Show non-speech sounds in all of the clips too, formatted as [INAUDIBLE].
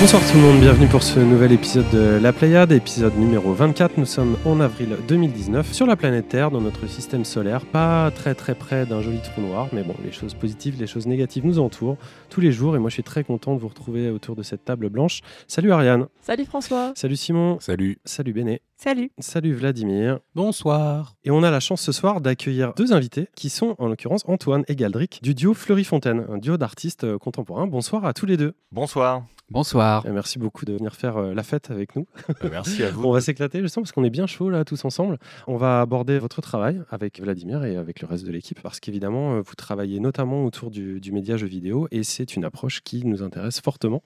Bonsoir tout le monde, bienvenue pour ce nouvel épisode de La Pléiade, épisode numéro 24. Nous sommes en avril 2019 sur la planète Terre, dans notre système solaire, pas très très près d'un joli trou noir, mais bon, les choses positives, les choses négatives nous entourent tous les jours et moi je suis très content de vous retrouver autour de cette table blanche. Salut Ariane, Salut François. salut Simon, Salut. salut Béné, Salut. salut Vladimir. Bonsoir. Et on a la chance ce soir d'accueillir deux invités qui sont en l'occurrence Antoine et Galdric du duo Fleury Fontaine, un duo d'artistes euh, contemporains. Bonsoir à tous les deux. Bonsoir. Bonsoir. Et merci beaucoup de venir faire euh, la fête avec nous. Euh, merci à [LAUGHS] vous. On va s'éclater justement parce qu'on est bien chaud là tous ensemble. On va aborder votre travail avec Vladimir et avec le reste de l'équipe parce qu'évidemment euh, vous travaillez notamment autour du, du média jeu vidéo et c'est une approche qui nous intéresse fortement.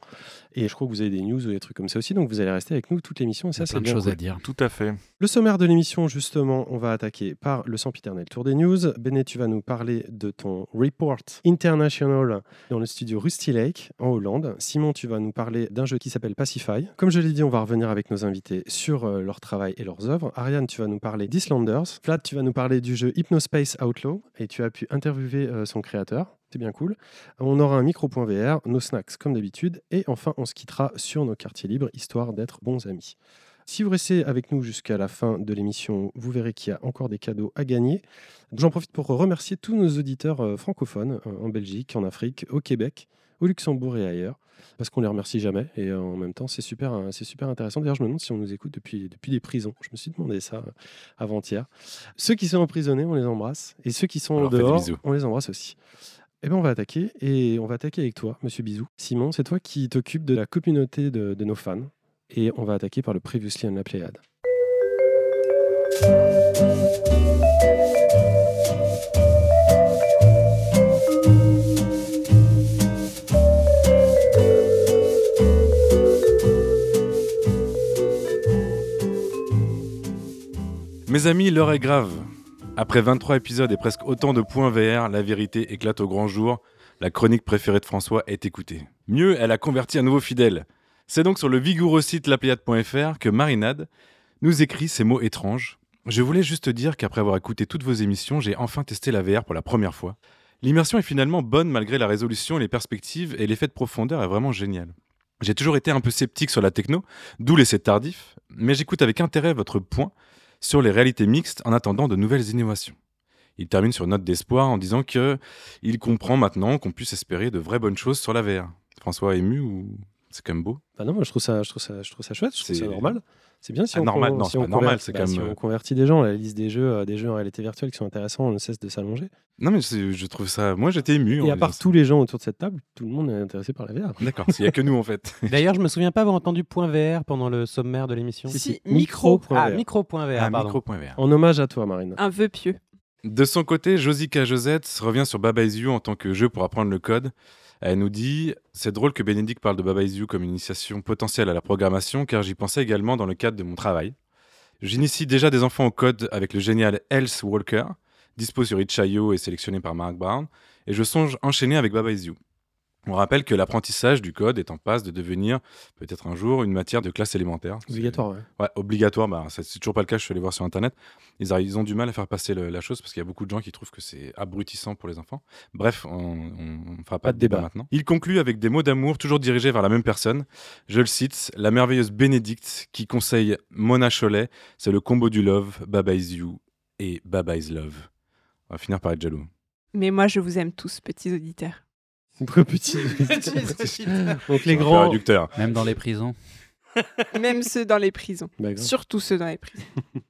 Et je crois que vous avez des news ou des trucs comme ça aussi donc vous allez rester avec nous toute l'émission et Il y ça a c'est plein de bien choses cool. à dire. Tout à fait. Le sommaire de l'émission, justement, on va attaquer par le sempiternel tour des news. Béné, tu vas nous parler de ton report international dans le studio Rusty Lake en Hollande. Simon, tu vas nous parler d'un jeu qui s'appelle Pacify. Comme je l'ai dit, on va revenir avec nos invités sur euh, leur travail et leurs œuvres. Ariane, tu vas nous parler d'Islanders. Vlad, tu vas nous parler du jeu Hypnospace Outlaw et tu as pu interviewer euh, son créateur. C'est bien cool. On aura un micro.vr, nos snacks comme d'habitude, et enfin on se quittera sur nos quartiers libres, histoire d'être bons amis. Si vous restez avec nous jusqu'à la fin de l'émission, vous verrez qu'il y a encore des cadeaux à gagner. J'en profite pour remercier tous nos auditeurs euh, francophones euh, en Belgique, en Afrique, au Québec, au Luxembourg et ailleurs, parce qu'on les remercie jamais. Et euh, en même temps, c'est super, c'est super intéressant. D'ailleurs, je me demande si on nous écoute depuis, depuis des prisons. Je me suis demandé ça avant-hier. Ceux qui sont emprisonnés, on les embrasse. Et ceux qui sont des dehors, on les embrasse aussi. Eh bien, on va attaquer. Et on va attaquer avec toi, monsieur Bisou. Simon, c'est toi qui t'occupes de la communauté de, de nos fans. Et on va attaquer par le Previously on la Pléiade. Mes amis, l'heure est grave. Après 23 épisodes et presque autant de points VR, la vérité éclate au grand jour. La chronique préférée de François est écoutée. Mieux, elle a converti un nouveau fidèle. C'est donc sur le vigoureux site lapléiade.fr que Marinade nous écrit ces mots étranges. Je voulais juste dire qu'après avoir écouté toutes vos émissions, j'ai enfin testé la VR pour la première fois. L'immersion est finalement bonne malgré la résolution, les perspectives et l'effet de profondeur est vraiment génial. J'ai toujours été un peu sceptique sur la techno, d'où l'essai tardif, mais j'écoute avec intérêt votre point sur les réalités mixtes en attendant de nouvelles innovations. Il termine sur une note d'espoir en disant que il comprend maintenant qu'on puisse espérer de vraies bonnes choses sur la VR. François ému ou c'est quand même beau Bah non, moi je trouve ça, je trouve ça, je trouve ça chouette, je trouve C'est- ça normal. C'est bien si Ah, on normal, con- non, si c'est on pas normal, convertit- c'est bah, quand si même, on euh, convertit des gens, la liste des jeux, euh, des jeux en réalité virtuelle qui sont intéressants, on ne cesse de s'allonger. Non mais je trouve ça... Moi j'étais ému. Et à part ça. tous les gens autour de cette table, tout le monde est intéressé par la VR. D'accord, il n'y a que nous en fait. [LAUGHS] D'ailleurs, je me souviens pas avoir entendu point VR pendant le sommaire de l'émission. Si, si, micro. micro.vr. Ah, micro.vr, Ah, pardon. micro.vr. En hommage à toi, Marine. Un vœu pieux. De son côté, Josica Josette revient sur Baba Is You en tant que jeu pour apprendre le code. Elle nous dit C'est drôle que Bénédicte parle de Baba Is You comme une initiation potentielle à la programmation, car j'y pensais également dans le cadre de mon travail. J'initie déjà des enfants au code avec le génial Health Walker, dispo sur itch.io et sélectionné par Mark Brown, et je songe enchaîner avec Baba Is You. On rappelle que l'apprentissage du code est en passe de devenir, peut-être un jour, une matière de classe élémentaire. Obligatoire, ouais. Ouais, obligatoire, bah, c'est toujours pas le cas, je suis allé voir sur internet. Ils, ont du mal à faire passer le- la chose parce qu'il y a beaucoup de gens qui trouvent que c'est abrutissant pour les enfants. Bref, on ne fera pas, de débat débat. maintenant. Il conclut avec des mots d'amour toujours dirigés vers la même personne. Je le cite, la merveilleuse Bénédicte qui conseille Mona Cholet, c'est le combo du love, Baba is you et Baba is love. On va finir par être jaloux. Mais moi, je vous aime tous, petits auditeurs. Très petit. [LAUGHS] Donc les C'est un peu grands. réducteur. Même dans les prisons. [LAUGHS] Même ceux dans les prisons. Bah. Surtout ceux dans les prisons. [LAUGHS]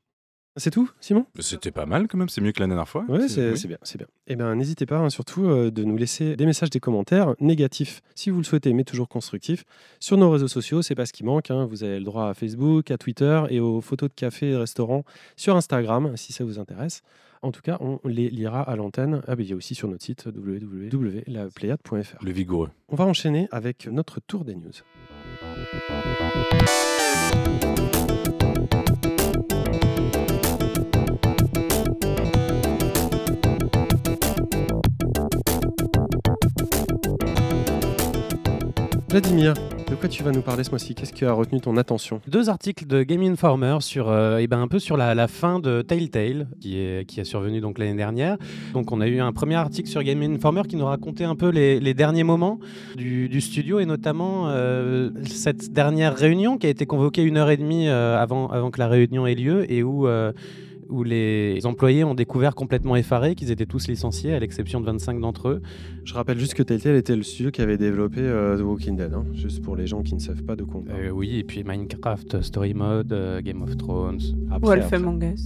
C'est tout, Simon? C'était pas mal quand même, c'est mieux que la dernière fois. Ouais, c'est oui. c'est bien, c'est bien. Eh bien, n'hésitez pas, hein, surtout, euh, de nous laisser des messages, des commentaires négatifs, si vous le souhaitez, mais toujours constructifs, sur nos réseaux sociaux. C'est pas ce qui manque. hein. Vous avez le droit à Facebook, à Twitter et aux photos de café et restaurants sur Instagram, si ça vous intéresse. En tout cas, on les lira à l'antenne. Ah, mais il y a aussi sur notre site www.lapléiade.fr. Le vigoureux. On va enchaîner avec notre tour des news. Vladimir, tu vas nous parler ce mois-ci Qu'est-ce qui a retenu ton attention Deux articles de Game Informer sur, euh, eh ben, un peu sur la, fin de Telltale, qui, est, qui a survenu donc l'année dernière. Donc on a eu un premier article sur Game Informer qui nous racontait un peu les, derniers moments du, studio et notamment euh, cette dernière réunion qui a été convoquée une heure et demie euh, avant, avant que la réunion ait lieu et où où les employés ont découvert complètement effarés qu'ils étaient tous licenciés, à l'exception de 25 d'entre eux. Je rappelle juste que Telltale était le studio qui avait développé euh, The Walking Dead, hein, juste pour les gens qui ne savent pas de quoi on parle. Euh, oui, et puis Minecraft, Story Mode, euh, Game of Thrones. Après, Wolf après- Among Us.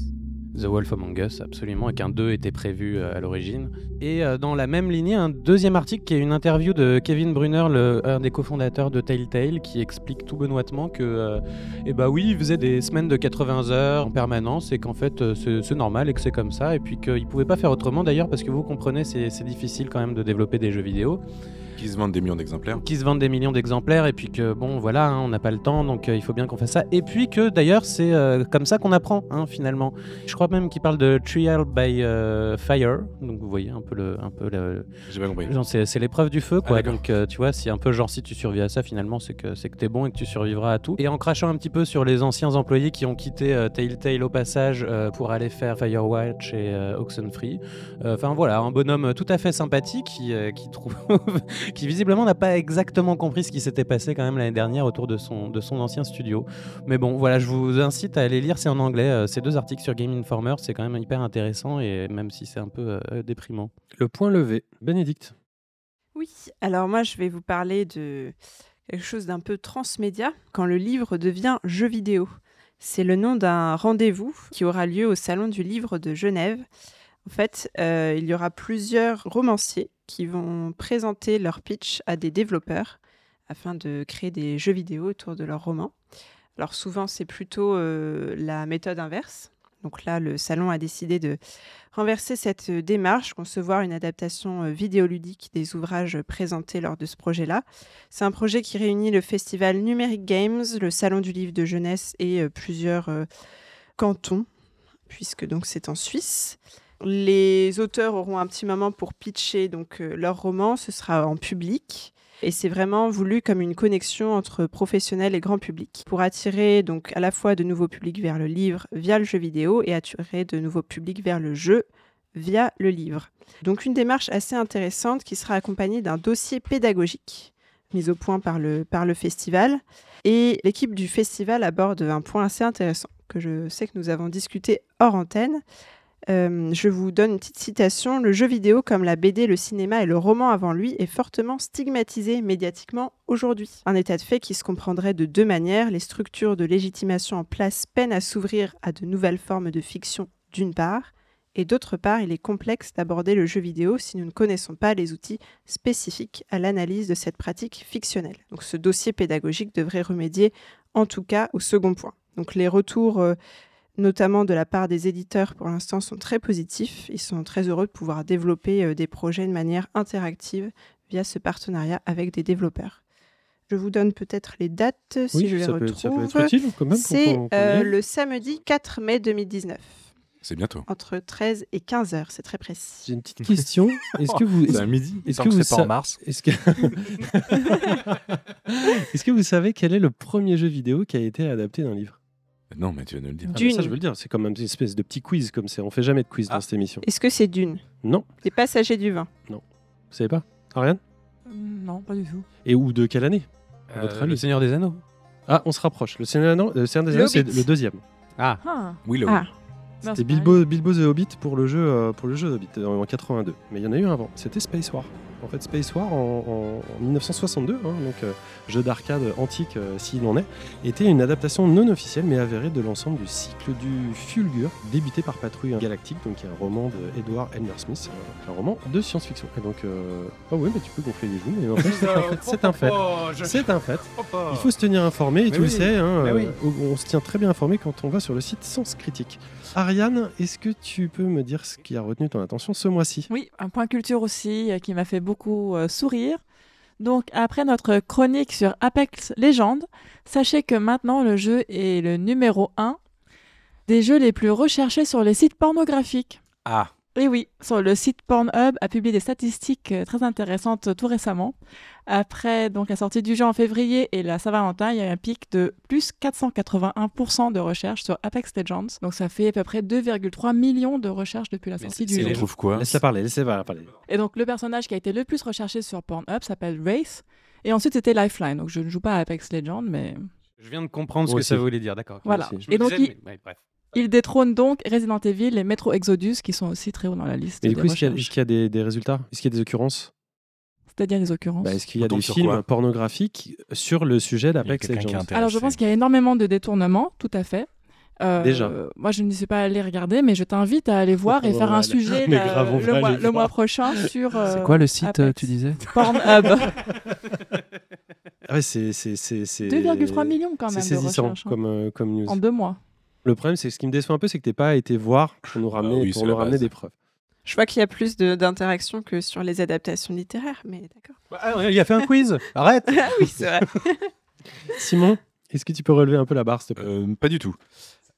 The Wolf Among Us, absolument, et qu'un 2 était prévu euh, à l'origine. Et euh, dans la même lignée, un deuxième article qui est une interview de Kevin Brunner, un des cofondateurs de Telltale, qui explique tout benoîtement que, euh, eh bah oui, il faisait des semaines de 80 heures en permanence et qu'en fait c'est normal et que c'est comme ça, et puis qu'il pouvait pas faire autrement d'ailleurs, parce que vous comprenez, c'est difficile quand même de développer des jeux vidéo Qui se vendent des millions d'exemplaires. qui se vendent des millions d'exemplaires et puis que bon voilà hein, on n'a pas le temps donc euh, il faut bien qu'on fasse ça. Et puis que d'ailleurs c'est euh, comme ça qu'on apprend hein, finalement. Je crois même qu'il parle de trial by euh, fire. Donc vous voyez un peu le un peu le J'ai pas compris. genre, c'est c'est l'épreuve du feu quoi. Ah, donc tu vois si un peu genre si tu survis à ça finalement c'est que c'est que t'es bon et que tu survivras à tout. Et en crachant un petit peu sur les anciens employés qui ont quitté Telltale au passage pour aller faire Firewatch et Oxenfree. Enfin voilà un bonhomme tout à fait sympathique qui, qui trouve qui visiblement n'a pas exactement compris ce qui s'était passé quand même l'année dernière autour de son, de son ancien studio. Mais bon, voilà, je vous incite à aller lire, c'est en anglais, euh, ces deux articles sur Game Informer, c'est quand même hyper intéressant et même si c'est un peu euh, déprimant. Le point levé. Bénédicte. Oui, alors moi je vais vous parler de quelque chose d'un peu transmédia, quand le livre devient jeu vidéo. C'est le nom d'un rendez-vous qui aura lieu au Salon du Livre de Genève. En fait, euh, il y aura plusieurs romanciers qui vont présenter leur pitch à des développeurs afin de créer des jeux vidéo autour de leurs romans. Alors souvent, c'est plutôt euh, la méthode inverse. Donc là, le salon a décidé de renverser cette euh, démarche, concevoir une adaptation vidéoludique des ouvrages présentés lors de ce projet-là. C'est un projet qui réunit le festival Numeric Games, le salon du livre de jeunesse et plusieurs cantons, puisque donc c'est en Suisse. Les auteurs auront un petit moment pour pitcher donc euh, leur roman, ce sera en public. Et c'est vraiment voulu comme une connexion entre professionnels et grand public pour attirer donc à la fois de nouveaux publics vers le livre via le jeu vidéo et attirer de nouveaux publics vers le jeu via le livre. Donc une démarche assez intéressante qui sera accompagnée d'un dossier pédagogique mis au point par le, par le festival. Et l'équipe du festival aborde un point assez intéressant que je sais que nous avons discuté hors antenne. Euh, je vous donne une petite citation. Le jeu vidéo, comme la BD, le cinéma et le roman avant lui, est fortement stigmatisé médiatiquement aujourd'hui. Un état de fait qui se comprendrait de deux manières. Les structures de légitimation en place peinent à s'ouvrir à de nouvelles formes de fiction, d'une part, et d'autre part, il est complexe d'aborder le jeu vidéo si nous ne connaissons pas les outils spécifiques à l'analyse de cette pratique fictionnelle. Donc ce dossier pédagogique devrait remédier en tout cas au second point. Donc les retours euh, notamment de la part des éditeurs pour l'instant sont très positifs. Ils sont très heureux de pouvoir développer euh, des projets de manière interactive via ce partenariat avec des développeurs. Je vous donne peut-être les dates si oui, je les ça, peut, retrouve. ça peut être utile quand même. C'est euh, le samedi 4 mai 2019 C'est bientôt. entre 13 et 15 heures, c'est très précis. J'ai une petite question. Est-ce que vous, [LAUGHS] C'est à midi. est-ce que que vous c'est pas en mars. est-ce que [LAUGHS] est-ce que vous savez quel est le premier jeu vidéo qui a été adapté d'un livre? Non, mais tu viens de le dire. Ah Dune. Ça, je veux le dire. C'est comme une espèce de petit quiz comme c'est. On fait jamais de quiz Ah. dans cette émission. Est-ce que c'est Dune? Non, Les passagers du vin. vous savez pas? Ariane? Non, pas du tout. Et ou de quelle année? À votre Euh, avis le Seigneur des Anneaux. Ah, on se rapproche. Le Seigneur des Anneaux- le Seigneur des Le Anneaux, c'est Hobbit. le deuxième. Ah, Ah, Oui, là, Ah. non, C'était c'est Bilbo, Bilbo the Hobbit pour le jeu, euh, pour le jeu Hobbit en, en 82. Mais il y en a eu un avant. C'était Space War. En fait, Space War en, en- en 1962, hein, donc euh, jeu d'arcade antique euh, s'il en est, était une adaptation non officielle mais avérée de l'ensemble du cycle du Fulgur, débuté par Patrouille Galactique, donc un roman de Edward Elmer Smith, euh, un roman de science-fiction. Et donc, euh... oh oui, mais tu peux gonfler les joues, mais [LAUGHS] en fait, c'est un fait. C'est un fait. C'est un fait. Il faut se tenir informé, et tu le sais, hein, euh, oui. on se tient très bien informé quand on va sur le site Sens Critique. Ariane, est-ce que tu peux me dire ce qui a retenu ton attention ce mois-ci? Oui, un point culture aussi qui m'a fait beaucoup euh, sourire. Donc, après notre chronique sur Apex Legends, sachez que maintenant le jeu est le numéro 1 des jeux les plus recherchés sur les sites pornographiques. Ah, Et oui, sur le site Pornhub a publié des statistiques euh, très intéressantes euh, tout récemment. Après donc la sortie du jeu en février et la Saint-Valentin, il y a eu un pic de plus 481% de recherches sur Apex Legends. Donc ça fait à peu près 2,3 millions de recherches depuis la sortie du On jeu. trouve quoi? Laisse-la parler, laissez-la parler. Et donc le personnage qui a été le plus recherché sur Pornhub s'appelle Wraith. Et ensuite c'était Lifeline. Donc je ne joue pas à Apex Legends, mais Je viens de comprendre ce que ça voulait dire, d'accord. voilà. Et donc disais, il, mais- ouais, bref. il détrône donc Resident Evil et Metro Exodus qui sont aussi très haut dans la liste Mais du coup, est-ce qu'il y a, recherches. est-ce qu'il y a des, des résultats? Est-ce qu'il y a des occurrences? C'est-à-dire les occurrences. Bah, Est-ce qu'il y a des films pornographiques sur le sujet d'Apex Legends. Alors je pense qu'il y a énormément de détournements, tout à fait. Euh, Déjà. Moi, je ne suis pas allé regarder, mais je t'invite à aller voir et faire un aller- sujet grave, le, mois, aller le mois voir. prochain sur euh, C'est quoi le site, euh, Apex. tu disais? Pornhub. [LAUGHS] Ah ouais, c'est. c'est- c'est- c'est- 2,3 millions quand C'est même de saisissant hein, comme, euh, comme news. en deux mois. Le problème, c'est que ce qui me déçoit un peu, c'est que tu pas été voir pour nous ramener, Ah oui, pour c'est nous ramener des preuves. Je vois qu'il y a plus d'interactions que sur les adaptations littéraires, mais d'accord. Ah, il a fait un quiz Arrête [LAUGHS] Ah oui, c'est vrai. [LAUGHS] Simon, est-ce que tu peux relever un peu la barre, s'il te plaît? Euh, Pas du tout.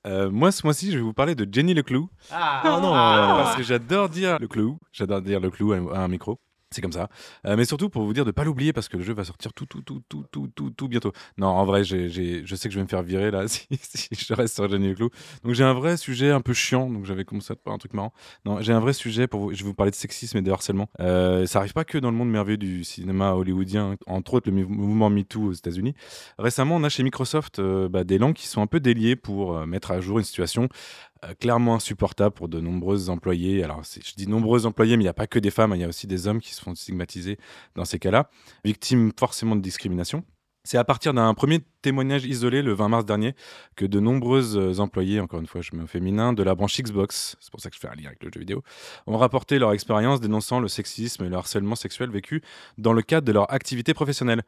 Euh, moi, ce mois-ci, je vais vous parler de Jenny Leclou. Ah, Oh non Parce que j'adore dire le clou. J'adore dire le clou à un micro. C'est comme ça. Euh, mais surtout pour vous dire de pas l'oublier parce que le jeu va sortir tout, tout, tout, tout, tout, tout, tout bientôt. Non, en vrai, j'ai, j'ai- je sais que je vais me faire virer là [LAUGHS] si, si je reste sur Jenny Leclou. Donc j'ai un vrai sujet un peu chiant. Donc j'avais commencé par un truc marrant. Non, j'ai un vrai sujet pour vous. Je vais vous parler de sexisme et de harcèlement. Euh, ça arrive pas que dans le monde merveilleux du cinéma hollywoodien, entre autres le mou- mouvement MeToo aux États-Unis. Récemment, on a chez Microsoft euh, bah, des langues qui sont un peu déliées pour euh, mettre à jour une situation euh, clairement insupportable pour de nombreux employés. Alors, je dis nombreux employés, mais il n'y a pas que des femmes, hein, il y a aussi des hommes qui se font stigmatiser dans ces cas-là, victimes forcément de discrimination. C'est à partir d'un premier témoignage isolé le 20 mars dernier que de nombreuses euh, employés, encore une fois je au féminin, de la branche Xbox, c'est pour ça que je fais un lien avec le jeu vidéo, ont rapporté leur expérience dénonçant le sexisme et le harcèlement sexuel vécu dans le cadre de leur activité professionnelle.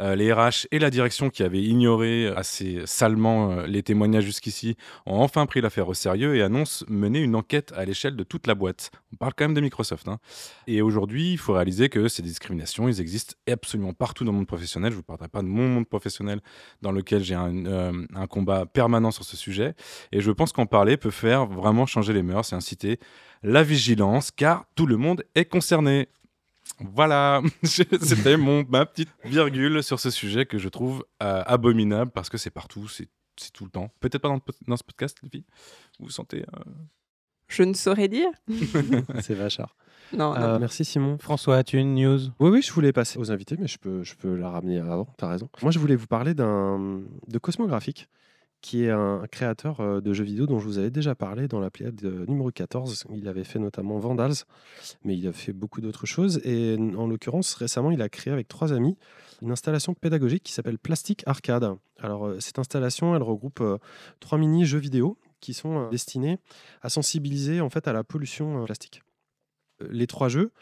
Euh, les RH et la direction qui avaient ignoré assez salement euh, les témoignages jusqu'ici ont enfin pris l'affaire au sérieux et annoncent mener une enquête à l'échelle de toute la boîte. On parle quand même de Microsoft. hein. Et aujourd'hui, il faut réaliser que ces discriminations, ils existent absolument partout dans le monde professionnel. Je ne vous parlerai pas de mon monde professionnel dans lequel j'ai un, euh, un combat permanent sur ce sujet. Et je pense qu'en parler peut faire vraiment changer les mœurs et inciter la vigilance, car tout le monde est concerné. Voilà, [LAUGHS] c'était mon ma petite virgule sur ce sujet que je trouve euh, abominable parce que c'est partout, c'est c'est tout le temps. Peut-être pas dans, dans ce podcast. Vous vous sentez euh, Je ne saurais dire. [LAUGHS] [LAUGHS] C'est vachard. Non, non. Euh, merci Simon. François, as-tu une news Oui, oui, je voulais passer aux invités, mais je peux, je peux la ramener avant, tu as raison. Moi, je voulais vous parler d'un, de Cosmographic, qui est un créateur euh, de jeux vidéo dont je vous avais déjà parlé dans la pléiade euh, numéro 14. Il avait fait notamment Vandals, mais il a fait beaucoup d'autres choses. Et en l'occurrence, récemment, il a créé avec trois amis une installation pédagogique qui s'appelle Plastic Arcade. Alors, cette installation, elle regroupe trois mini-jeux vidéo qui sont destinés à sensibiliser en fait à la pollution plastique. Les trois jeux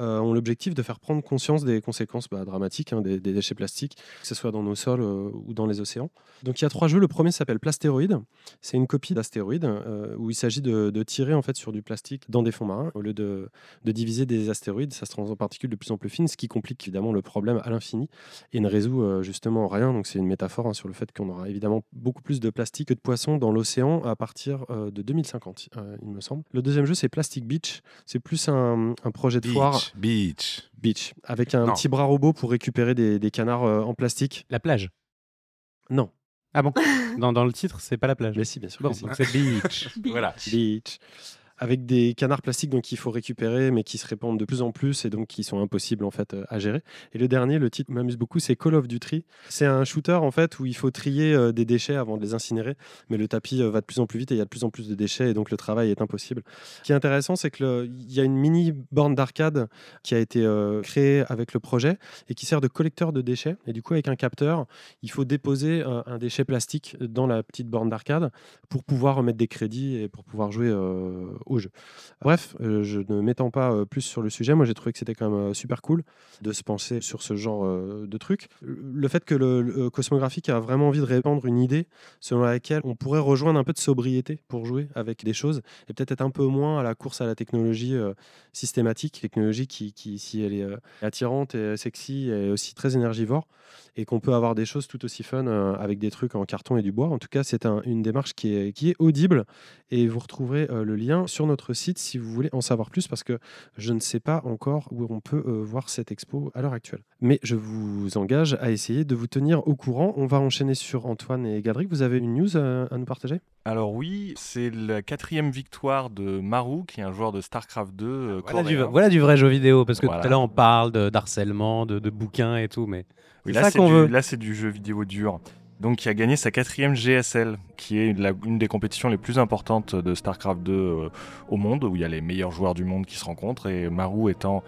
ont l'objectif de faire prendre conscience des conséquences bah, dramatiques hein, des, déchets plastiques, que ce soit dans nos sols euh, ou dans les océans. Donc il y a trois jeux. Le premier s'appelle Plastéroïde. C'est une copie d'Astéroïde euh, où il s'agit de, tirer en fait sur du plastique dans des fonds marins au lieu de, diviser des astéroïdes. Ça se transforme en particules de plus en plus fines, ce qui complique évidemment le problème à l'infini et ne résout euh, justement rien. Donc c'est une métaphore hein, sur le fait qu'on aura évidemment beaucoup plus de plastique que de poissons dans l'océan à partir euh, de 2050, euh, il me semble. Le deuxième jeu c'est Plastic Beach. C'est plus un, un projet de foire Beach, beach. beach avec un Non. petit bras robot pour récupérer des, des canards euh, en plastique. La plage. Non, Ah bon [LAUGHS] dans, dans le titre, c'est pas la plage. mais si, bien sûr. Bon, que si. donc c'est beach. [LAUGHS] Voilà. Beach. Avec des canards plastiques qu'il faut récupérer, mais qui se répandent de plus en plus et donc qui sont impossibles en fait euh, à gérer. Et le dernier, le titre m'amuse beaucoup, c'est Call of Duty. C'est un shooter en fait où il faut trier euh, des déchets avant de les incinérer, mais le tapis euh, va de plus en plus vite et il y a de plus en plus de déchets et donc le travail est impossible. Ce qui est intéressant, c'est que le- il y a une mini borne d'arcade qui a été créée avec le projet et qui sert de collecteur de déchets. Et du coup, avec un capteur, il faut déposer un déchet plastique dans la petite borne d'arcade pour pouvoir remettre des crédits et pour pouvoir jouer euh, Bref, euh, je ne m'étends pas euh, plus sur le sujet. Moi, j'ai trouvé que c'était quand même euh, super cool de se penser sur ce genre de truc. Le fait que le, Cosmographique a vraiment envie de répandre une idée selon laquelle on pourrait rejoindre un peu de sobriété pour jouer avec des choses et peut-être être un peu moins à la course à la technologie systématique, technologie qui, qui, si elle est attirante et sexy, est aussi très énergivore et qu'on peut avoir des choses tout aussi fun avec des trucs en carton et du bois. En tout cas, c'est un- une démarche qui est, qui est audible et vous retrouverez le lien sur sur notre site si vous voulez en savoir plus, parce que je ne sais pas encore où on peut euh, voir cette expo à l'heure actuelle. Mais je vous engage à essayer de vous tenir au courant. On va enchaîner sur Antoine et Gadric. Vous avez une news à, à nous partager? Alors oui, c'est la quatrième victoire de Maru, qui est un joueur de StarCraft 2 euh, Voilà du, coréen. voilà du vrai jeu vidéo, parce que Voilà. tout à l'heure on parle de- d'harcèlement, de, de bouquins et tout, mais Oui, c'est là, ça c'est qu'on du- veut. Là, c'est du jeu vidéo dur. Donc, qui a gagné sa quatrième GSL, qui est une des compétitions les plus importantes de StarCraft 2 euh, au monde, où il y a les meilleurs joueurs du monde qui se rencontrent, et Maru étant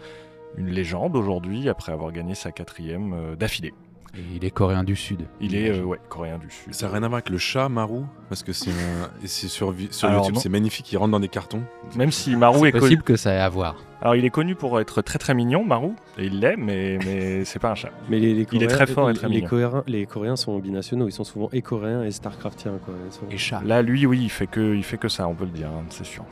une légende aujourd'hui, après avoir gagné sa quatrième euh, d'affilée. Et il est coréen du Sud. Il est euh, ouais, coréen du Sud. Ça n'a rien à voir avec le chat Maru Parce que c'est un- c'est sur, sur Alors, YouTube, non. c'est magnifique, il rentre dans des cartons. Même si Maru C'est est, connu. possible que ça ait à voir. Alors, il est connu pour être très très mignon, Maru, et il l'est, mais, mais [LAUGHS] c'est pas un chat. Mais les, les Il est très fort et très les mignon. Coréens, les Coréens sont binationaux, ils sont souvent et coréens et starcraftiens. Quoi. Sont- Et chat. Là, lui, oui, il fait que, il fait que ça, on peut le dire, hein, c'est sûr.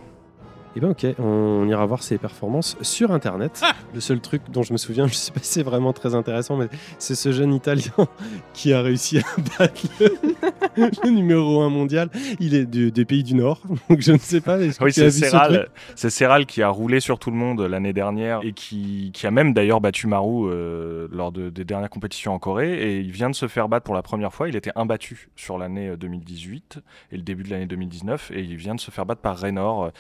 Eh ben ok, on ira voir ses performances sur Internet. Le seul truc dont je me souviens, [LAUGHS] je sais pas si c'est vraiment très intéressant, mais c'est ce jeune Italien [LAUGHS] qui a réussi à battre le, [LAUGHS] le numéro 1 mondial. Il est du- des pays du Nord, donc je ne sais pas. Oui, c'est ce Serral, qui a roulé sur tout le monde l'année dernière et qui, qui a même d'ailleurs battu Maru euh, lors de- des dernières compétitions en Corée. Et il vient de se faire battre pour la première fois. Il était imbattu sur l'année euh, 2018 et le début de l'année 2019. Et il vient de se faire battre par Raynor, euh,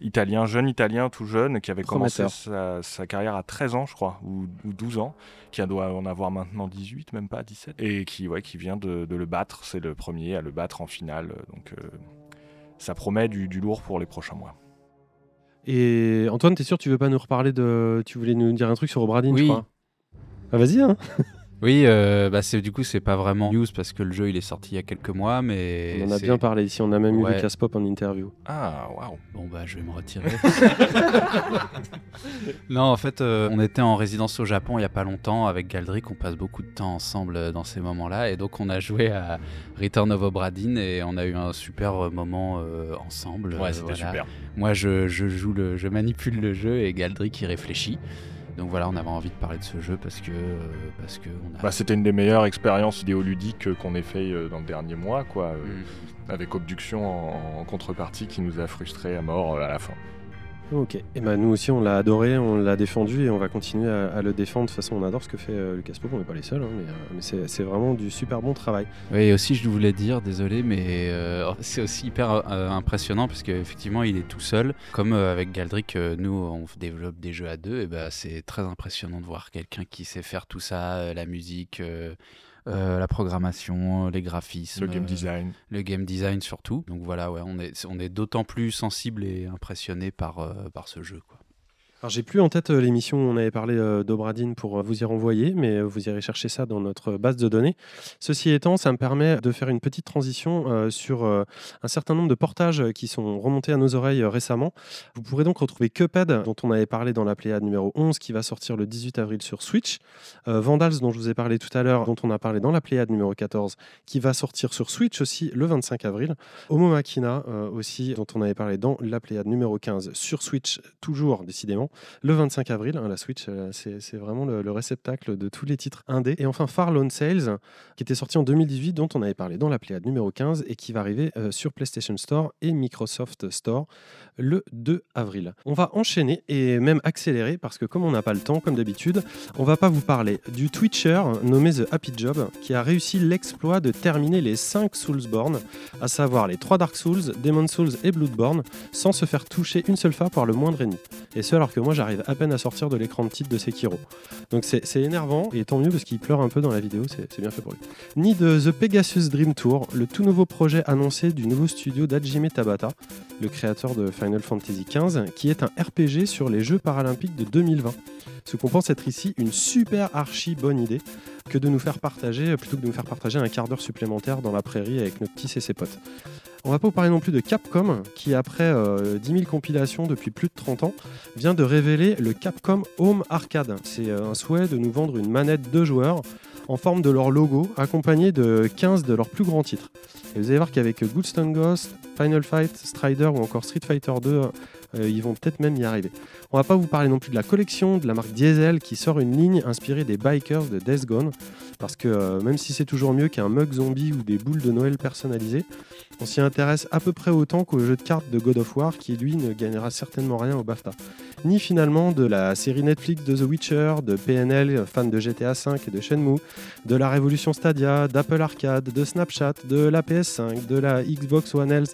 italien, jeune italien, tout jeune, qui avait commencé sa, sa carrière à 13 ans, je crois, ou, ou 12 ans, qui doit en avoir maintenant 18, même pas 17, et qui, ouais, qui vient de, de le battre. C'est le premier à le battre en finale. Donc. euh, ça promet du, du lourd pour les prochains mois. Et Antoine, t'es sûr que tu veux pas nous reparler de. Tu voulais nous dire un truc sur Obradin, je Oui. crois? Ah, Vas-y, hein [LAUGHS] Oui, euh, bah c'est du coup c'est pas vraiment news parce que le jeu il est sorti il y a quelques mois, mais On en a bien parlé ici, on a même eu Ouais. Lucas Pop en interview. Ah, waouh. Bon bah je vais me retirer. [LAUGHS] non en fait euh, on était en résidence au Japon il y a pas longtemps avec Galdric, on passe beaucoup de temps ensemble euh, dans ces moments-là et donc on a joué à Return of Obra Dinn et on a eu un super moment euh, ensemble. Ouais, c'était voilà. super. Moi je, je joue le, je manipule le jeu et Galdric y réfléchit. Donc voilà, on avait envie de parler de ce jeu parce que euh, parce que on a Bah, c'était une des meilleures expériences vidéoludiques euh, qu'on ait fait euh, dans le dernier mois, quoi, Mm. avec Obduction en, en contrepartie qui nous a frustrés à mort à la fin. Ok, et ben nous aussi on l'a adoré, on l'a défendu et on va continuer à, à le défendre. De toute façon, on adore ce que fait euh, Lucas Pop, on n'est pas les seuls, hein, mais, euh, mais c'est c'est vraiment du super bon travail. Oui, et aussi je voulais dire, désolé, mais euh, [LAUGHS] c'est aussi hyper euh, impressionnant parce qu'effectivement il est tout seul. Comme euh, avec Galdric, euh, nous on développe des jeux à deux, et ben c'est très impressionnant de voir quelqu'un qui sait faire tout ça, euh, la musique, euh, euh, la programmation, les graphismes, Le game euh, design. le game design surtout. Donc voilà, ouais, on est, on est d'autant plus sensible et impressionné par, euh, par ce jeu. Alors j'ai plus en tête euh, l'émission où on avait parlé euh, d'Obradine pour euh, vous y renvoyer, mais vous irez chercher ça dans notre base de données. Ceci étant, ça me permet de faire une petite transition sur un certain nombre de portages qui sont remontés à nos oreilles récemment. Vous pourrez donc retrouver Cuphead, dont on avait parlé dans la Pléiade numéro 11, qui va sortir le 18 avril sur Switch. Vandals, dont je vous ai parlé tout à l'heure, dont on a parlé dans la Pléiade numéro 14, qui va sortir sur Switch aussi le 25 avril. Homo Machina aussi, dont on avait parlé dans la Pléiade numéro 15 sur Switch, toujours décidément, le 25 avril. hein, la Switch, euh, c'est vraiment le, le réceptacle de tous les titres indés. Et enfin, Far Lone Sales, qui était sorti en 2018, dont on avait parlé dans la Pléiade numéro 15 et qui va arriver euh, sur PlayStation Store et Microsoft Store le 2 avril. On va enchaîner et même accélérer parce que comme on n'a pas le temps, comme d'habitude, on va pas vous parler du Twitcher nommé The Happy Job qui a réussi l'exploit de terminer les 5 Soulsborne, à savoir les 3 Dark Souls, Demon Souls et Bloodborne, sans se faire toucher une seule fois par le moindre ennemi. Et ce alors que moi j'arrive à peine à sortir de l'écran de titre de Sekiro. Donc c'est énervant et tant mieux parce qu'il pleure un peu dans la vidéo, c'est bien fait pour lui. Ni de The Pegasus Dream Tour, le tout nouveau projet annoncé du nouveau studio d'Hajime Tabata, le créateur de Final Fantasy XV, qui est un RPG sur les Jeux paralympiques de 2020. Ce qu'on pense être ici une super archi bonne idée que de nous faire partager, plutôt que de nous faire partager un quart d'heure supplémentaire dans la prairie avec Noctis et ses potes. On va pas vous parler non plus de Capcom, qui après euh, 10 000 compilations depuis plus de 30 ans, vient de révéler le Capcom Home Arcade. C'est euh, un souhait de nous vendre une manette de joueurs en forme de leur logo, accompagné de 15 de leurs plus grands titres. Et vous allez voir qu'avec Goldstone Ghost, Final Fight, Strider ou encore Street Fighter 2 Euh, ils vont peut-être même y arriver. On va pas vous parler non plus de la collection de la marque Diesel qui sort une ligne inspirée des bikers de Death Gone. Parce que euh, même si c'est toujours mieux qu'un mug zombie ou des boules de Noël personnalisées, on s'y intéresse à peu près autant qu'au jeu de cartes de God of War qui lui ne gagnera certainement rien au BAFTA. Ni finalement de la série Netflix de The Witcher, de PNL, fan de GTA V et de Shenmue, de la révolution Stadia, d'Apple Arcade, de Snapchat, de la PS5, de la Xbox One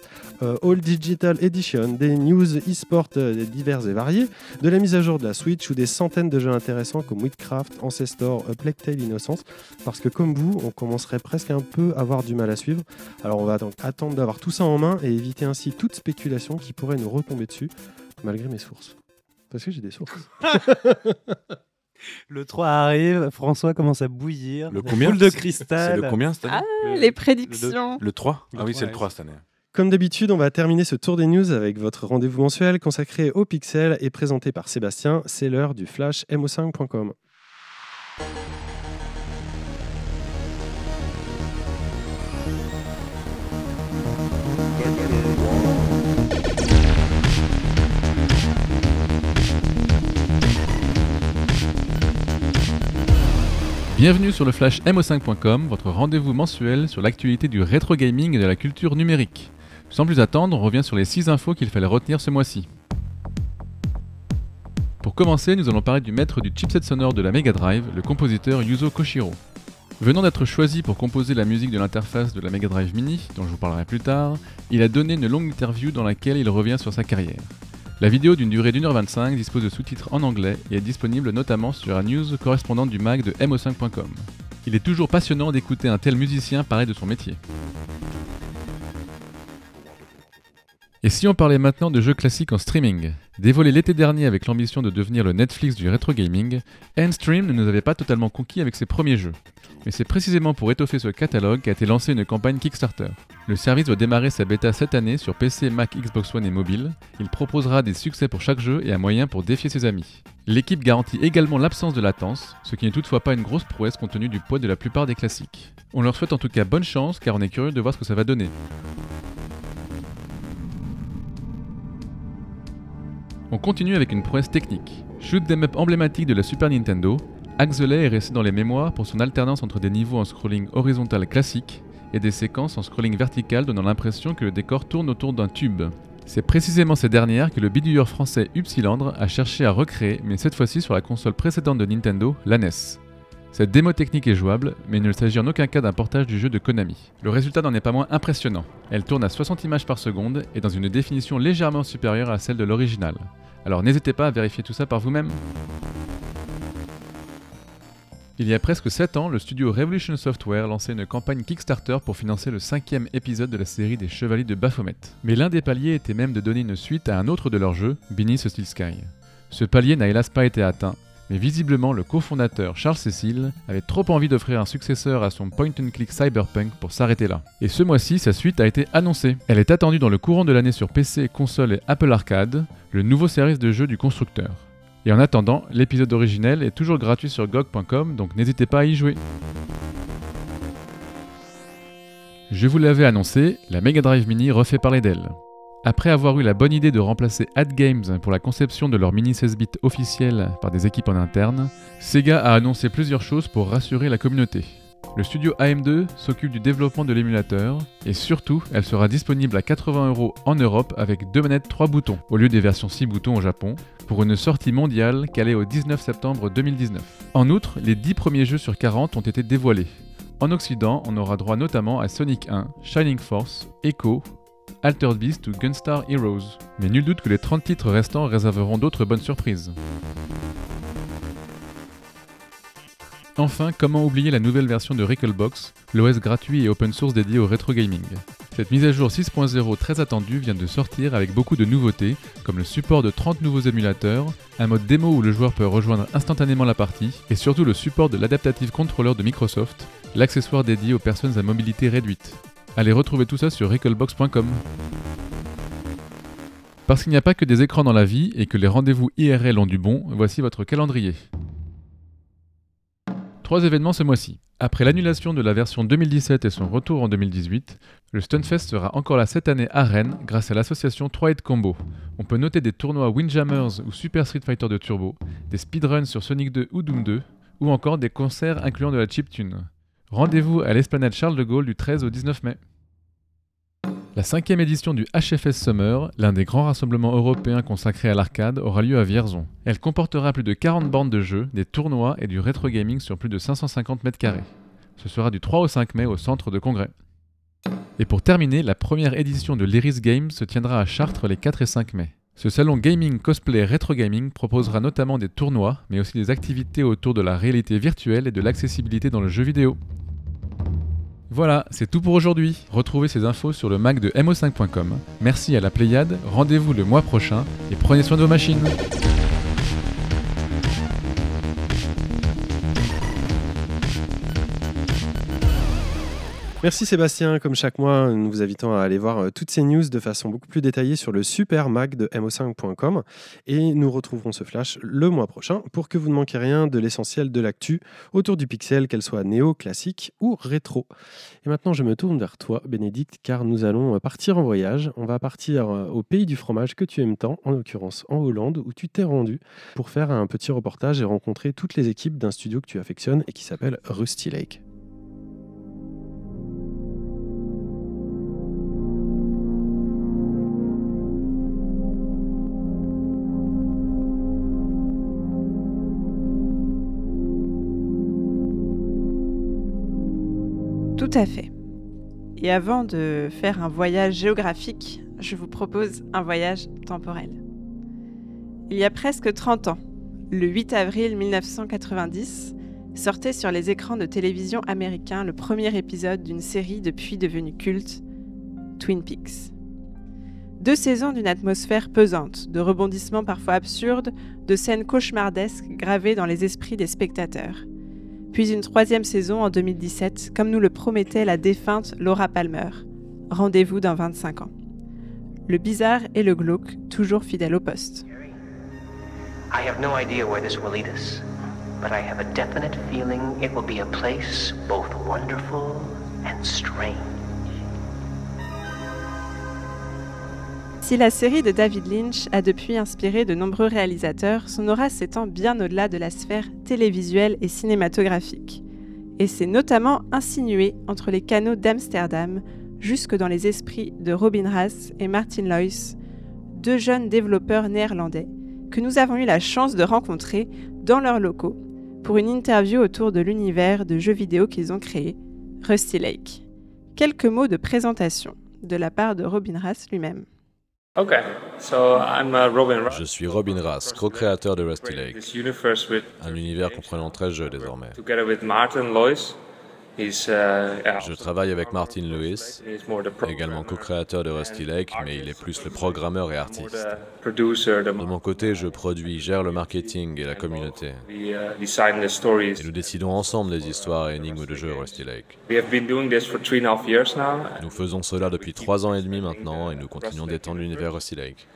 euh, All Digital Edition, des news e-sport euh, divers et variés, de la mise à jour de la Switch ou des centaines de jeux intéressants comme Witchcraft, Ancestor, A Plague Tale Innocence, parce que comme vous, on commencerait presque un peu à avoir du mal à suivre. Alors on va donc attendre d'avoir tout ça en main et éviter ainsi toute spéculation qui pourrait nous retomber dessus, malgré mes sources. Parce que j'ai des sources. [LAUGHS] Le 3 arrive, François commence à bouillir. Le combien boule de cristal. C'est le combien cette année Ah, le, les prédictions. le 3 Le Ah oui, 3, c'est le ouais. 3 cette année. Comme d'habitude, on va terminer ce tour des news avec votre rendez-vous mensuel consacré aux pixels et présenté par Sébastien. C'est l'heure du flash mo5.com. Bienvenue sur le flash mo5.com, votre rendez-vous mensuel sur l'actualité du rétro gaming et de la culture numérique. Sans plus attendre, on revient sur les 6 infos qu'il fallait retenir ce mois-ci. Pour commencer, nous allons parler du maître du chipset sonore de la Mega Drive, le compositeur Yuzo Koshiro. Venant d'être choisi pour composer la musique de l'interface de la Mega Drive Mini, dont je vous parlerai plus tard, il a donné une longue interview dans laquelle il revient sur sa carrière. La vidéo d'une durée d'1h25 dispose de sous-titres en anglais et est disponible notamment sur la news correspondante du mag de mo5.com. Il est toujours passionnant d'écouter un tel musicien parler de son métier. Et si on parlait maintenant de jeux classiques en streaming Dévoilé l'été dernier avec l'ambition de devenir le Netflix du rétro gaming, Endstream ne nous avait pas totalement conquis avec ses premiers jeux. Mais c'est précisément pour étoffer ce catalogue qu'a été lancée une campagne Kickstarter. Le service doit démarrer sa bêta cette année sur PC, Mac, Xbox One et mobile. Il proposera des succès pour chaque jeu et un moyen pour défier ses amis. L'équipe garantit également l'absence de latence, ce qui n'est toutefois pas une grosse prouesse compte tenu du poids de la plupart des classiques. On leur souhaite en tout cas bonne chance car on est curieux de voir ce que ça va donner. On continue avec une prouesse technique. Shoot 'em up emblématique de la Super Nintendo, Axelet est resté dans les mémoires pour son alternance entre des niveaux en scrolling horizontal classique et des séquences en scrolling vertical donnant l'impression que le décor tourne autour d'un tube. C'est précisément ces dernières que le bidouilleur français Upsilandre a cherché à recréer, mais cette fois-ci sur la console précédente de Nintendo, la NES. Cette démo technique est jouable, mais il ne s'agit en aucun cas d'un portage du jeu de Konami. Le résultat n'en est pas moins impressionnant. Elle tourne à 60 images par seconde et dans une définition légèrement supérieure à celle de l'original. Alors n'hésitez pas à vérifier tout ça par vous-même. Il y a presque 7 ans, le studio Revolution Software lançait une campagne Kickstarter pour financer le cinquième épisode de la série des Chevaliers de Baphomet. Mais l'un des paliers était même de donner une suite à un autre de leurs jeux, Beneath the Sky. Ce palier n'a hélas pas été atteint, mais visiblement le cofondateur Charles Cecil avait trop envie d'offrir un successeur à son point-and-click Cyberpunk pour s'arrêter là. Et ce mois-ci, sa suite a été annoncée. Elle est attendue dans le courant de l'année sur PC, console et Apple Arcade, le nouveau service de jeu du constructeur. Et en attendant, l'épisode originel est toujours gratuit sur GOG.com, donc n'hésitez pas à y jouer. Je vous l'avais annoncé, la Mega Drive Mini refait parler d'elle. Après avoir eu la bonne idée de remplacer AdGames pour la conception de leur mini 16 bits officiel par des équipes en interne, Sega a annoncé plusieurs choses pour rassurer la communauté. Le studio AM2 s'occupe du développement de l'émulateur et surtout, elle sera disponible à 80 euros en Europe avec deux manettes 3 boutons au lieu des versions 6 boutons au Japon pour une sortie mondiale calée au 19 septembre 2019. En outre, les 10 premiers jeux sur 40 ont été dévoilés. En Occident, on aura droit notamment à Sonic 1, Shining Force, Echo, Altered Beast ou Gunstar Heroes. Mais nul doute que les 30 titres restants réserveront d'autres bonnes surprises. Enfin, comment oublier la nouvelle version de Recalbox, l'OS gratuit et open source dédié au rétro gaming? Cette mise à jour 6.0 très attendue vient de sortir avec beaucoup de nouveautés, comme le support de 30 nouveaux émulateurs, un mode démo où le joueur peut rejoindre instantanément la partie, et surtout le support de l'Adaptative Controller de Microsoft, l'accessoire dédié aux personnes à mobilité réduite. Allez retrouver tout ça sur recalbox.com. Parce qu'il n'y a pas que des écrans dans la vie et que les rendez-vous IRL ont du bon, voici votre calendrier. Trois événements ce mois-ci. Après l'annulation de la version 2017 et son retour en 2018, le Stunfest sera encore là cette année à Rennes grâce à l'association 3 Hit Combo. On peut noter des tournois Windjammers ou Super Street Fighter de Turbo, des speedruns sur Sonic 2 ou Doom 2, ou encore des concerts incluant de la chiptune. Rendez-vous à l'esplanade Charles de Gaulle du 13 au 19 mai. La cinquième édition du HFS Summer, l'un des grands rassemblements européens consacrés à l'arcade, aura lieu à Vierzon. Elle comportera plus de 40 bandes de jeux, des tournois et du rétro gaming sur plus de 550 mètres carrés. Ce sera du 3 au 5 mai au centre de congrès. Et pour terminer, la première édition de l'Iris Games se tiendra à Chartres les 4 et 5 mai. Ce salon gaming, cosplay, rétro gaming proposera notamment des tournois, mais aussi des activités autour de la réalité virtuelle et de l'accessibilité dans le jeu vidéo. Voilà, c'est tout pour aujourd'hui. Retrouvez ces infos sur le Mac de mo5.com. Merci à la Pléiade, rendez-vous le mois prochain et prenez soin de vos machines. Merci Sébastien, comme chaque mois, nous vous invitons à aller voir euh, toutes ces news de façon beaucoup plus détaillée sur le super Mac de mo5.com et nous retrouverons ce flash le mois prochain pour que vous ne manquiez rien de l'essentiel de l'actu autour du pixel, qu'elle soit néo, classique ou rétro. Et maintenant, je me tourne vers toi, Bénédicte, car nous allons euh, partir en voyage. On va partir euh, au pays du fromage que tu aimes tant, en l'occurrence en Hollande, où tu t'es rendu pour faire un petit reportage et rencontrer toutes les équipes d'un studio que tu affectionnes et qui s'appelle Rusty Lake. Tout à fait. Et avant de faire un voyage géographique, je vous propose un voyage temporel. Il y a presque 30 ans, le 8 avril 1990, sortait sur les écrans de télévision américains le premier épisode d'une série depuis devenue culte, Twin Peaks. Deux saisons d'une atmosphère pesante, de rebondissements parfois absurdes, de scènes cauchemardesques gravées dans les esprits des spectateurs – puis une troisième saison en 2017, comme nous le promettait la défunte Laura Palmer. Rendez-vous dans 25 ans. Le bizarre et le glauque, toujours fidèles au poste. I have no idea where this will lead us, but I have a. Si la série de David Lynch a depuis inspiré de nombreux réalisateurs, son aura s'étend bien au-delà de la sphère télévisuelle et cinématographique. Et s'est notamment insinué entre les canaux d'Amsterdam jusque dans les esprits de Robin Rass et Martin Lois, deux jeunes développeurs néerlandais que nous avons eu la chance de rencontrer dans leurs locaux pour une interview autour de l'univers de jeux vidéo qu'ils ont créé, Rusty Lake. Quelques mots de présentation de la part de Robin Rass lui-même. Uh, Je suis Robin Rass, co-créateur de Rusty Lake, un univers comprenant 13 jeux désormais. Uh, Je travaille avec Martin Lewis, également co-créateur de Rusty Lake, mais il est plus le programmeur et artiste. De mon côté, je produis, gère le marketing et la communauté. Uh, et nous décidons ensemble des histoires et énigmes de jeux Rusty Lake. Nous faisons cela depuis trois ans et demi maintenant et nous continuons d'étendre l'univers Rusty Lake.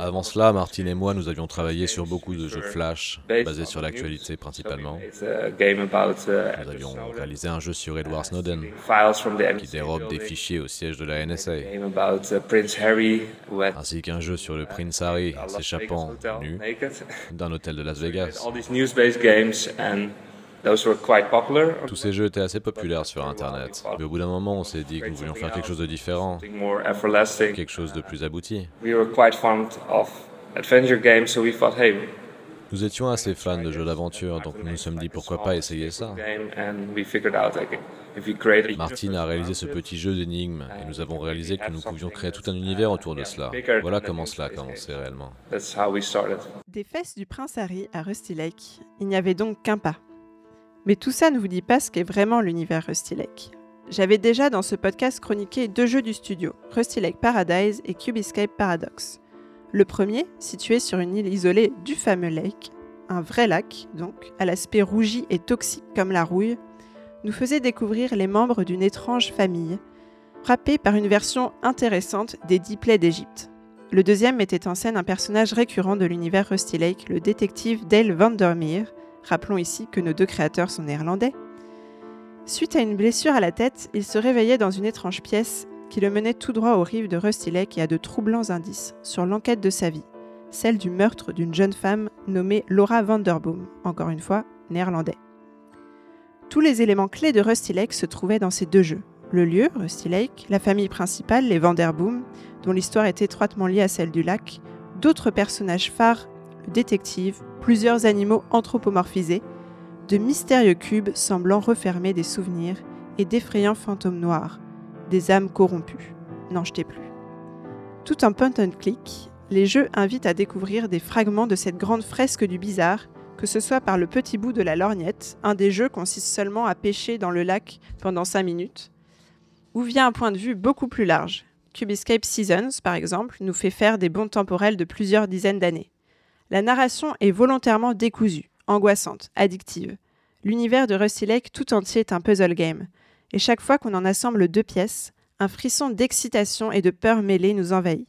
Avant cela, Martin et moi, nous avions travaillé sur beaucoup de jeux Flash, basés sur l'actualité principalement. Uh, nous avions réalisé un jeu sur Edward Snowden, qui dérobe des fichiers au siège de la NSA, uh, ainsi qu'un jeu sur le Prince Harry s'échappant nu d'un hôtel de Las Vegas. Tous ces jeux étaient assez populaires sur Internet. Mais au bout d'un moment, on s'est dit que nous voulions faire quelque chose de différent, quelque chose de plus abouti. Nous étions assez fans de jeux d'aventure, donc nous nous sommes dit pourquoi pas essayer ça? Martin a réalisé ce petit jeu d'énigmes et nous avons réalisé que nous pouvions créer tout un univers autour de cela. Voilà comment cela a commencé réellement. Des fesses du prince Harry à Rusty Lake, il n'y avait donc qu'un pas. Mais tout ça ne vous dit pas ce qu'est vraiment l'univers Rusty Lake. J'avais déjà dans ce podcast chroniqué deux jeux du studio, Rusty Lake Paradise et Cube Escape Paradox. Le premier, situé sur une île isolée du fameux lake, un vrai lac donc, à l'aspect rougi et toxique comme la rouille, nous faisait découvrir les membres d'une étrange famille, frappée par une version intéressante des dix plaies d'Égypte. Le deuxième mettait en scène un personnage récurrent de l'univers Rusty Lake, le détective Dale Vandermeer. Rappelons ici que nos deux créateurs sont néerlandais. Suite à une blessure à la tête, il se réveillait dans une étrange pièce qui le menait tout droit aux rives de Rusty Lake et à de troublants indices sur l'enquête de sa vie, celle du meurtre d'une jeune femme nommée Laura Vanderboom, encore une fois néerlandais. Tous les éléments clés de Rusty Lake se trouvaient dans ces deux jeux. Le lieu, Rusty Lake, la famille principale, les Vanderboom, dont l'histoire est étroitement liée à celle du lac, d'autres personnages phares, détective, plusieurs animaux anthropomorphisés, de mystérieux cubes semblant refermer des souvenirs et d'effrayants fantômes noirs, des âmes corrompues. N'en jetez plus. Tout en point and click, les jeux invitent à découvrir des fragments de cette grande fresque du bizarre que ce soit par le petit bout de la lorgnette, un des jeux consiste seulement à pêcher dans le lac pendant 5 minutes, ou via un point de vue beaucoup plus large. Cubescape Seasons, par exemple, nous fait faire des bonds temporels de plusieurs dizaines d'années. La narration est volontairement décousue, angoissante, addictive. L'univers de Rusty Lake tout entier est un puzzle game, et chaque fois qu'on en assemble deux pièces, un frisson d'excitation et de peur mêlée nous envahit.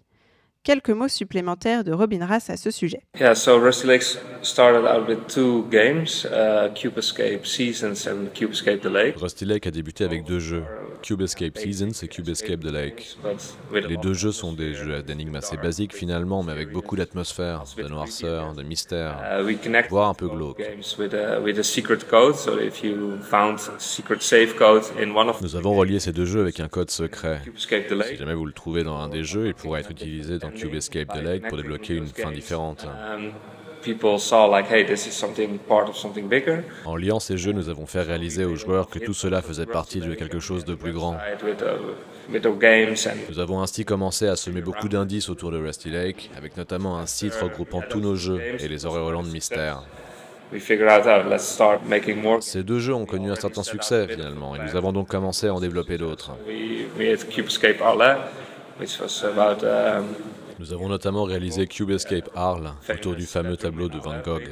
Quelques mots supplémentaires de Robin Rass à ce sujet. Yeah, so Rusty Lake started out with two games, uh, Cube Escape Seasons and Cube Escape the Lake. Rusty Lake a débuté avec deux jeux, Cube Escape Seasons et Cube Escape the Lake. Les deux jeux sont des jeux d'énigmes assez basiques finalement, mais avec beaucoup d'atmosphère, de noirceur, de mystère, voire un peu glauque. Nous avons relié ces deux jeux avec un code secret. Si jamais vous le trouvez dans un des jeux, il pourra être utilisé dans Cube Escape the Lake pour débloquer une fin différente. En liant ces jeux, nous avons fait réaliser aux joueurs que tout cela faisait partie de quelque chose de plus grand. Nous avons ainsi commencé à semer beaucoup d'indices autour de Rusty Lake, avec notamment un site regroupant tous nos jeux et les Auréolans de mystère. Ces deux jeux ont connu un certain succès finalement, et nous avons donc commencé à en développer d'autres. Nous avons notamment réalisé Cube Escape Arles autour du fameux tableau de Van Gogh.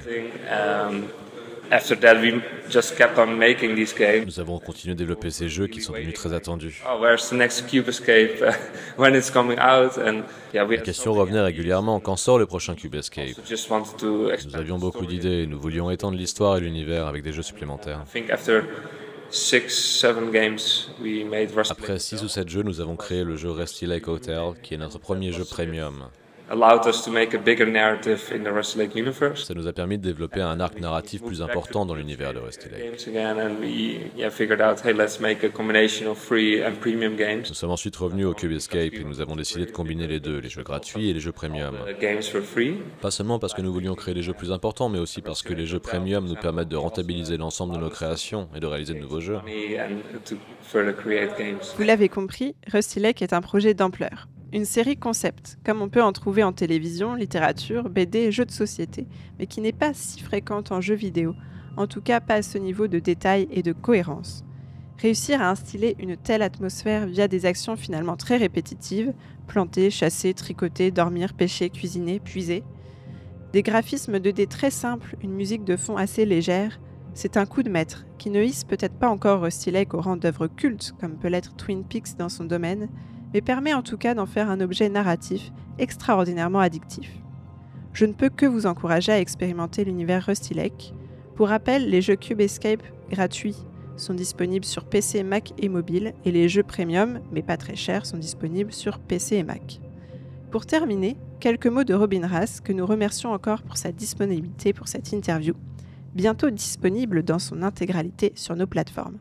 Nous avons continué à développer ces jeux qui sont devenus très attendus. [LAUGHS] La question revenait régulièrement quand sort le prochain Cube Escape? Nous avions beaucoup d'idées et nous voulions étendre l'histoire et l'univers avec des jeux supplémentaires. Après 6 ou 7 jeux, nous avons créé le jeu Rusty Lake Hotel, qui est notre premier jeu premium. Ça nous a permis de développer un arc narratif plus important dans l'univers de Rusty Lake. Nous sommes ensuite revenus au Cube Escape et nous avons décidé de combiner les deux, les jeux gratuits et les jeux premium. Pas seulement parce que nous voulions créer des jeux plus importants, mais aussi parce que les jeux premium nous permettent de rentabiliser l'ensemble de nos créations et de réaliser de nouveaux jeux. Vous l'avez compris, Rusty Lake est un projet d'ampleur une série concept, comme on peut en trouver en télévision, littérature, BD jeux de société, mais qui n'est pas si fréquente en jeux vidéo, en tout cas pas à ce niveau de détail et de cohérence. Réussir à instiller une telle atmosphère via des actions finalement très répétitives, planter, chasser, tricoter, dormir, pêcher, cuisiner, puiser, des graphismes 2D très simples, une musique de fond assez légère, c'est un coup de maître qui ne hisse peut-être pas encore Rusty Lake au rang d'œuvre culte comme peut l'être Twin Peaks dans son domaine, mais permet en tout cas d'en faire un objet narratif extraordinairement addictif. Je ne peux que vous encourager à expérimenter l'univers Rusty. Pour rappel, les jeux Cube Escape gratuits sont disponibles sur PC, Mac et mobile, et les jeux premium, mais pas très chers, sont disponibles sur PC et Mac. Pour terminer, quelques mots de Robin Rass, que nous remercions encore pour sa disponibilité pour cette interview, bientôt disponible dans son intégralité sur nos plateformes.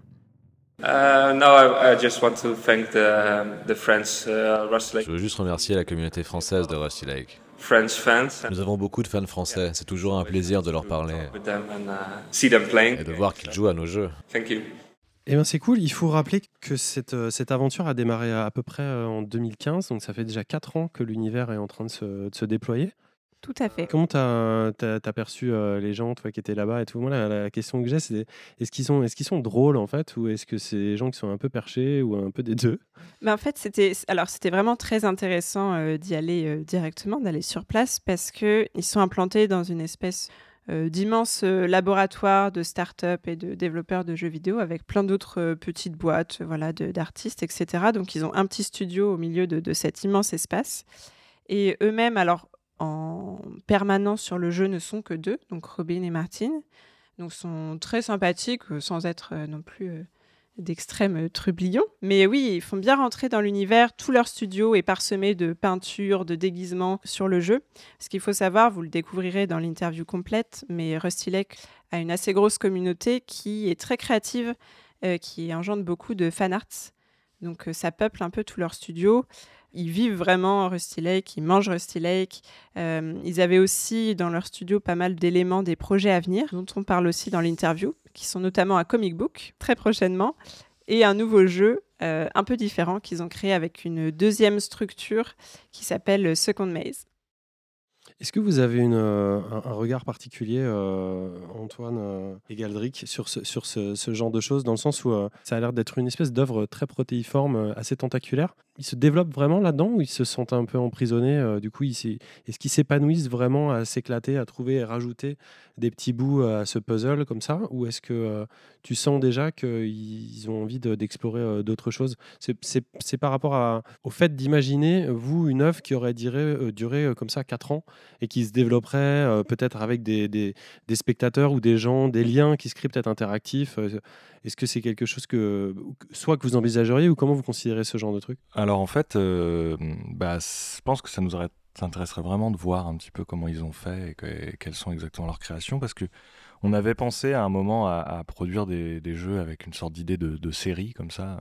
Je veux juste remercier la communauté française de Rusty Lake. Nous avons beaucoup de fans français. C'est toujours un plaisir de leur parler uh, et de voir qu'ils jouent à nos jeux. Eh bien, c'est cool. Il faut rappeler que cette, euh, cette aventure a démarré à, peu près euh, en 2015, donc ça fait déjà 4 ans que l'univers est en train de se, de se déployer. Tout à fait. Comment tu as, perçu euh, les gens toi, qui étaient là-bas et tout? Moi, la, question que j'ai, c'est est-ce qu'ils sont, est sont drôles en fait ou est-ce que c'est des gens qui sont un peu perchés ou un peu des deux? Mais En fait, c'était vraiment très intéressant euh, d'y aller euh, directement, d'aller sur place parce qu'ils sont implantés dans une espèce d'immense laboratoire de start-up et de développeurs de jeux vidéo avec plein d'autres petites boîtes voilà, d'artistes, etc. Donc, ils ont un petit studio au milieu de, de cet immense espace. Et eux-mêmes, alors en permanence sur le jeu, ne sont que deux, donc Robin et Martin. Donc sont très sympathiques, sans être non plus d'extrêmes trublions. Mais oui, ils font bien rentrer dans l'univers. Tout leur studio est parsemé de peintures, de déguisements sur le jeu. Ce qu'il faut savoir, vous le découvrirez dans l'interview complète, mais Rusty Lake a une assez grosse communauté qui est très créative, euh, qui engendre beaucoup de fan arts. Donc euh, ça peuple un peu tout leur studio. Ils vivent vraiment Rusty Lake, ils mangent Rusty Lake. Euh, ils avaient aussi dans leur studio pas mal d'éléments des projets à venir, dont on parle aussi dans l'interview qui sont notamment un comic book très prochainement et un nouveau jeu euh, un peu différent qu'ils ont créé avec une deuxième structure qui s'appelle Second Maze. Est-ce que vous avez une, euh, un, regard particulier, euh, Antoine et Galdric, sur, ce, sur ce, genre de choses, dans le sens où ça a l'air d'être une espèce d'œuvre très protéiforme, assez tentaculaire? Ils se développent vraiment là-dedans ou ils se sentent un peu emprisonnés Du coup, est-ce qu'ils s'épanouissent vraiment à s'éclater, à trouver et rajouter des petits bouts à ce puzzle comme ça? Ou est-ce que tu sens déjà qu'ils ont envie d'explorer d'autres choses? C'est par rapport au fait d'imaginer, vous, une œuvre qui aurait duré, duré comme ça 4 ans et qui se développerait euh, peut-être avec des, des, spectateurs ou des gens, des liens qui se créent peut-être interactifs euh, Est-ce que c'est quelque chose que soit que vous envisageriez ou comment vous considérez ce genre de truc? Alors en fait, euh, bah, je pense que ça nous intéresserait vraiment de voir un petit peu comment ils ont fait et, quelles sont exactement leurs créations parce que on avait pensé à un moment à, produire des, jeux avec une sorte d'idée de, de, série comme ça,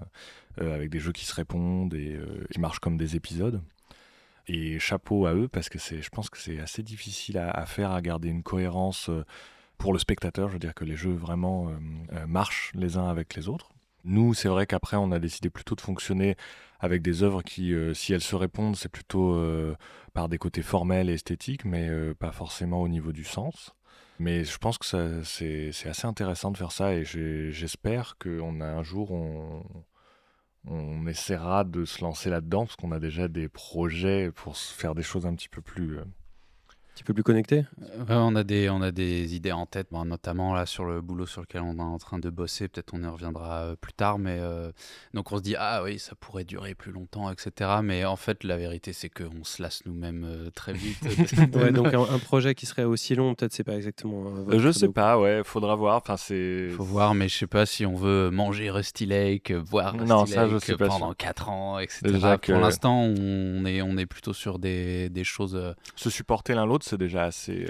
avec des jeux qui se répondent et qui marchent comme des épisodes. Et chapeau à eux parce que je pense que c'est assez difficile à, faire, à garder une cohérence euh, pour le spectateur. Je veux dire que les jeux vraiment euh, euh, marchent les uns avec les autres. Nous, c'est vrai qu'après, on a décidé plutôt de fonctionner avec des œuvres qui, si elles se répondent, c'est plutôt par des côtés formels et esthétiques, mais pas forcément au niveau du sens. Mais je pense que c'est, assez intéressant de faire ça et j'espère qu'on a un jour, on, on essaiera de se lancer là-dedans parce qu'on a déjà des projets pour faire des choses un petit peu plus euh, petit peu plus connecté euh, on, a des, on a des idées en tête, notamment là sur le boulot sur lequel on est en train de bosser. Peut-être on y reviendra euh, plus tard, mais euh, donc on se dit ah oui, ça pourrait durer plus longtemps, etc. Mais en fait, la vérité, c'est qu'on se lasse nous-mêmes très vite. [LAUGHS] donc un, projet qui serait aussi long, peut-être c'est pas exactement. je sais pas, ouais, faudra voir. Enfin, c'est. Faut voir, mais je sais pas si on veut manger Rusty Lake, voir Rusty non, ça, Lake pendant 4 ans, etc. Pour l'instant, on est, on est plutôt sur des, des choses. Se supporter l'un l'autre c'est déjà assez.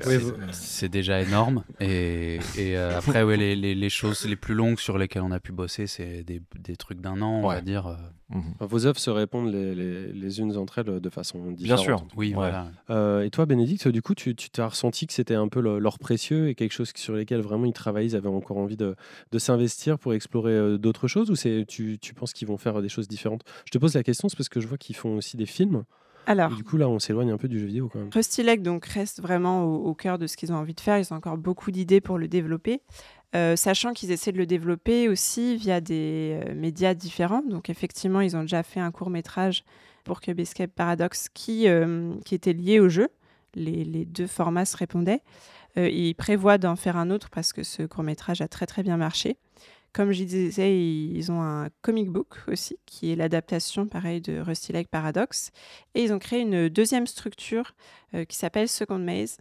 c'est déjà énorme. Et, et euh, [LAUGHS] après, ouais, les, les, les, choses les plus longues sur lesquelles on a pu bosser, c'est des, des, trucs d'un an, on va dire. Euh. Mhm. Vos œuvres se répondent les, les, unes entre elles de façon différente. Bien sûr, oui. Voilà. Euh, et toi, Bénédicte, du coup, tu t'as ressenti que c'était un peu l'or précieux et quelque chose sur lesquels vraiment ils travaillent, ils avaient encore envie de, de s'investir pour explorer d'autres choses ou tu, tu penses qu'ils vont faire des choses différentes? Je te pose la question, c'est parce que je vois qu'ils font aussi des films. Alors, du coup, là, on s'éloigne un peu du jeu vidéo quand même. Rusty Lake donc, reste vraiment au, cœur de ce qu'ils ont envie de faire. Ils ont encore beaucoup d'idées pour le développer. Euh, sachant qu'ils essaient de le développer aussi via des euh, médias différents. Donc, effectivement, ils ont déjà fait un court métrage pour Cube Escape Paradox qui, euh, qui était lié au jeu. Les, les deux formats se répondaient. ils prévoient d'en faire un autre parce que ce court métrage a très très bien marché. Comme je disais, ils ont un comic book aussi, qui est l'adaptation, pareil, de Rusty Lake Paradox. Et ils ont créé une deuxième structure euh, qui s'appelle Second Maze,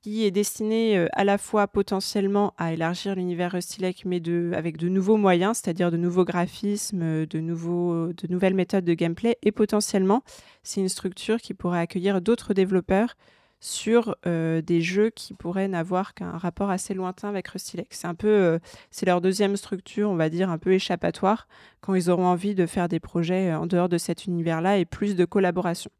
qui est destinée euh, à la fois potentiellement à élargir l'univers Rusty Lake, mais avec de nouveaux moyens, c'est-à-dire de nouveaux graphismes, de, nouveaux, de nouvelles méthodes de gameplay. Et potentiellement, c'est une structure qui pourrait accueillir d'autres développeurs sur euh, des jeux qui pourraient n'avoir qu'un rapport assez lointain avec Rusty. C'est un peu, euh, c'est leur deuxième structure, on va dire, un peu échappatoire, quand ils auront envie de faire des projets euh, en dehors de cet univers-là et plus de collaboration.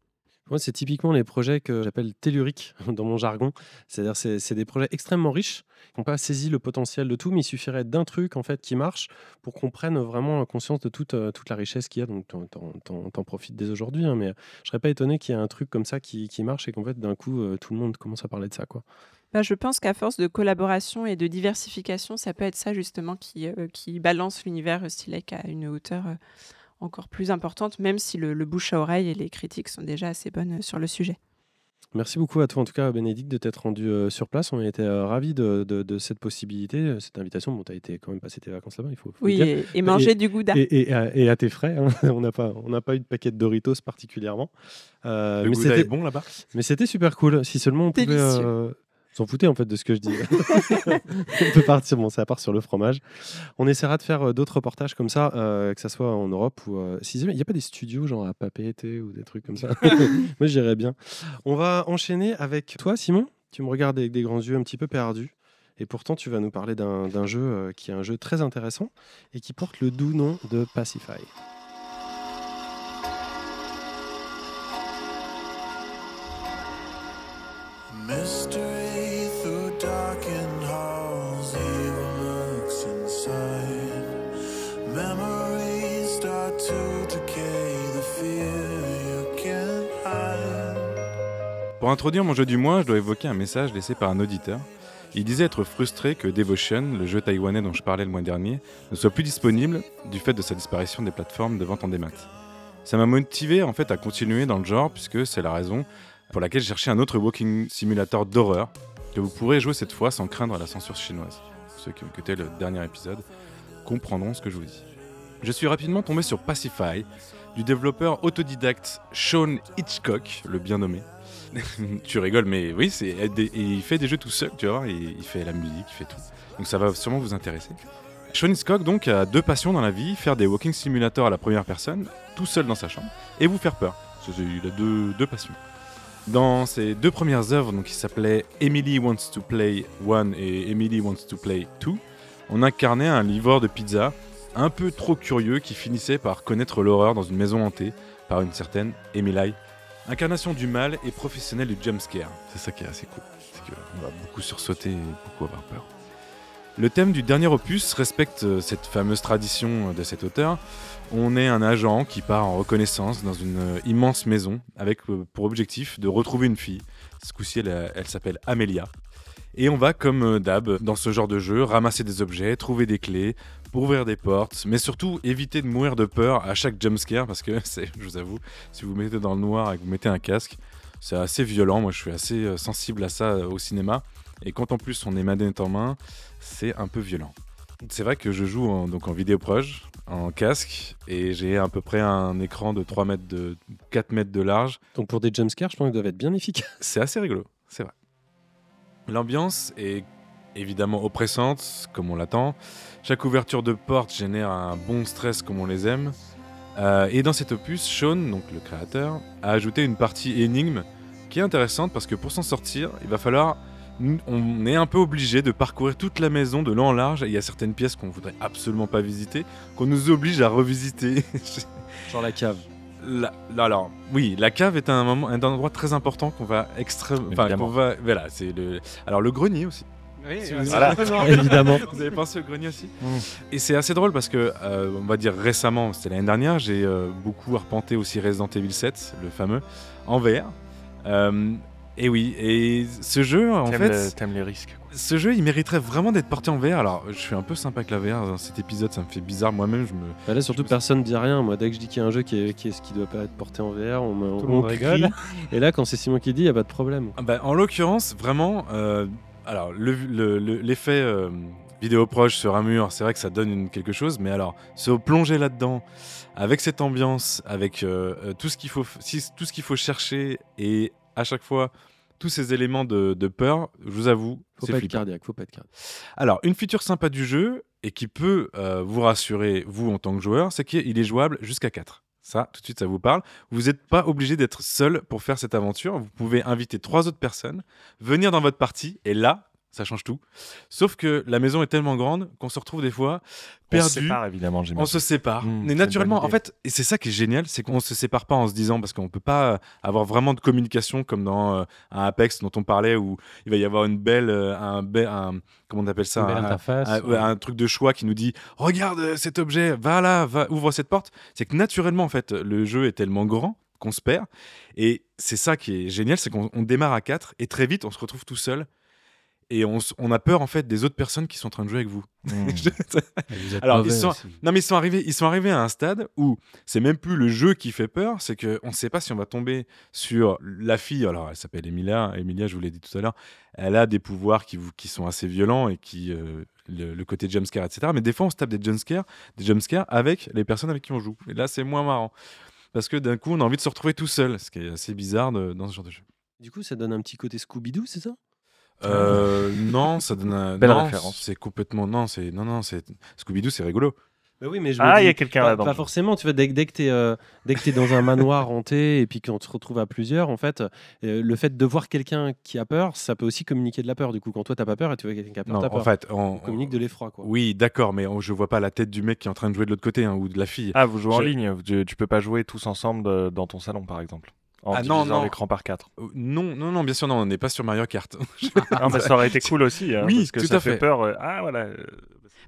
C'est typiquement les projets que j'appelle telluriques [LAUGHS] dans mon jargon. C'est-à-dire, c'est, c'est des projets extrêmement riches qui n'ont pas saisi le potentiel de tout, mais il suffirait d'un truc fait qui marche pour qu'on prenne vraiment conscience de toute, euh, la richesse qu'il y a. Donc, t'en, profites dès aujourd'hui, hein, mais je serais pas étonné qu'il y ait un truc comme ça qui, marche et qu'en fait, d'un coup, euh, tout le monde commence à parler de ça, quoi. Bah, je pense qu'à force de collaboration et de diversification, ça peut être ça justement qui, euh, qui balance l'univers Stylec à une hauteur encore plus importante, même si le, bouche à oreille et les critiques sont déjà assez bonnes euh, sur le sujet. Merci beaucoup à toi, en tout cas, Bénédicte, de t'être rendu euh, sur place. On a été euh, ravis de, de, de, cette possibilité, cette invitation. Bon, tu as été quand même passé tes vacances là-bas, il faut, faut Oui, et, et, manger du gouda. Et, et, et, à tes frais. Hein. [LAUGHS] on n'a pas, on pas eu de paquet de Doritos particulièrement. Euh, Le mais gouda est bon là-bas Mais c'était super cool. Si seulement on pouvait s'en foutait en fait de ce que je dis. [LAUGHS] on peut partir, bon, ça part sur le fromage. On essaiera de faire euh, d'autres reportages comme ça, euh, que ça soit en Europe ou euh, si il n'y a pas des studios genre à Papete ou des trucs comme ça? [LAUGHS] [LAUGHS] Moi, j'irais bien. On va enchaîner avec toi, Simon. Tu me regardes avec des grands yeux un petit peu perdus. Et pourtant, tu vas nous parler d'un jeu euh, qui est un jeu très intéressant et qui porte le doux nom de Pacify. Pour introduire mon jeu du mois, je dois évoquer un message laissé par un auditeur. Il disait être frustré que Devotion, le jeu taïwanais dont je parlais le mois dernier, ne soit plus disponible du fait de sa disparition des plateformes de vente en démat. Ça m'a motivé en fait à continuer dans le genre puisque c'est la raison pour laquelle j'ai cherché un autre walking simulator d'horreur que vous pourrez jouer cette fois sans craindre la censure chinoise. Ceux qui ont écouté le dernier épisode comprendront ce que je vous dis. Je suis rapidement tombé sur Pacify, du développeur autodidacte Sean Hitchcock, le bien nommé. [LAUGHS] tu rigoles, mais oui, c'est, il fait des jeux tout seul, tu vois, il, il fait la musique, il fait tout. Donc ça va sûrement vous intéresser. Sean Hitchcock donc a deux passions dans la vie, faire des walking simulators à la première personne, tout seul dans sa chambre, et vous faire peur. Il a deux, passions. Dans ses deux premières œuvres, donc, qui s'appelaient Emily Wants to Play 1 et Emily Wants to Play 2, on incarnait un livreur de pizza un peu trop curieux qui finissait par connaître l'horreur dans une maison hantée par une certaine Emily. Incarnation du mal et professionnel du jumpscare. C'est ça qui est assez cool. C'est qu'on va beaucoup sursauter et beaucoup avoir peur. Le thème du dernier opus respecte euh, cette fameuse tradition de cet auteur. On est un agent qui part en reconnaissance dans une euh, immense maison avec euh, pour objectif de retrouver une fille. Ce coup-ci, elle, elle s'appelle Amelia. Et on va, comme d'hab, dans ce genre de jeu, ramasser des objets, trouver des clés, ouvrir des portes, mais surtout éviter de mourir de peur à chaque jumpscare parce que, [LAUGHS] je vous avoue, si vous mettez dans le noir et que vous mettez un casque, c'est assez violent. Moi, je suis assez sensible à ça au cinéma. Et quand en plus on est manette en main, c'est un peu violent. C'est vrai que je joue en, donc en vidéo proche, en casque, et j'ai à peu près un écran de 3 mètres de 4 mètres de large. Donc pour des jumpscares, je pense qu'ils doivent être bien efficaces. C'est assez rigolo, c'est vrai. L'ambiance est évidemment oppressante, comme on l'attend. Chaque ouverture de porte génère un bon stress comme on les aime. Euh, et dans cet opus, Sean, donc le créateur, a ajouté une partie énigme qui est intéressante parce que pour s'en sortir, il va falloir on est un peu obligé de parcourir toute la maison de long en large. Il y a certaines pièces qu'on voudrait absolument pas visiter, qu'on nous oblige à revisiter. [LAUGHS] Genre la cave. La, alors, oui, la cave est un, moment, un endroit très important qu'on va extrêmement. Enfin, va. Voilà, c'est le. Alors, le grenier aussi. Oui, voilà. [LAUGHS] évidemment. Vous avez pensé au grenier aussi mmh. Et c'est assez drôle parce que, euh, on va dire récemment, c'était l'année dernière, j'ai euh, beaucoup arpenté aussi Resident Evil 7, le fameux, en VR. Euh, et oui, et ce jeu, en fait. T'aimes les risques. Ce jeu, il mériterait vraiment d'être porté en VR. Alors, je suis un peu sympa avec la VR dans cet épisode, ça me fait bizarre. Moi-même, je me. Bah là, surtout, personne ne dit rien. Moi, dès que je dis qu'il y a un jeu qui, est, qui, est, qui doit pas être porté en VR, on, me, Tout on, rigole. Et là, quand c'est Simon qui dit, il n'y a pas de problème. Ah bah, en l'occurrence, vraiment. Euh, alors, l'effet. Le, le, euh, vidéo proche sur un mur, c'est vrai que ça donne une, quelque chose, mais alors se plonger là-dedans, avec cette ambiance, avec euh, euh tout ce qu'il faut, tout ce qu'il faut chercher et à chaque fois tous ces éléments de, peur, je vous avoue, faut pas être cardiaque, faut pas être cardiaque. Alors, une feature sympa du jeu et qui peut euh, vous rassurer, vous en tant que joueur, c'est qu'il est jouable jusqu'à 4. Ça, tout de suite, ça vous parle. Vous n'êtes pas obligé d'être seul pour faire cette aventure. Vous pouvez inviter trois autres personnes, venir dans votre partie, et là, ça change tout. Sauf que la maison est tellement grande qu'on se retrouve des fois perdu. On se sépare évidemment. On se sépare. Mmh, Mais naturellement, en fait, et c'est ça qui est génial, c'est qu'on se sépare pas en se disant parce qu'on peut pas avoir vraiment de communication comme dans euh, un Apex dont on parlait où il va y avoir une belle, euh, un, un, comment on appelle ça, une belle un, interface, un, ouais. un, truc de choix qui nous dit regarde euh, cet objet, va là, va ouvre cette porte. C'est que naturellement en fait, le jeu est tellement grand qu'on se perd. Et c'est ça qui est génial, c'est qu'on démarre à 4 et très vite on se retrouve tout seul et on, a peur en fait des autres personnes qui sont en train de jouer avec vous. [LAUGHS] Vous êtes Alors ils sont, aussi. non mais ils sont arrivés, ils sont arrivés à un stade où c'est même plus le jeu qui fait peur, c'est que on ne sait pas si on va tomber sur la fille. Alors elle s'appelle Emilia, Emilia, je vous l'ai dit tout à l'heure, elle a des pouvoirs qui, vous- qui sont assez violents et qui euh, le, le côté jumpscare, etc. Mais des fois on se tape des jumpscares, des jumpscares avec les personnes avec qui on joue. Et là c'est moins marrant parce que d'un coup on a envie de se retrouver tout seul, ce qui est assez bizarre de- dans ce genre de jeu. Du coup, ça donne un petit côté Scooby-Doo, c'est ça? Euh, non, ça donne un... Belle non, référence. C'est complètement non, c'est non non, c'est Scooby Doo, c'est rigolo. Bah oui, mais je Ah, il y a quelqu'un là-dedans. Pas forcément, tu vois, dès, dès que tu es, dès que t'es dans un manoir hanté et puis qu'on se retrouve à plusieurs, en fait, euh, le fait de voir quelqu'un qui a peur, ça peut aussi communiquer de la peur. Du coup, quand toi, t'as pas peur et tu vois quelqu'un qui a peur, Non, en peur. fait, on, On communique de l'effroi, quoi. Oui, d'accord, mais on- je vois pas la tête du mec qui est en train de jouer de l'autre côté hein, ou de la fille. Ah, vous jouez en ligne, tu, tu peux pas jouer tous ensemble euh, dans ton salon par exemple. En Ah, non, divisant non. l'écran par 4. Euh, Non, non, non, bien sûr, non, on n'est pas sur Mario Kart. [LAUGHS] non, mais ça aurait été cool aussi. hein, Oui, parce que tout ça à fait fait. peur. euh, ah, voilà.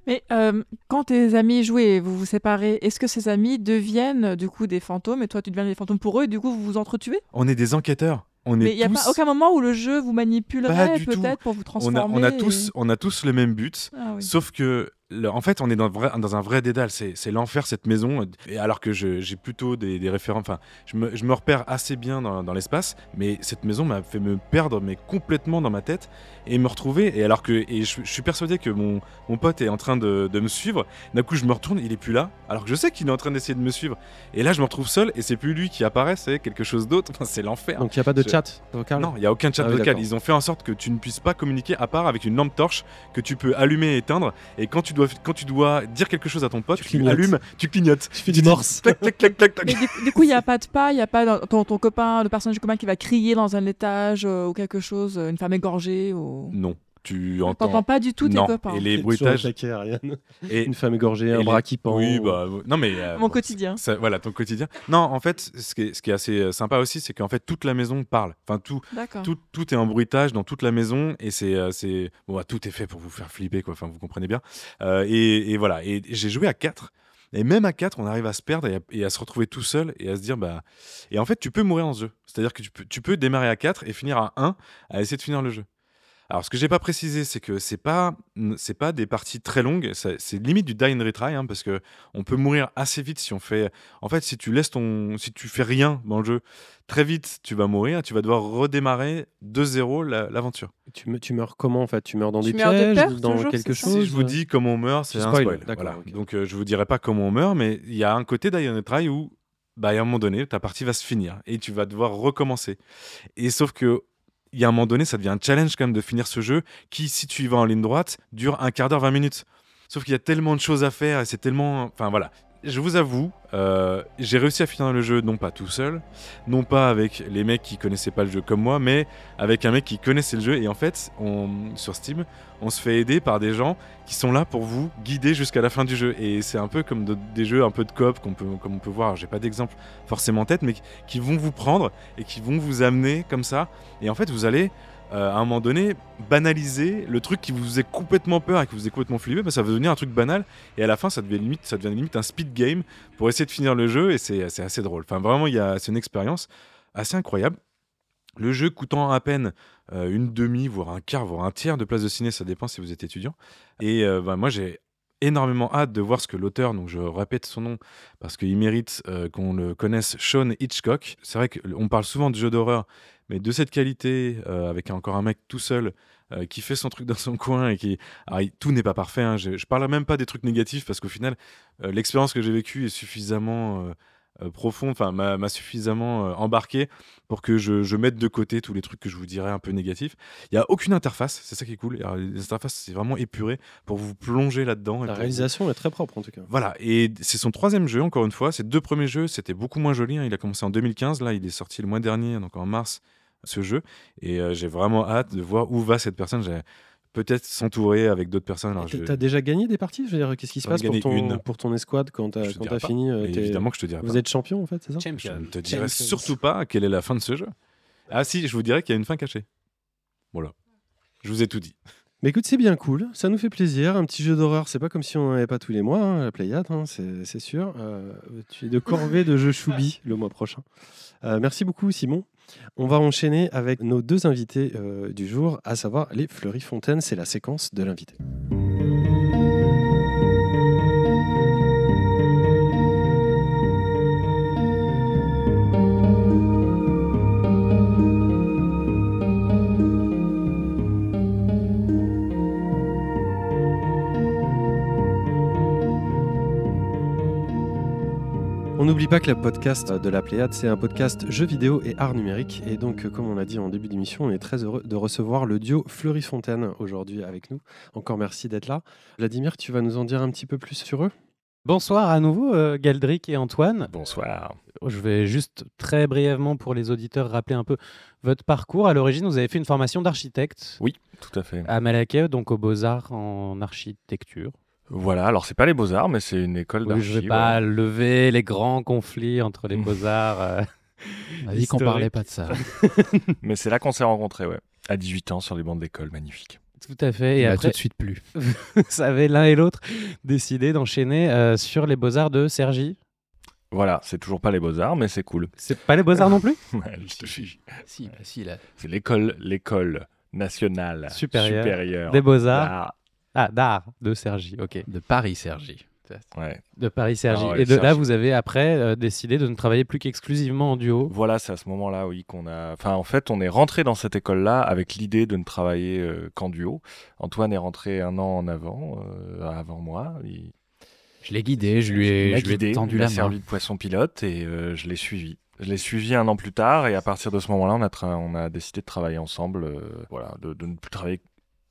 Mais euh, quand tes amis jouent et vous vous séparez, est-ce que ces amis deviennent du coup des fantômes et toi tu deviens des fantômes pour eux et du coup vous vous entretuez? On est des enquêteurs. On Mais il n'y a tous... pas aucun moment où le jeu vous manipulerait peut-être pour vous on transformer a, on a et- tous, on a tous le même but. Ah oui. Sauf que, le- en fait, on est dans, vrai- dans un vrai dédale. C'est l'enfer, cette maison. Et alors que j'ai plutôt des, des référents. Enfin, je me, je me repère assez bien dans, dans l'espace. Mais cette maison m'a fait me perdre mais complètement dans ma tête et me retrouver. Et alors que et je, je suis persuadé que mon, mon pote est en train de, de me suivre. D'un coup, je me retourne, il est plus là. Alors que je sais qu'il est en train d'essayer de me suivre. Et là, je me retrouve seul et c'est plus lui qui apparaît, c'est quelque chose d'autre. Enfin, c'est l'enfer. Donc, il n'y a pas de Je- chat vocal Non, il n'y a aucun chat Ah oui, vocal. Ils ont fait en sorte que tu ne puisses pas communiquer à part avec une lampe torche que tu peux allumer et éteindre. Et quand tu dois, quand tu dois dire quelque chose à ton pote, Tu tu, allumes, tu clignotes. Tu fais du morse. [LAUGHS] Clac, clac, clac, clac, clac. Mais du, du coup, il n'y a pas de pas, il n'y a pas dans- ton, ton copain, le personnage du copain qui va crier dans un étage euh, ou quelque chose, euh, une femme égorgée ou... Non, tu T'entends entends. pas du tout tes non. copains. Et les bruitages. Et, Une femme égorgée, et un les- bras qui pend. Oui, bah, non, mais. euh, Mon bon, quotidien. ça- voilà, ton quotidien. Non, en fait, ce qui est, ce qui est assez euh, sympa aussi, c'est qu'en fait, toute la maison parle. Enfin, tout, tout, tout est en bruitage dans toute la maison et c'est euh, c'est bon bah, tout est fait pour vous faire flipper quoi enfin vous comprenez bien Euh, et, et voilà et j'ai joué à 4 et même à 4 on arrive à se perdre et à, et à se retrouver tout seul et à se dire bah et en fait tu peux mourir dans ce jeu c'est à dire que tu peux, tu peux démarrer à 4 et finir à 1 à essayer de finir le jeu alors ce que j'ai pas précisé c'est que c'est pas c'est pas des parties très longues ça- c'est limite du die and retry hein, parce que on peut mourir assez vite si on fait en fait si tu laisses ton si tu fais rien dans le jeu très vite tu vas mourir tu vas devoir redémarrer de zéro la- l'aventure. Tu, me- tu meurs comment en fait? Tu meurs dans Tu des meurs de pièges peur, dans toujours, quelque c'est ça? chose? Si je vous dis comment on meurt c'est Tu un spoil, spoil d'accord, voilà. ok. donc euh, je vous dirai pas comment on meurt mais il y a un côté die and retry où bah, à un moment donné ta partie va se finir et tu vas devoir recommencer. Et sauf que il y a un moment donné ça devient un challenge quand même de finir ce jeu qui si tu y vas en ligne droite dure un quart d'heure 20 minutes. Sauf qu'il y a tellement de choses à faire et c'est tellement enfin voilà je vous avoue, euh, j'ai réussi à finir le jeu non pas tout seul, non pas avec les mecs qui connaissaient pas le jeu comme moi, mais avec un mec qui connaissait le jeu. Et en fait, on, sur Steam, on se fait aider par des gens qui sont là pour vous guider jusqu'à la fin du jeu. Et c'est un peu comme de- des jeux un peu de coop qu'on peut, comme on peut voir. J'ai pas d'exemple forcément en tête, mais qui vont vous prendre et qui vont vous amener comme ça. Et en fait, vous allez euh, à un moment donné banaliser le truc qui vous faisait complètement peur et qui vous faisait complètement flipper, ça va devenir un truc banal. Et à la fin, ça devient limite, ça devient limite un speed game pour essayer de finir le jeu. Et c'est assez drôle. Enfin, vraiment, c'est une expérience assez incroyable. Le jeu coûtant à peine euh, une demi, voire un quart, voire un tiers de place de ciné, ça dépend si vous êtes étudiant. Et euh, bah, moi, j'ai énormément hâte de voir ce que l'auteur, donc je répète son nom parce qu'il mérite euh, qu'on le connaisse, Sean Hitchcock. C'est vrai qu'on parle souvent de jeux d'horreur, mais de cette qualité, euh, avec encore un mec tout seul euh, qui fait son truc dans son [LAUGHS] coin et qui. Il- tout n'est pas parfait, hein, je, je parle même pas des trucs négatifs parce qu'au final, euh, l'expérience que j'ai vécue est suffisamment. Euh, profonde, enfin m'a suffisamment euh, embarqué pour que je, je mette de côté tous les trucs que je vous dirais un peu négatifs. Il y a aucune interface, c'est ça qui est cool. Alors, les interfaces c'est vraiment épuré pour vous plonger là-dedans. La réalisation est très propre en tout cas. voilà, et c'est son troisième jeu, encore une fois. Ses deux premiers jeux, c'était beaucoup moins joli. hein. Il a commencé en 2015, là, il est sorti le mois dernier, donc en mars, ce jeu. Et euh, j'ai vraiment hâte de voir où va cette personne. Peut-être s'entourer avec d'autres personnes. Alors, je- T'as déjà gagné des parties? Je veux dire, qu'est-ce qui se passe pour ton, une. pour ton escouade quand t'as quand pas. fini euh, évidemment que je te dirai Vous pas. êtes champion en fait, c'est ça? Je ne te dirai Champions. surtout pas quelle est la fin de ce jeu. Ah si, je vous dirai qu'il y a une fin cachée. Voilà. Je vous ai tout dit. Mais écoute, c'est bien cool, ça nous fait plaisir. Un petit jeu d'horreur, c'est pas comme si on n'en avait pas tous les mois, hein, la Pléiade, hein, c'est c'est sûr. Euh, tu es de corvée de jeux choubi le mois prochain. Euh, merci beaucoup, Simon. On va enchaîner avec nos deux invités du jour, à savoir les Fleury Fontaine. C'est la séquence de l'invité. On n'oublie pas que le podcast de la Pléiade, c'est un podcast jeux vidéo et art numérique. Et donc, comme on l'a dit en début d'émission, on est très heureux de recevoir le duo Fleury Fontaine aujourd'hui avec nous. Encore merci d'être là. Vladimir, tu vas nous en dire un petit peu plus sur eux? Bonsoir à nouveau, euh, Galdric et Antoine. Bonsoir. Je vais juste très brièvement pour les auditeurs rappeler un peu votre parcours. À l'origine, vous avez fait une formation d'architecte. Oui, tout à fait. À Malaquais, donc aux Beaux-Arts en architecture. Voilà, alors c'est pas les Beaux-Arts, mais c'est une école d'archi. je vais pas lever les grands conflits entre les Beaux-Arts. Euh, On a dit qu'on parlait pas de ça. mais c'est là qu'on s'est rencontrés, ouais. À 18 ans, sur les bancs d'école, magnifique. Tout à fait. Et bah, après, tout de suite plus. [LAUGHS] vous avez l'un et l'autre décidé d'enchaîner euh, sur les Beaux-Arts de Sergi. Voilà, c'est toujours pas les Beaux-Arts, mais c'est cool. C'est pas les Beaux-Arts non plus [LAUGHS] Ouais, je te Si, bah si, là. C'est l'école, l'école nationale Supérieure supérieure Des Beaux-Arts. Ah, d'art de Sergi, ok. De Paris, Sergi. Ouais. De Paris Sergi. Ah ouais, et de là, vous avez après euh, décidé de ne travailler plus qu'exclusivement en duo. Voilà, c'est à ce moment-là, oui, qu'on a. Enfin, en fait, on est rentré dans cette école-là avec l'idée de ne travailler euh, qu'en duo. Antoine est rentré un an en avant, euh, avant moi. Il, Je l'ai guidé, je lui ai, je ai guidé, tendu il la main. servi de poisson pilote et euh, je l'ai suivi. Je l'ai suivi un an plus tard et à partir de ce moment-là, on a, on a décidé de travailler ensemble, euh, voilà, de, de ne plus travailler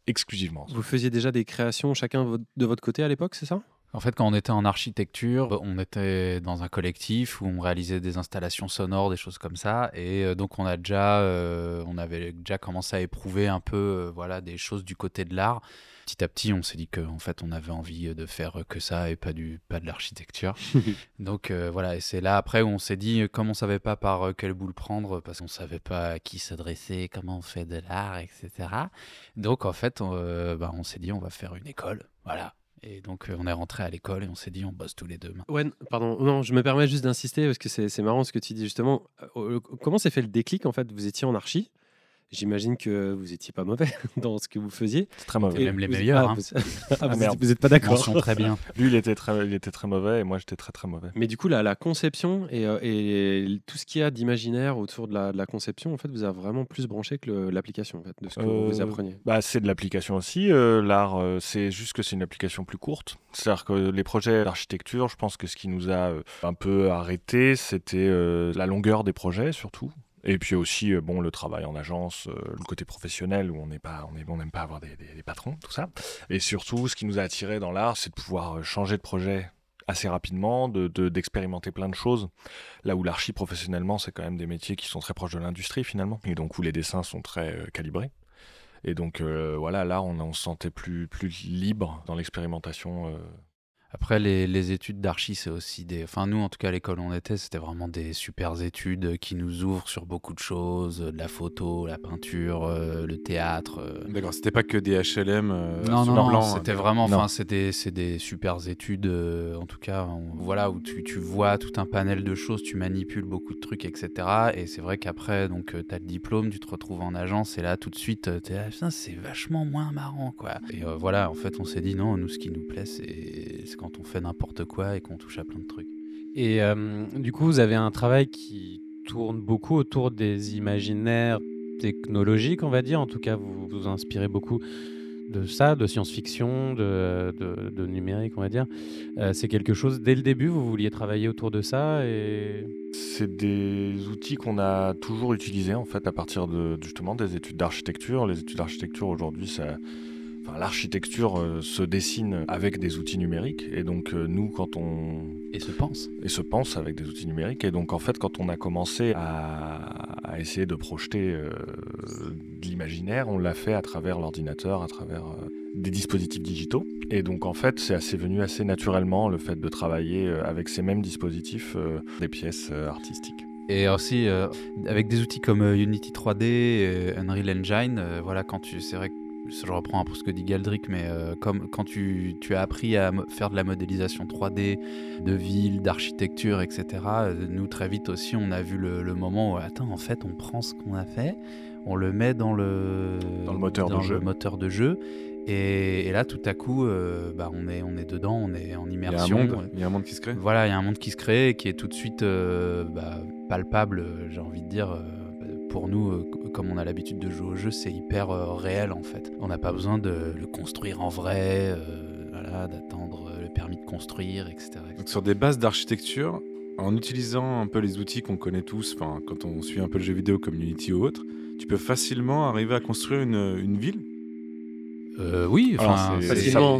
exclusivement. Vous faisiez déjà des créations chacun de votre côté à l'époque, c'est ça? En fait, quand on était en architecture, on était dans un collectif où on réalisait des installations sonores, des choses comme ça. Et euh, donc, on a déjà, euh, on avait déjà commencé à éprouver un peu, euh, voilà, des choses du côté de l'art. Petit à petit, on s'est dit qu'en fait, on avait envie de faire que ça et pas du, pas de l'architecture. [LAUGHS] donc euh, voilà, et c'est là après où on s'est dit, euh, comme on savait pas par euh, quelle boule prendre, parce qu'on savait pas à qui s'adresser, comment on fait de l'art, etc. Donc en fait, on, euh, bah, on s'est dit, on va faire une école, voilà. Et donc on est rentré à l'école et on s'est dit, on bosse tous les deux. Ouais, pardon, non, je me permets juste d'insister parce que c'est marrant ce que tu dis justement. Euh, comment s'est fait le déclic en fait? Vous étiez en archi? J'imagine que vous étiez pas mauvais [LAUGHS] dans ce que vous faisiez. C'est très mauvais. Et même les vous- meilleurs, Ah, hein. vous, [LAUGHS] [LAUGHS] ah, vous merde. êtes- vous êtes pas d'accord. Très bien. Lui, il était très, il était très mauvais et moi, j'étais très très mauvais. Mais du coup, la, la conception et, euh, et tout ce qu'il y a d'imaginaire autour de la, de la conception, en fait, vous a vraiment plus branché que l'application en fait, de ce que vous Euh, appreniez. Bah, c'est de l'application aussi. euh, L'art, c'est juste que c'est une application plus courte. C'est-à-dire que les projets d'architecture, je pense que ce qui nous a un peu arrêté, c'était euh, la longueur des projets surtout. Et puis aussi, euh, bon, le travail en agence, euh, le côté professionnel où on n'est pas, on n'aime pas avoir des, patrons, tout ça. Et surtout, ce qui nous a attiré dans l'art, c'est de pouvoir euh, changer de projet assez rapidement, de- de- d'expérimenter plein de choses. Là où l'archi professionnellement, c'est quand même des métiers qui sont très proches de l'industrie finalement, et donc où les dessins sont très calibrés. Et donc voilà, là, on, se sentait plus, plus libre dans l'expérimentation. Après, les, les études d'archi, c'est aussi des. Enfin, nous, en tout cas, à l'école où on était, c'était vraiment des super études qui nous ouvrent sur beaucoup de choses de la photo, la peinture, euh, le théâtre. euh. D'accord, c'était pas que des HLM. euh, Non, non, non, blanc, c'était euh, vraiment, enfin, c'est des, c'est des super études, euh, en tout cas, on- voilà, où tu, tu vois tout un panel de choses, tu manipules beaucoup de trucs, etc. Et c'est vrai qu'après, donc, tu as le diplôme, tu te retrouves en agence, et là, tout de suite, tu es là, putain, c'est vachement moins marrant, quoi. Et euh, voilà, en fait, on s'est dit, non, nous, ce qui nous plaît, c'est c'est quand on fait n'importe quoi et qu'on touche à plein de trucs. Et euh, du coup, vous avez un travail qui tourne beaucoup autour des imaginaires technologiques, on va dire. En tout cas, vous vous inspirez beaucoup de ça, de science-fiction, de, de- de numérique, on va dire. Euh, c'est quelque chose, dès le début, vous vouliez travailler autour de ça et... C'est des outils qu'on a toujours utilisés en fait à partir de justement des études d'architecture. Les études d'architecture aujourd'hui, ça, enfin, l'architecture euh, se dessine avec des outils numériques et donc euh, nous quand on Et se pense. et se pense avec des outils numériques et donc en fait quand on a commencé à, à essayer de projeter euh, de l'imaginaire, on l'a fait à travers l'ordinateur, à travers des dispositifs digitaux et donc en fait c'est assez venu assez naturellement le fait de travailler avec ces mêmes dispositifs des pièces artistiques. Et aussi, avec des outils comme Unity 3D, euh, Unreal Engine, voilà, quand tu, c'est vrai que je reprends un peu ce que dit Galdric, mais euh, comme quand tu, tu, as appris à faire de la modélisation 3D, de villes, d'architecture, etc., euh, nous très vite aussi on a vu le, le, moment où, attends, en fait on prend ce qu'on a fait, on le met dans le, dans le moteur, de, jeu. moteur de jeu. Et, là, tout à coup, euh, bah, on, est, on est dedans, on est en immersion. Il y, a un monde, il y a un monde qui se crée. Voilà, il y a un monde qui se crée et qui est tout de suite bah, palpable, j'ai envie de dire pour nous, euh, comme on a l'habitude de jouer au jeu, c'est hyper euh, réel en fait. On n'a pas besoin de le construire en vrai, euh, d'attendre le permis de construire, etc. Donc sur des bases d'architecture, en utilisant un peu les outils qu'on connaît tous, quand on suit un peu le jeu vidéo comme Unity ou autre, tu peux facilement arriver à construire une, ville? Oui,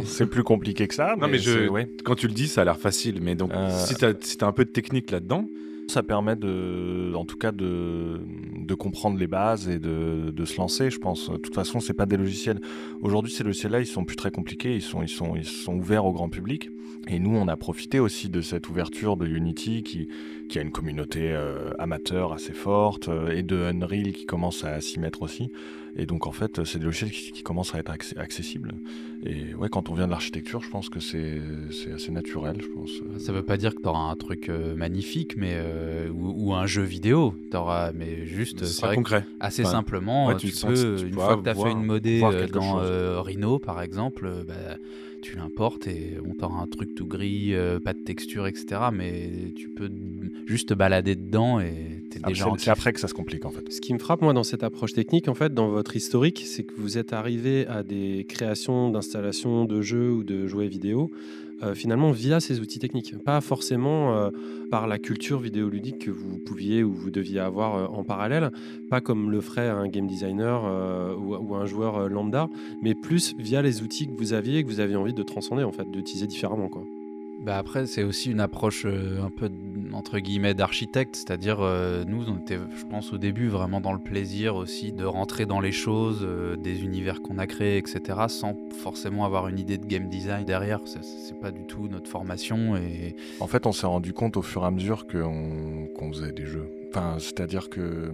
c'est plus compliqué que ça. Non, mais, je, quand tu le dis, ça a l'air facile. Mais donc, si tu as, si as, un peu de technique là-dedans, ça permet de, en tout cas de, comprendre les bases et de, se lancer, je pense. De toute façon, c'est pas des logiciels. Aujourd'hui, ces logiciels-là, ils sont plus très compliqués, ils sont, ouverts au grand public. Et nous, on a profité aussi de cette ouverture de Unity qui, qui a une communauté euh, amateur assez forte euh, et de Unreal qui commence à s'y mettre aussi. Et donc en fait, c'est des logiciels qui, commencent à être accessibles. Et ouais, quand on vient de l'architecture, je pense que c'est assez naturel, je pense. Ça veut pas dire que tu auras un truc euh, magnifique, mais ou, un jeu vidéo. Auras, mais juste, c'est concret. Assez simplement, tu, peux, une fois que tu as fait une modée dans Rhino, par exemple, bah, tu l'importes et on t'aura un truc tout gris, euh, pas de texture, etc. Mais tu peux juste te balader dedans et déjà. C'est après que ça se complique en fait. Ce qui me frappe moi dans cette approche technique, en fait, dans votre historique, c'est que vous êtes arrivé à des créations d'installations de jeux ou de jouets vidéo euh, finalement via ces outils techniques, pas forcément euh, par la culture vidéoludique que vous pouviez ou vous deviez avoir euh, en parallèle, pas comme le ferait un game designer ou, un joueur lambda, mais plus via les outils que vous aviez et que vous aviez envie de transcender en fait, d'utiliser différemment quoi. Bah après, c'est aussi une approche un peu entre guillemets d'architecte, c'est-à-dire nous, on était, je pense, au début vraiment dans le plaisir aussi de rentrer dans les choses, des univers qu'on a créés, etc., sans forcément avoir une idée de game design derrière. C'est pas du tout notre formation. Et en fait, on s'est rendu compte au fur et à mesure qu'on faisait des jeux. Enfin, c'est-à-dire que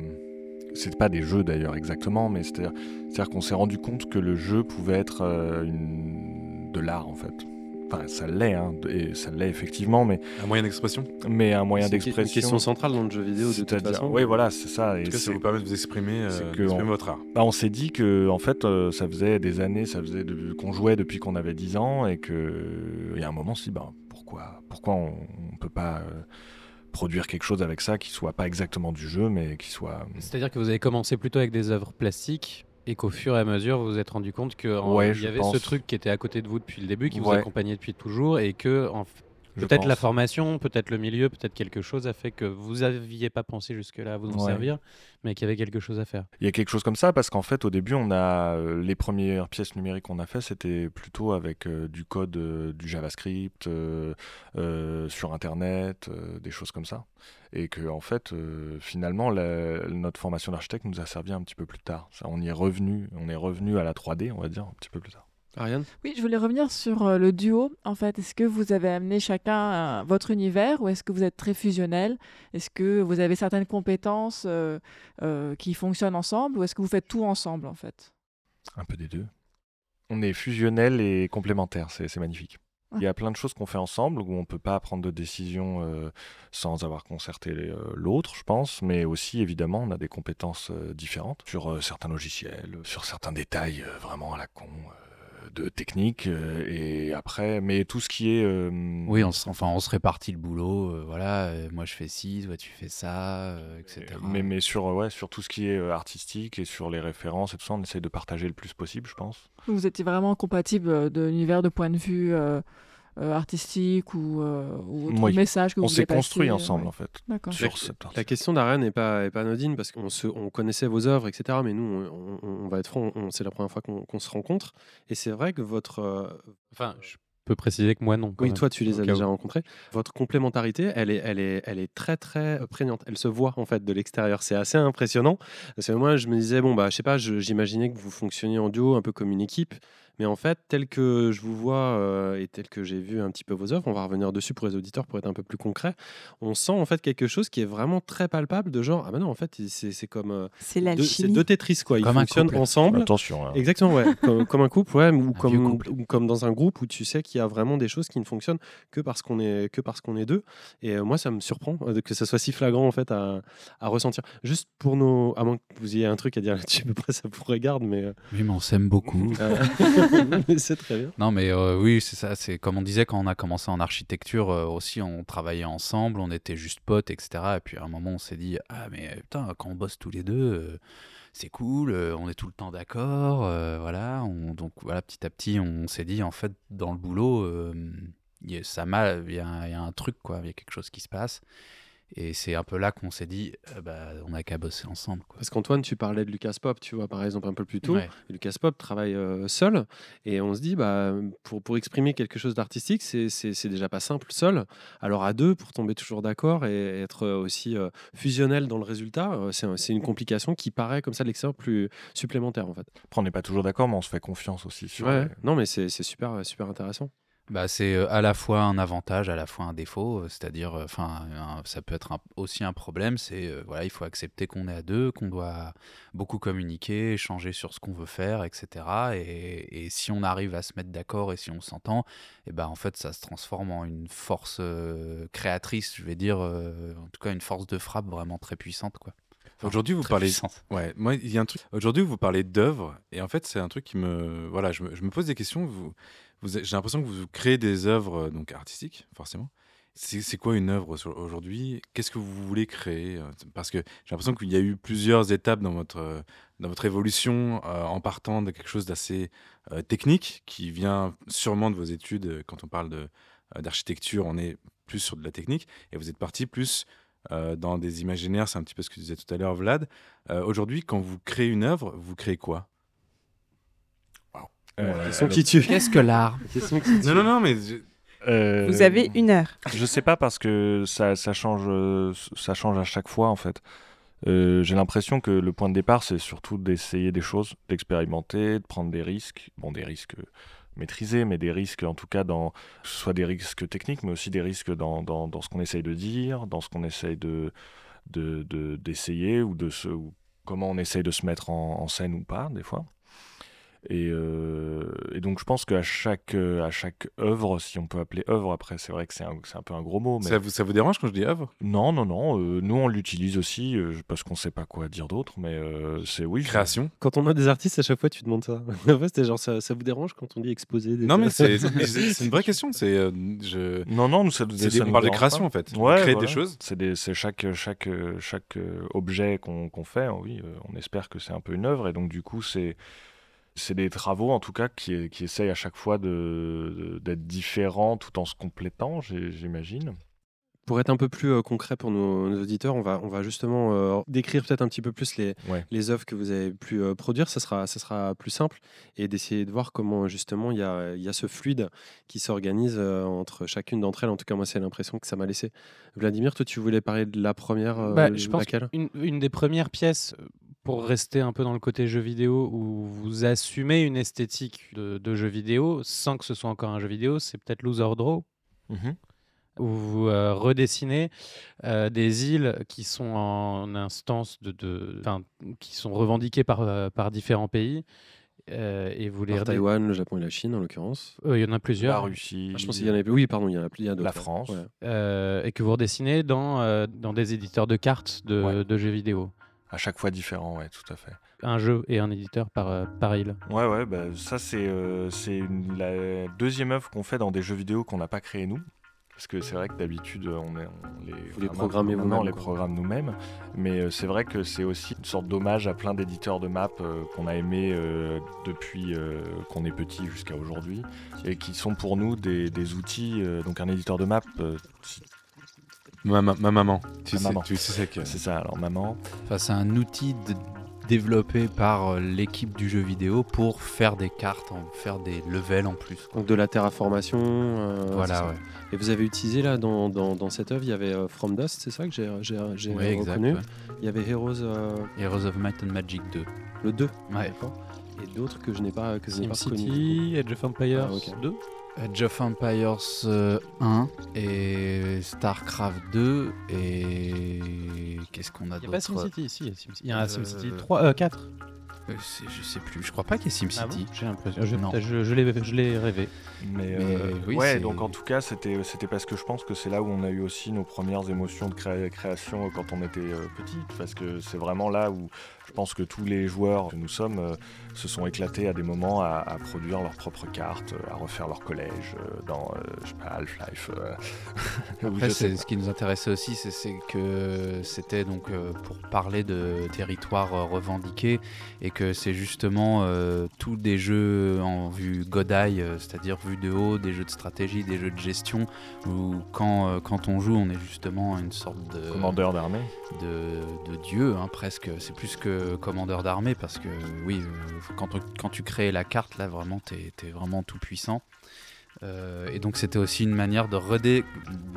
c'est pas des jeux d'ailleurs exactement, mais c'est-à-dire qu'on s'est rendu compte que le jeu pouvait être une... de l'art en fait ça l'est, hein, et ça l'est effectivement, mais un moyen d'expression? Mais un moyen d'expression. Une question centrale dans le jeu vidéo de toute façon. Oui, voilà, c'est ça. Et ça vous permet de vous exprimer, euh, votre art. Bah, on s'est dit que en fait, euh, ça faisait des années, ça faisait qu'on jouait depuis qu'on avait 10 ans, et que il y a un moment, si, bah, pourquoi, pourquoi on, ne peut pas euh, produire quelque chose avec ça qui soit pas exactement du jeu, mais qui soit. C'est-à-dire que vous avez commencé plutôt avec des œuvres plastiques et qu'au fur et à mesure, vous vous êtes rendu compte qu'il y avait ce truc qui était à côté de vous depuis le début, qui vous accompagnait depuis toujours, et que en, Peut-être la formation, peut-être le milieu, peut-être quelque chose a fait que vous n'aviez pas pensé jusque-là à vous en servir, mais qu'il y avait quelque chose à faire. Il y a quelque chose comme ça parce qu'en fait, au début, on a euh, les premières pièces numériques qu'on a fait, c'était plutôt avec euh, du code, euh, du JavaScript sur Internet, des choses comme ça. Et que en fait, finalement, notre formation d'architecte nous a servi un petit peu plus tard. Ça, on y est revenu, on est revenu à la 3D, on va dire, un petit peu plus tard. Ariane? Oui, je voulais revenir sur euh, le duo. En fait, est-ce que vous avez amené chacun euh, votre univers ou est-ce que vous êtes très fusionnel? Est-ce que vous avez certaines compétences euh, qui fonctionnent ensemble ou est-ce que vous faites tout ensemble en fait? Un peu des deux. On est fusionnel et complémentaire, c'est magnifique. Il y a plein de choses qu'on fait ensemble où on ne peut pas prendre de décision sans avoir concerté l'autre, je pense, mais aussi évidemment on a des compétences différentes sur certains logiciels, sur certains détails vraiment à la con de technique euh, et après mais tout ce qui est euh, oui on enfin on se répartit le boulot euh, voilà moi je fais ci toi tu fais ça etc mais mais sur ouais sur tout ce qui est artistique et sur les références et tout ça on essaie de partager le plus possible je pense. Vous étiez vraiment compatible de l'univers de point de vue euh, artistique ou, euh, ou message que on vous On s'est construit euh, ensemble en fait. Sur la, question d'Ariane n'est pas, est pas anodine parce qu'on on connaissait vos œuvres, etc. Mais nous, on, va être franc, c'est la première fois qu'on se rencontre. Et c'est vrai que votre. Enfin, je peux préciser que moi non. Oui, toi tu les as déjà rencontrés. Votre complémentarité, elle est, elle est, elle est très très prégnante. Elle se voit en fait de l'extérieur. C'est assez impressionnant. Parce que moi, je me disais bon bah je sais pas, j'imaginais que vous fonctionniez en duo, un peu comme une équipe. Mais en fait, tel que je vous vois euh, et tel que j'ai vu un petit peu vos œuvres, on va revenir dessus pour les auditeurs pour être un peu plus concret. On sent en fait quelque chose qui est vraiment très palpable de genre, ah ben non, en fait, c'est comme. euh, C'est deux- deux Tetris, quoi. Ils Comme un fonctionnent couple. ensemble. Attention. hein. Exactement, ouais. comme, [LAUGHS] comme un couple, ouais, ou, comme, vieux couple. ou comme dans un groupe où tu sais qu'il y a vraiment des choses qui ne fonctionnent que parce qu'on est, que parce qu'on est deux. Et euh, moi, ça me surprend euh, que ça soit si flagrant en fait à, à ressentir. Juste pour nos. À moins que vous ayez un truc à dire là-dessus, à peu près ça vous regarde, mais. euh, Oui, mais on s'aime beaucoup. [LAUGHS] [LAUGHS] c'est très bien. Non, mais euh, oui, c'est ça. C'est comme on disait quand on a commencé en architecture euh, aussi, on travaillait ensemble, on était juste potes, etc. Et puis à un moment, on s'est dit ah mais putain, quand on bosse tous les deux, euh, c'est cool, on est tout le temps d'accord, voilà. On- donc voilà, petit à petit, on s'est dit en fait dans le boulot, il y y, y a un truc quoi, il y a quelque chose qui se passe. Et c'est un peu là qu'on s'est dit, euh, bah, on a qu'à bosser ensemble. Quoi. Parce qu'Antoine, tu parlais de Lucas Pop, tu vois, par exemple, un peu plus tôt. Ouais. Lucas Pop travaille euh, seul. Et on se dit, bah, pour, pour exprimer quelque chose d'artistique, c'est- déjà pas simple seul. Alors à deux, pour tomber toujours d'accord et être aussi euh, fusionnel dans le résultat, c'est un- c'est une complication qui paraît comme ça de l'extérieur plus supplémentaire, en fait. Après, on n'est pas toujours d'accord, mais on se fait confiance aussi. Sur Ouais. les- Non, mais c'est c'est super, super intéressant. Bah, c'est euh, à la fois un avantage, à la fois un défaut. euh, C'est-à-dire, euh, enfin, ça peut être aussi un problème. C'est voilà, il faut accepter qu'on est à deux, qu'on doit beaucoup communiquer, échanger sur ce qu'on veut faire, etc. Et, si on arrive à se mettre d'accord et si on s'entend, et ben en fait, ça se transforme en une force créatrice, je vais dire, en tout cas une force de frappe vraiment très puissante, quoi. Aujourd'hui, vous parlez. puissante. Ouais, moi, il y a un truc. Aujourd'hui, vous parlez d'œuvres, et en fait, c'est un truc qui me. Voilà, je me, je me pose des questions. Vous, vous, j'ai l'impression que vous créez des œuvres euh, donc artistiques, forcément. C'est quoi une œuvre aujourd'hui? Qu'est-ce que vous voulez créer euh, Parce que j'ai l'impression qu'il y a eu plusieurs étapes dans votre, euh, dans votre évolution, euh, en partant de quelque chose d'assez euh, technique, qui vient sûrement de vos études. Quand on parle de, d'architecture, on est plus sur de la technique, et vous êtes parti plus euh, dans des imaginaires, c'est un petit peu ce que tu disais tout à l'heure, Vlad. Euh, Aujourd'hui, quand vous créez une œuvre, vous créez quoi? Euh, Question le- qui tue. Qu'est-ce que l'art? Non, non, non, mais je- Euh, Vous avez une heure. Je sais pas parce que ça, ça change, euh, ça change à chaque fois en fait. Euh, J'ai l'impression que le point de départ, c'est surtout d'essayer des choses, d'expérimenter, de prendre des risques. Bon, des risques maîtrisés, mais des risques en tout cas dans, soit des risques techniques, mais aussi des risques dans, dans, dans ce qu'on essaye de dire, dans ce qu'on essaye de de- de- d'essayer ou de se, comment on essaye de se mettre en scène ou pas des fois. Et, euh, et donc je pense qu'à chaque, euh, à chaque œuvre, si on peut appeler œuvre, après c'est vrai que c'est un, c'est un peu un gros mot, mais ça, vous, ça vous dérange quand je dis œuvre? Non, non, non, euh, nous on l'utilise aussi euh, parce qu'on sait pas quoi dire d'autre, mais euh, c'est oui. Création Quand on a des artistes, à chaque fois, tu demandes ça. [LAUGHS] En fait, c'était genre, ça, ça vous dérange quand on dit exposer des Non, mais c'est c'est- c'est une vraie question. C'est euh, je. Non, non, nous ça, C'est ça des- on nous parle de création pas. en fait. On Ouais, crée voilà. des choses. C'est des- c'est chaque, chaque, chaque objet qu'on qu'on fait, hein, oui, euh, on espère que c'est un peu une œuvre, et donc du coup c'est c'est des travaux en tout cas qui, qui essayent à chaque fois de- de- d'être différents tout en se complétant, j'imagine. Pour être un peu plus euh, concret pour nos, nos auditeurs, on va, on va justement euh, décrire peut-être un petit peu plus les, Ouais. les œuvres que vous avez pu euh, produire. Ça sera, ça sera plus simple et d'essayer de voir comment justement il y a, il y a ce fluide qui s'organise euh, entre chacune d'entre elles. En tout cas, moi, c'est l'impression que ça m'a laissé. Vladimir, toi, tu voulais parler de la première euh, Bah, je pense laquelle? une, une des premières pièces, pour rester un peu dans le côté jeu vidéo, où vous assumez une esthétique de, de jeu vidéo sans que ce soit encore un jeu vidéo, c'est peut-être Loser Draw, Mhm. où vous euh, redessinez euh, des îles qui sont en instance de, qui sont revendiquées par, euh, par différents pays. euh, et vous les Par Taïwan, le Japon et la Chine, en l'occurrence. Euh, Il y en a La plusieurs. Russie, Ah, je pense qu'il y en plus. Oui, pardon, il y en a plus. il y en a d'autres, la. France. Ouais. euh, et que vous redessinez dans, euh, dans des éditeurs de cartes de, Ouais. de jeux vidéo. À chaque fois différent, ouais, tout à fait. Un jeu et un éditeur par, euh, par île. Ouais, ouais, bah, ça c'est euh, la deuxième œuvre qu'on fait dans des jeux vidéo qu'on n'a pas créé nous. Parce que c'est vrai que d'habitude, on, est- on les, Vous les programmez on vous-même, les programme nous-mêmes. Mais euh, c'est vrai que c'est aussi une sorte d'hommage à plein d'éditeurs de maps euh, qu'on a aimé euh, depuis euh, qu'on est petit jusqu'à aujourd'hui. Et qui sont pour nous des, des outils. euh, donc un éditeur de map, euh, si- Ma, ma- ma maman. Tu Ma sais, maman. tu sais que. c'est ça, alors maman. Enfin, c'est un outil de- développé par euh, l'équipe du jeu vidéo pour faire des cartes, faire des levels en plus. quoi. Donc de la terraformation. euh, voilà, ouais. Et vous avez utilisé là dans, dans, dans cette œuvre, il y avait euh, From Dust, c'est ça que j'ai Ouais, reconnu. ouais. Il y avait Heroes. euh, Heroes of Might and Magic 2. le 2. Ouais. Et d'autres que je n'ai pas, que je n'ai pas City, Edge of Empires Ah, ok. 2. Age of Empires euh, 1 et StarCraft 2 et qu'est-ce qu'on a Il n'y a pas d'autre SimCity, si, il y a un Euh, SimCity 3, euh, 4. Euh, Je sais plus, je crois pas qu'il y ait Ah bon SimCity. J'ai l'impression. Je, Non. je, je l'ai je l'ai rêvé. Mais, Mais euh, oui, ouais, donc en tout cas, c'était parce que je pense que c'est là où on a eu aussi nos premières émotions de cré- création quand on était euh, petit, parce que c'est vraiment là où je pense que tous les joueurs que nous sommes euh, se sont éclatés à des moments à, à produire leurs propres cartes, euh, à refaire leur collège euh, dans, Half-Life. [LAUGHS] Après, c'est- ce qui nous intéressait aussi, c'est- c'est que c'était donc pour parler de territoires euh, revendiqués et que c'est justement tous des jeux en vue Godai, c'est-à-dire vue de haut, des jeux de stratégie, des jeux de gestion, où quand, quand on joue, on est justement une sorte de commandeur d'armée. de, de dieu, hein, presque. C'est plus que commandeur d'armée parce que oui, euh, quand, quand tu crées la carte, là vraiment, t'es es vraiment tout puissant. Euh, et donc c'était aussi une manière de, redé-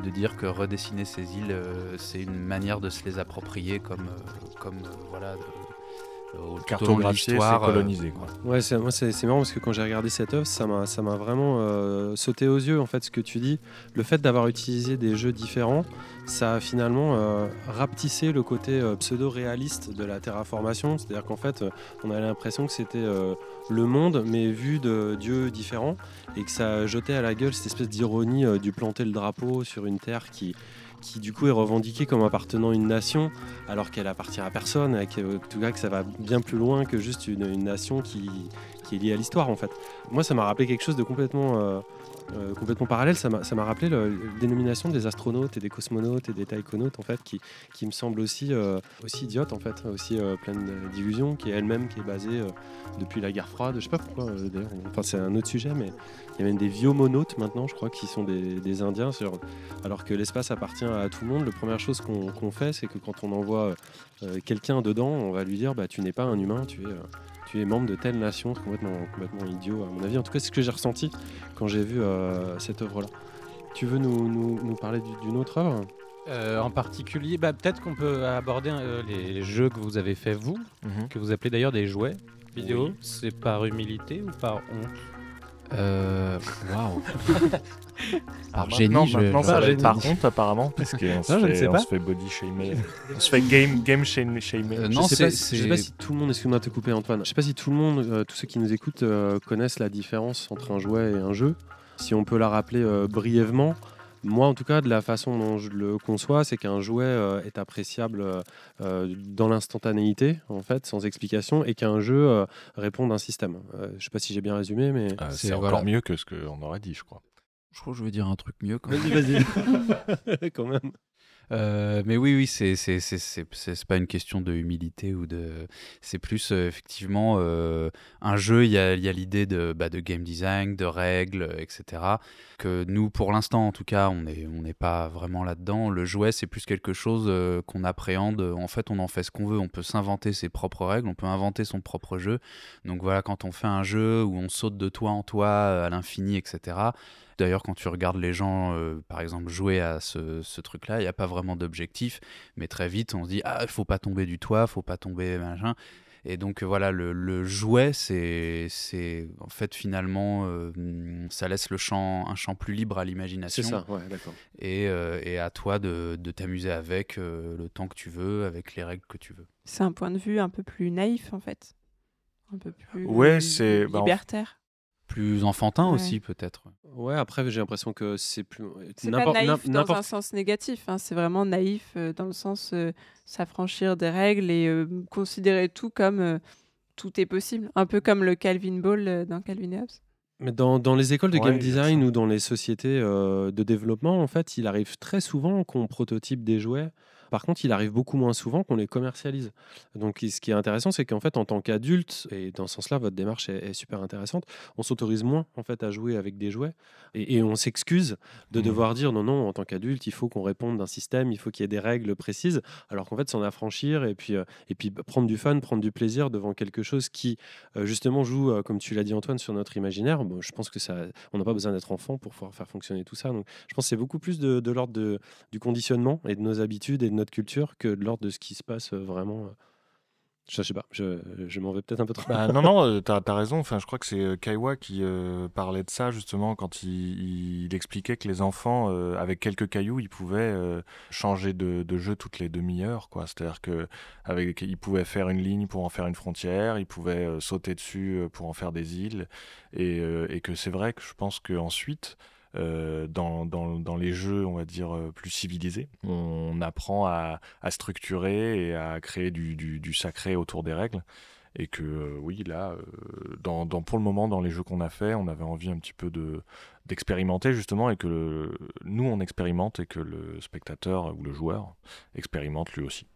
de dire que redessiner ces îles, euh, c'est une manière de se les approprier comme, euh, comme euh, voilà, de- au- tout au long de l'histoire, euh, coloniser. Quoi. Ouais, c'est, moi c'est, c'est marrant parce que quand j'ai regardé cette œuvre, ça m'a, ça m'a vraiment euh, sauté aux yeux en fait ce que tu dis. Le fait d'avoir utilisé des jeux différents, ça a finalement euh, rapetissé le côté euh, pseudo-réaliste de la terraformation. C'est-à-dire qu'en fait, euh, on avait l'impression que c'était euh, le monde mais vu de dieux différents et que ça jetait à la gueule cette espèce d'ironie euh, du planter le drapeau sur une terre qui qui du coup est revendiquée comme appartenant à une nation alors qu'elle appartient à personne, et que, en tout cas que ça va bien plus loin que juste une, nation qui, qui est liée à l'histoire en fait. Moi ça m'a rappelé quelque chose de complètement, euh, euh, complètement parallèle, ça m'a rappelé la dénomination des astronautes et des cosmonautes et des taïkonautes en fait qui, qui me semble aussi, euh, aussi idiote en fait, aussi pleine d'illusions, qui est elle-même qui est basée depuis la guerre froide, je sais pas pourquoi d'ailleurs, enfin c'est un autre sujet mais il y a même des viomonautes maintenant je crois qui sont des, des indiens sur, alors que l'espace appartient à tout le monde, la première chose qu'on fait, c'est que quand on envoie euh, quelqu'un dedans, on va lui dire bah, tu n'es pas un humain, tu es, euh, tu es membre de telle nation. C'est complètement, complètement idiot, à mon avis. En tout cas, c'est ce que j'ai ressenti quand j'ai vu euh, cette œuvre-là. Tu veux nous, nous- nous parler du- d'une autre œuvre? Euh, en particulier, bah, peut-être qu'on peut aborder euh, les, les jeux que vous avez fait vous, Mhm. que vous appelez d'ailleurs des jouets vidéo. Oui. C'est par humilité ou par honte? Euh, Waouh. [LAUGHS] Par génie, maintenant, je- maintenant, je- ça va génie. être par contre apparemment parce qu'on [LAUGHS] se, je ne sais se fait body shamer. on se fait game, [LAUGHS] game shame- shamer. Euh, Je non, sais c'est- pas si- je sais pas si tout le monde, excuse-moi de te couper Antoine, je sais pas si tout le monde, euh, tous ceux qui nous écoutent, euh, connaissent la différence entre un jouet et un jeu. Si on peut la rappeler euh, brièvement, moi en tout cas, de la façon dont je le conçois, c'est qu'un jouet euh, est appréciable euh, euh, dans l'instantanéité, en fait, sans explication, et qu'un jeu euh, répond d'un système. Euh, je sais pas si j'ai bien résumé, mais... Euh, c'est- encore voilà. mieux que ce qu'on aurait dit, je crois. Je crois que je veux dire un truc mieux quand même. Vas-y, vas-y. [LAUGHS] [LAUGHS] Quand même. Euh, mais oui, oui, c'est pas une question de humilité ou de. C'est plus euh, effectivement euh, un jeu. Il y a l'idée de bah, de game design, de règles, etc. Que nous, pour l'instant, en tout cas, on est on n'est pas vraiment là-dedans. Le jouet, c'est plus quelque chose qu'on appréhende. En fait, on en fait ce qu'on veut. On peut s'inventer ses propres règles. On peut inventer son propre jeu. Donc voilà, quand on fait un jeu où on saute de toit en toit à l'infini, etc. D'ailleurs, quand tu regardes les gens, euh, par exemple, jouer à ce, ce truc-là, il n'y a pas vraiment d'objectif, mais très vite, on se dit ah, il faut pas tomber du toit, faut pas tomber machin. Et donc euh, voilà, le, le jouet, c'est, c'est en fait finalement, euh, ça laisse le champ, un champ plus libre à l'imagination. C'est ça, ouais, d'accord. Et, euh, et à toi de, de t'amuser avec euh, le temps que tu veux, avec les règles que tu veux. C'est un point de vue un peu plus naïf en fait. Un peu plus Ouais, c'est- bah, en- libertaire. Plus enfantin Ouais. aussi peut-être. Ouais, après, j'ai l'impression que c'est plus... C'est pas n'importe- naïf dans un sens négatif, hein, c'est vraiment naïf euh, dans le sens euh, s'affranchir des règles et euh, considérer tout comme euh, tout est possible. Un peu comme le Calvin Ball euh, dans Calvin et Hobbes. Mais dans, dans les écoles de Ouais, game design ou dans les sociétés euh, de développement, en fait, il arrive très souvent qu'on prototype des jouets. Par contre, il arrive beaucoup moins souvent qu'on les commercialise. Donc, ce qui est intéressant, c'est qu'en fait, en tant qu'adulte, et dans ce sens-là, votre démarche est, est super intéressante, on s'autorise moins en fait à jouer avec des jouets et, et on s'excuse de Mhm. devoir dire non, non, en tant qu'adulte, il faut qu'on réponde d'un système, il faut qu'il y ait des règles précises, alors qu'en fait, s'en affranchir et puis, euh, et puis prendre du fun, prendre du plaisir devant quelque chose qui euh, justement joue, euh, comme tu l'as dit Antoine, sur notre imaginaire. Bon, je pense que ça, on n'a pas besoin d'être enfant pour pouvoir faire fonctionner tout ça. Donc, je pense que c'est beaucoup plus de, de l'ordre du conditionnement et de nos habitudes et de notre culture que de l'ordre de ce qui se passe euh, vraiment Je sais pas, je, je m'en vais peut-être un peu trop. Bah, non, non, euh, t'as as raison. Enfin, je crois que c'est euh, Kaiwa qui euh, parlait de ça justement quand il, expliquait que les enfants, avec quelques cailloux, ils pouvaient changer de, jeu toutes les demi-heures. C'est-à-dire qu'ils pouvaient faire une ligne pour en faire une frontière, ils pouvaient sauter dessus pour en faire des îles. Et, et que c'est vrai que je pense qu'ensuite, euh, dans, les jeux, on va dire, euh, plus civilisés. On apprend à, structurer et à créer du, sacré autour des règles. Et que euh, oui, là, pour le moment, dans les jeux qu'on a fait, on avait envie un petit peu de d'expérimenter justement et que nous on expérimente et que le spectateur ou le joueur expérimente lui aussi.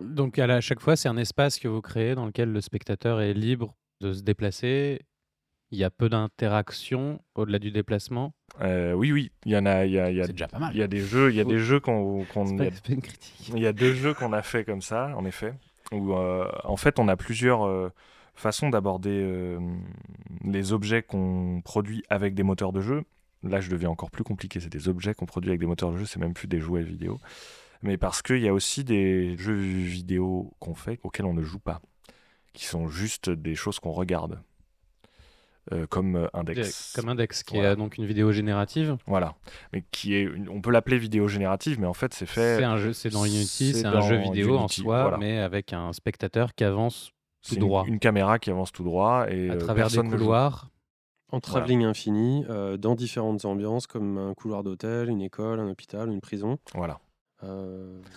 Donc à, chaque fois, c'est un espace que vous créez dans lequel le spectateur est libre de se déplacer. Il y a peu d'interaction au-delà du déplacement? Euh, oui, oui, il y en a. Il y a, c'est déjà pas mal. Il y a des jeux, il y a des jeux qu'on. il, y a deux jeux qu'on a fait comme ça, en effet, où euh, en fait on a plusieurs euh, façons d'aborder les objets qu'on produit avec des moteurs de jeu. Là, je deviens encore plus compliqué. C'est des objets qu'on produit avec des moteurs de jeu, c'est même plus des jouets vidéo. Mais parce qu'il y a aussi des jeux vidéo qu'on fait auxquels on ne joue pas, qui sont juste des choses qu'on regarde. Euh, comme euh, Index. Comme Index, qui est donc une vidéo générative. Voilà, mais qui est, on peut l'appeler vidéo générative, mais en fait c'est fait. C'est un jeu, c'est dans Unity, c'est un jeu vidéo en soi, mais avec un spectateur qui avance tout droit. Une, caméra qui avance tout droit et à euh, travers des couloirs. En travelling infini, dans différentes ambiances, comme un couloir d'hôtel, une école, un hôpital, une prison. Voilà.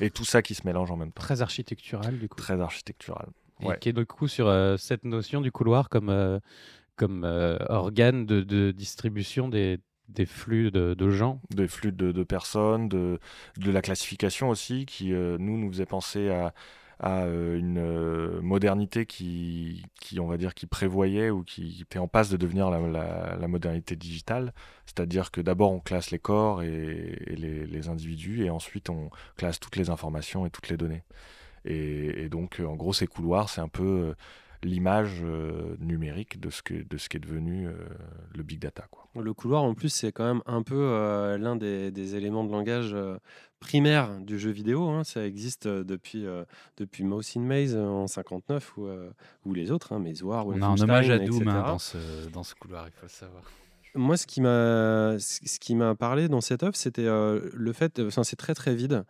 Et tout ça qui se mélange en même temps. Très architectural, du coup. Très architectural. Et qui est du coup sur cette notion du couloir comme comme euh, organe de, distribution des, flux de, gens Des flux de, personnes, de, la classification aussi, qui euh, nous, nous faisait penser à, euh, une modernité qui, qui, on va dire, qui prévoyait ou qui était en passe de devenir la, la, modernité digitale. C'est-à-dire que d'abord on classe les corps et, les, individus et ensuite on classe toutes les informations et toutes les données. Et donc en gros ces couloirs, c'est un peu l'image euh, numérique de ce, que, de ce qui est devenu euh, le big data. Quoi. Le couloir, en plus, c'est quand même un peu euh, l'un des, des, éléments de langage primaire du jeu vidéo. Hein. Ça existe depuis, depuis Mouse in Maze en 59 ou, ou les autres, hein, Maze War, On a un hommage à Doom hein, dans, ce, dans ce couloir, il faut le savoir. Moi, ce qui m'a, ce qui m'a parlé dans cette œuvre, c'était le fait, enfin, c'est très très vide,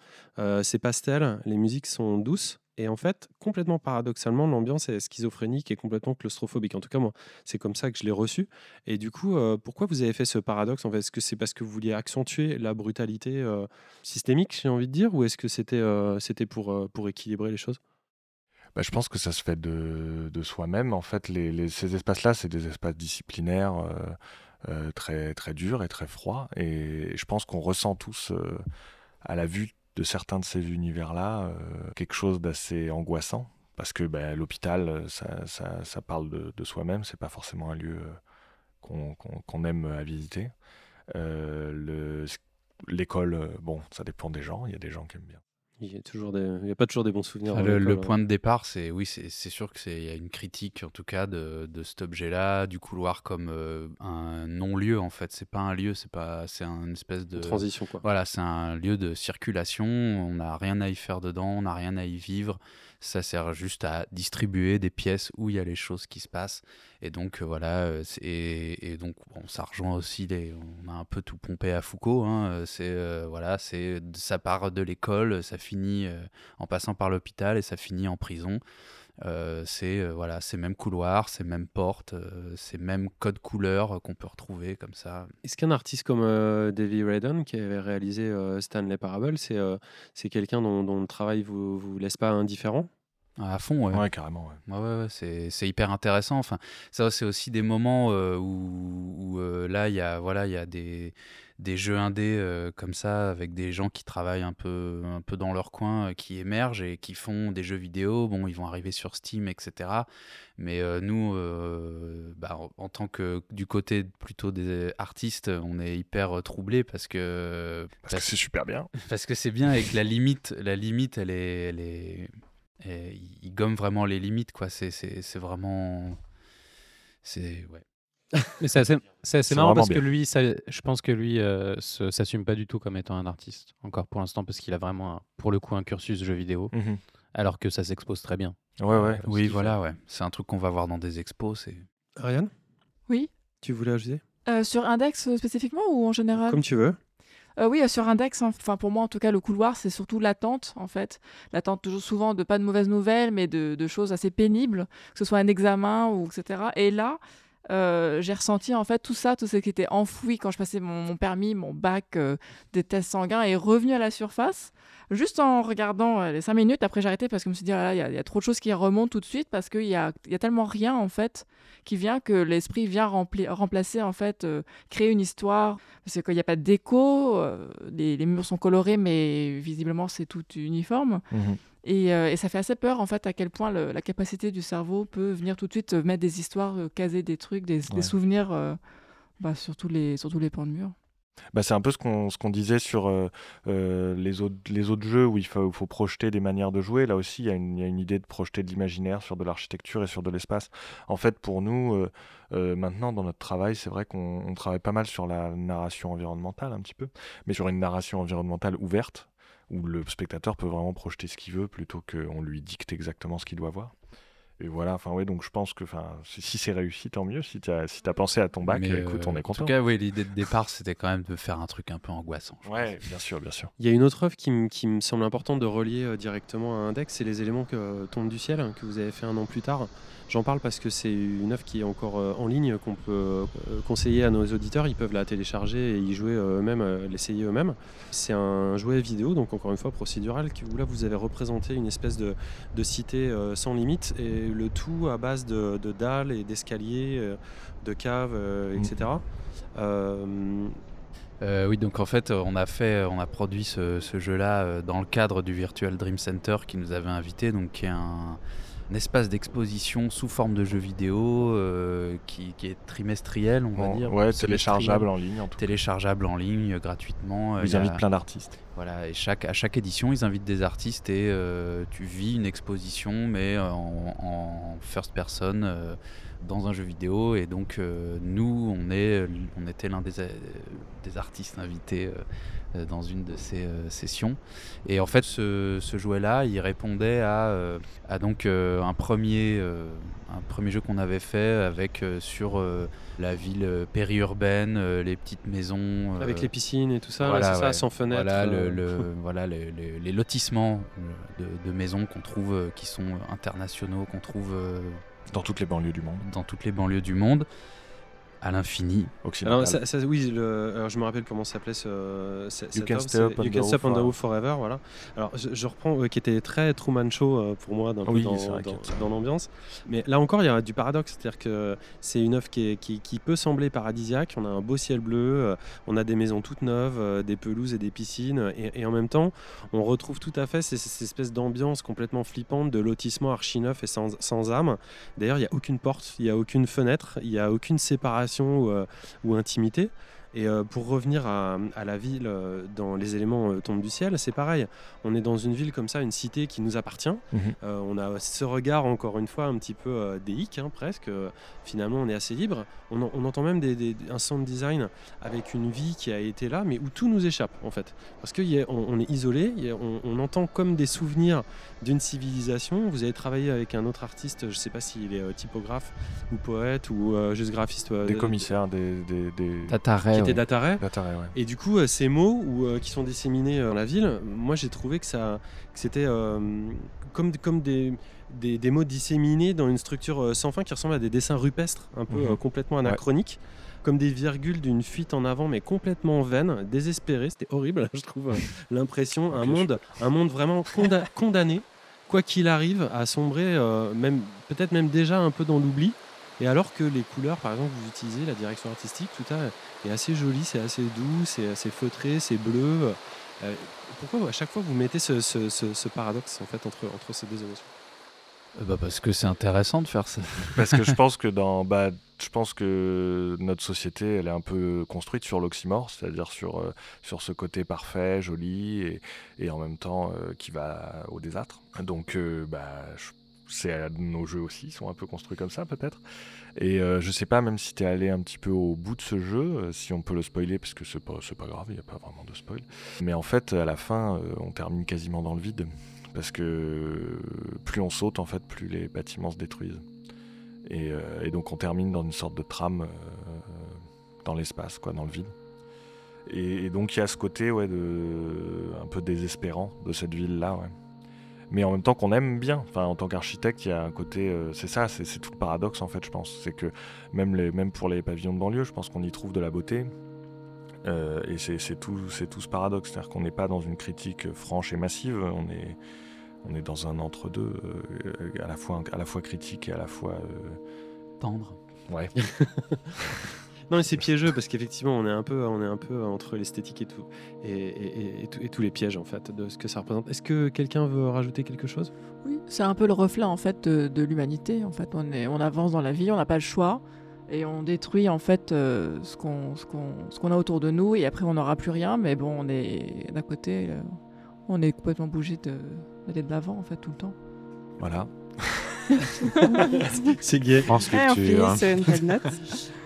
c'est pastel, les musiques sont douces, et en fait, complètement paradoxalement, l'ambiance est schizophrénique et complètement claustrophobique. En tout cas, moi, c'est comme ça que je l'ai reçu. Et du coup, pourquoi vous avez fait ce paradoxe Est-ce que c'est parce que vous vouliez accentuer la brutalité euh, systémique, j'ai envie de dire, ou est-ce que c'était c'était pour, pour équilibrer les choses? Bah, je pense que ça se fait de, de soi-même. En fait, les, ces espaces-là, c'est des espaces disciplinaires très, très durs et très froids. Et je pense qu'on ressent tous à la vue de certains de ces univers-là euh, quelque chose d'assez angoissant parce que bah, l'hôpital, euh, ça, ça, parle de, soi-même, c'est pas forcément un lieu euh, qu'on aime à visiter. L'école, bon, ça dépend des gens, il y a des gens qui aiment bien. Il n'y a, toujours des... a pas toujours des bons souvenirs. le, point de départ, c'est oui, c'est sûr qu'il y a une critique, en tout cas, de, de cet objet-là, du couloir comme euh, un non-lieu, en fait. C'est pas un lieu, c'est pas, c'est un espèce de transition, quoi. Voilà, c'est un lieu de circulation. On n'a rien à y faire dedans, on n'a rien à y vivre. Ça sert juste à distribuer des pièces où il y a les choses qui se passent. Et donc, euh, voilà. Euh, et, et, donc, bon, ça rejoint aussi les. On a un peu tout pompé à Foucault. Hein, c'est voilà, c'est ça part de l'école, ça finit en passant par l'hôpital et ça finit en prison. Euh, c'est voilà, ces mêmes couloirs, ces mêmes portes, ces mêmes codes couleurs qu'on peut retrouver comme ça. Est-ce qu'un artiste comme Davy Radon, qui avait réalisé Stanley Parable, c'est c'est quelqu'un dont, dont, le travail vous vous laisse pas indifférent? À fond, ouais. Ouais, carrément. Ouais. Ouais, ouais, c'est, c'est hyper intéressant. Enfin, ça, c'est aussi des moments où, où là, il y a, voilà, il y a des, des jeux indés euh, comme ça, avec des gens qui travaillent un peu, un peu dans leur coin, euh, qui émergent et qui font des jeux vidéo. Bon, ils vont arriver sur Steam, etc. Mais euh, nous, bah, en tant que du côté plutôt des artistes, on est hyper troublés parce que parce, que c'est super bien. [LAUGHS] Parce que c'est bien et que la limite, la limite, elle est, elle est, il gomme vraiment les limites, quoi. C'est, c'est, c'est vraiment, c'est ouais. Mais c'est assez, marrant parce que lui, ça, je pense que lui euh, s'assume pas du tout comme étant un artiste, encore pour l'instant, parce qu'il a vraiment, pour le coup, un cursus jeu vidéo. Mhm. alors que ça s'expose très bien. Ouais, ouais. Oui, voilà, ouais. C'est un truc qu'on va voir dans des expos. C'est... Ariane? Oui. Tu voulais ajouter? Euh, sur Index euh, spécifiquement ou en général? Comme tu veux. Euh, oui, euh, sur Index, hein, enfin pour moi en tout cas, le couloir, c'est surtout l'attente en fait. L'attente toujours souvent de pas de mauvaises nouvelles, mais de, choses assez pénibles, que ce soit un examen ou etc. Et là, euh, j'ai ressenti en fait tout ça, tout ce qui était enfoui quand je passais mon, permis, mon bac, des tests sanguins est revenu à la surface. Juste en regardant euh, les cinq minutes, après j'ai arrêté parce que je me suis dit, ah il y, a- il y a trop de choses qui remontent tout de suite parce qu'il y a, il y a tellement rien en fait qui vient que l'esprit vient remplacer en fait, euh, créer une histoire. Parce que quand il n'y a pas de déco, euh, les, les murs sont colorés mais visiblement c'est tout uniforme. Mhm. Et, euh, et ça fait assez peur en fait à quel point le- la capacité du cerveau peut venir tout de suite mettre des histoires, caser des trucs, des, souvenirs bah, sur, tous les, sur tous les pans de mur. Bah, c'est un peu ce qu'on ce disait sur euh, euh, les, autres, les autres jeux où il faut, faut projeter des manières de jouer. Là aussi, il y, a une- il y a une idée de projeter de l'imaginaire sur de l'architecture et sur de l'espace. En fait, pour nous, euh, maintenant, dans notre travail, c'est vrai qu'on on travaille pas mal sur la narration environnementale, un petit peu, mais sur une narration environnementale ouverte, où le spectateur peut vraiment projeter ce qu'il veut plutôt qu'on lui dicte exactement ce qu'il doit voir. Et voilà, enfin ouais, donc je pense que enfin, si si c'est réussi, tant mieux. Si tu as, si as pensé à ton bac, Mais, écoute, on euh, est content. En tout cas, oui, l'idée de départ, c'était quand même de faire un truc un peu angoissant. Ouais, bien sûr, bien sûr. Il y a une autre œuvre qui, me- qui me semble importante de relier euh, directement à Index, c'est les éléments que euh, tombent du ciel, que vous avez fait un an plus tard. J'en parle parce que c'est une œuvre qui est encore euh, en ligne, qu'on peut euh, conseiller à nos auditeurs. Ils peuvent la télécharger et y jouer eux-mêmes, euh, l'essayer eux-mêmes. C'est un jouet vidéo, donc encore une fois procédural, qui- où là vous avez représenté une espèce de, de cité euh, sans limite, et le tout à base de, de dalles et d'escaliers, euh, de caves, euh, etc. Euh, Euh, oui, donc en fait, on a fait, on a produit ce, ce jeu-là dans le cadre du Virtual Dream Center qui nous avait invités, donc qui est un, un espace d'exposition sous forme de jeu vidéo euh, qui, qui est trimestriel, on va Bon, dire. ouais, téléchargeable en ligne, en tout cas. Téléchargeable en ligne euh, gratuitement. euh, Ils a- invitent plein d'artistes. Voilà, et chaque, à chaque édition, ils invitent des artistes et euh, tu vis une exposition, mais en, en first person, dans un jeu vidéo. Et donc, euh, nous, on, est, on était l'un des, des artistes invités euh, euh, dans une de ces euh, sessions. Et en fait, ce, ce jouet-là, il répondait à, à donc, un, premier, un premier jeu qu'on avait fait avec, sur la ville périurbaine, les petites maisons. avec les piscines et tout ça, voilà, c'est ça, ouais. sans fenêtre. Voilà, le- le- [LAUGHS] voilà le- le- les lotissements de, de maisons qu'on trouve, qui sont internationaux, qu'on trouve Dans toutes les banlieues du monde. À l'infini. Occidental. Alors, ça, ça- oui, le, alors je me rappelle comment s'appelait ce, ce- cette Can on You the Can Stop on the Forever. Roof Forever, voilà. Alors je, je reprends, euh, qui était très Truman Show euh, pour moi d'un peu Oui, dans, l'ambiance. Mais là encore, il y a du paradoxe, c'est-à-dire que c'est une œuvre qui, est- qui, qui peut sembler paradisiaque. On a un beau ciel bleu, euh, on a des maisons toutes neuves, euh, des pelouses et des piscines, et, et en même temps, on retrouve tout à fait cette espèce d'ambiance complètement flippante de lotissement archi neuf et sans, sans âme. D'ailleurs, il n'y a aucune porte, il n'y a aucune fenêtre, il n'y a aucune séparation ou, euh, ou intimité. Et euh, pour revenir à, à la ville euh, dans les éléments euh, tombent du ciel, c'est pareil. On est dans une ville comme ça, une cité qui nous appartient. Mhm. Euh, on a ce regard, encore une fois, un petit peu euh, déique, hein, presque. Euh, finalement, on est assez libre. On, en- on entend même des, des- un sound design avec une vie qui a été là, mais où tout nous échappe, en fait. Parce qu'on on, on est isolé, a- on, on entend comme des souvenirs d'une civilisation. Vous avez travaillé avec un autre artiste, je ne sais pas s'il est euh, typographe ou poète ou euh, juste graphiste. euh, Des commissaires, des. des, des... Tataret, qui était ouais. Dataret. Dataret, ouais. Et du coup, euh, ces mots ou, euh, qui sont disséminés euh, dans la ville, moi j'ai trouvé que, ça, que c'était comme, comme des, des, des mots disséminés dans une structure sans fin qui ressemble à des dessins rupestres, un peu Mhm. complètement anachroniques. Comme des virgules d'une fuite en avant, mais complètement vaine, désespérée. C'était horrible, [LAUGHS] je trouve, euh, l'impression. Un, Ok, monde, un monde vraiment conda- condamné, quoi qu'il arrive, à sombrer, euh, même peut-être même déjà un peu dans l'oubli. Et alors que les couleurs, par exemple, vous utilisez, la direction artistique, tout ça est assez joli, c'est assez doux, c'est assez feutré, c'est bleu. Euh, pourquoi à chaque fois vous mettez ce, ce- ce- ce paradoxe en fait entre, entre ces deux émotions? Euh, bah, parce que c'est intéressant de faire ça. [LAUGHS] Parce que je pense que dans, bah, je pense que notre société, elle est un peu construite sur l'oxymore, c'est-à-dire sur euh, sur ce côté parfait, joli et, et en même temps euh, qui va au désastre. Donc, euh, bah, je- c'est nos jeux aussi sont un peu construits comme ça peut-être. Et euh, je sais pas même si tu es allé un petit peu au bout de ce jeu, euh, si on peut le spoiler parce que c'est pas pas grave, il y a pas vraiment de spoil. Mais en fait, à la fin, euh, on termine quasiment dans le vide parce que plus on saute, en fait, plus les bâtiments se détruisent. Et, donc on termine dans une sorte de trame dans l'espace, quoi, dans le vide. Et, donc il y a ce côté ouais, de, un peu désespérant de cette ville-là. Mais en même temps qu'on aime bien. Enfin, en tant qu'architecte, il y a un côté. Euh, c'est ça, c'est tout le paradoxe en fait, je pense. C'est que même, les, même pour les pavillons de banlieue, je pense qu'on y trouve de la beauté. Euh, et c'est tout, tout ce paradoxe. C'est-à-dire qu'on n'est pas dans une critique franche et massive, on est, on est dans un entre-deux, euh, à, la fois, à la fois critique et à la fois. tendre. Ouais. [LAUGHS] Non, mais c'est piégeux parce qu'effectivement, on est un peu, on est un peu entre l'esthétique et tout, et, et, tous les pièges en fait de ce que ça représente. Est-ce que quelqu'un veut rajouter quelque chose? Oui, c'est un peu le reflet en fait de, l'humanité. En fait, on, est, on avance dans la vie, on n'a pas le choix et on détruit en fait euh, ce qu'on ce qu'on a autour de nous et après on n'aura plus rien. Mais bon, on est d'un côté, euh, on est complètement bougé d'aller de l'avant en fait tout le temps. Voilà. [LAUGHS] c'est gay. Culture. Hein. [LAUGHS]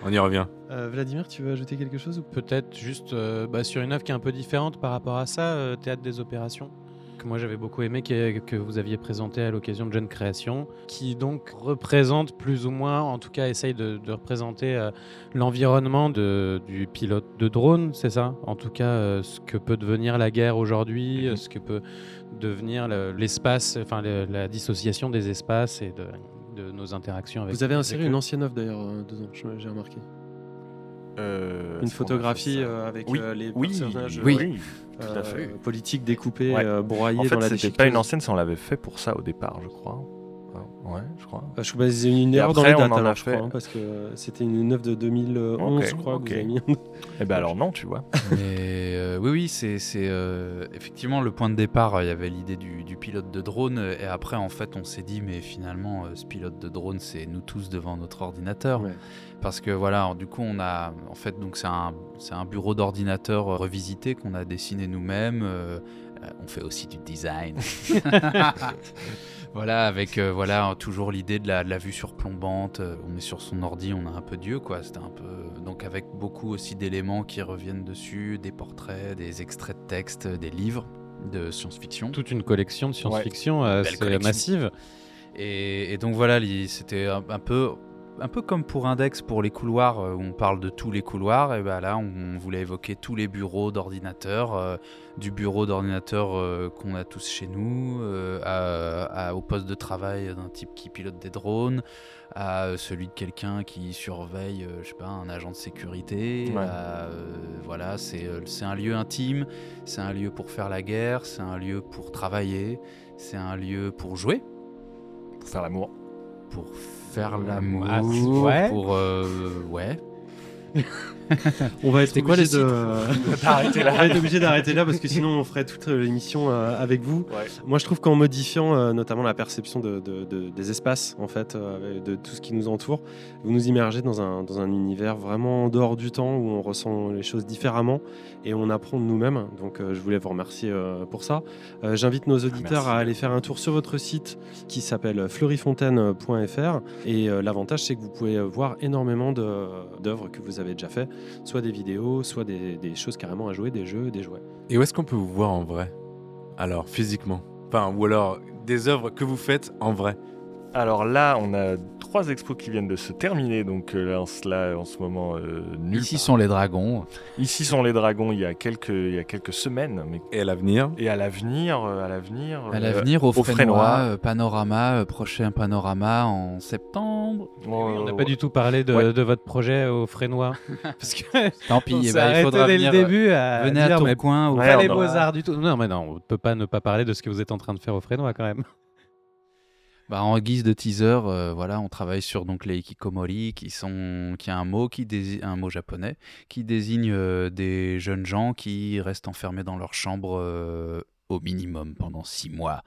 On y revient. Euh, Vladimir, tu veux ajouter quelque chose ou Peut-être juste euh, bah, sur une œuvre qui est un peu différente par rapport à ça, euh, Théâtre des opérations que moi j'avais beaucoup aimé, que, vous aviez présenté à l'occasion de Jeune Création, qui donc représente plus ou moins, en tout cas essaye de, représenter l'environnement du pilote de drone, c'est ça? En tout cas, ce que peut devenir la guerre aujourd'hui, mhm. ce que peut devenir l'espace, enfin la dissociation des espaces et de, nos interactions avec. Vous avez inséré une ancienne œuvre d'ailleurs dedans, j'ai remarqué. Euh, une photographie euh, avec oui. Euh, les oui. personnages oui. politiques découpés, broyés en fait, dans la C'était pas une ancienne, on l'avait fait pour ça au départ, je crois. Ouais, je crois. Bah, je crois c'est une erreur dans les dates, alors, je crois, hein, parce que c'était une œuvre de 2011, je crois, que vous avez mis. Eh ben alors non, tu vois. [LAUGHS] Mais oui, oui, c'est effectivement le point de départ. Il y avait l'idée du, du, pilote de drone, et après, en fait, on s'est dit, mais finalement, ce pilote de drone, c'est nous tous devant notre ordinateur. Ouais parce que voilà, du coup, on a en fait donc c'est un, un, bureau d'ordinateur euh, revisité qu'on a dessiné nous-mêmes. Euh, euh, on fait aussi du design. [LAUGHS] [LAUGHS] voilà, avec voilà toujours l'idée de la, de la, vue surplombante. on est sur son ordi, on a un peu Dieu quoi. C'était un peu donc avec beaucoup aussi d'éléments qui reviennent dessus, des portraits, des extraits de texte, des livres de science-fiction. Toute une collection de science-fiction ouais. massive. Et, et, donc voilà, c'était un peu un peu comme pour Index pour les couloirs, euh, où on parle de tous les couloirs, et ben là on voulait évoquer tous les bureaux d'ordinateurs, euh, du bureau d'ordinateur euh, qu'on a tous chez nous, au poste de travail d'un type qui pilote des drones, à celui de quelqu'un qui surveille, je sais pas, un agent de sécurité. voilà, c'est un lieu intime, c'est un lieu pour faire la guerre, c'est un lieu pour travailler, c'est un lieu pour jouer. Pour faire l'amour. Pour faire l'amour. Ah, ouais. Pour. Euh, ouais. [LAUGHS] on va être obligé [LAUGHS] d'arrêter là. On va obligé d'arrêter là parce que sinon on ferait toute l'émission euh, avec vous. Moi je trouve qu'en modifiant euh, notamment la perception de, des espaces en fait, euh, de tout ce qui nous entoure, vous nous immergez dans un, dans un univers vraiment en dehors du temps où on ressent les choses différemment et on apprend de nous-mêmes. Donc je voulais vous remercier pour ça. J'invite nos auditeurs à aller faire un tour sur votre site qui s'appelle fleurifontaine.fr et l'avantage c'est que vous pouvez voir énormément d'œuvres que vous avez déjà fait, soit des vidéos, soit des, choses carrément à jouer, des jeux, des jouets. Et où est-ce qu'on peut vous voir en vrai? Alors, physiquement? Enfin, ou alors des œuvres que vous faites en vrai? Alors là, on a trois expos qui viennent de se terminer, donc euh, là, en ce moment, euh, Ici sont les dragons. Ici sont les dragons. Il y a quelques, il y a quelques semaines. Mais... Et à l'avenir? Et à l'avenir, euh, à l'avenir. À l'avenir, au, Frénois, Panorama, prochain Panorama en septembre. on n'a pas du tout parlé de, votre projet au Frénois. [LAUGHS] Parce que [LAUGHS] tant pis, eh ben, il faudra dès venir. le début à venez à ton coin. Ou les beaux arts du tout. Non, mais non, on ne peut pas ne pas parler de ce que vous êtes en train de faire au Frénois quand même. Bah, en guise de teaser, euh, voilà, on travaille sur donc les hikikomori, qui sont, qui a un mot qui un mot japonais, qui désigne euh, des jeunes gens qui restent enfermés dans leur chambre euh, au minimum pendant six mois.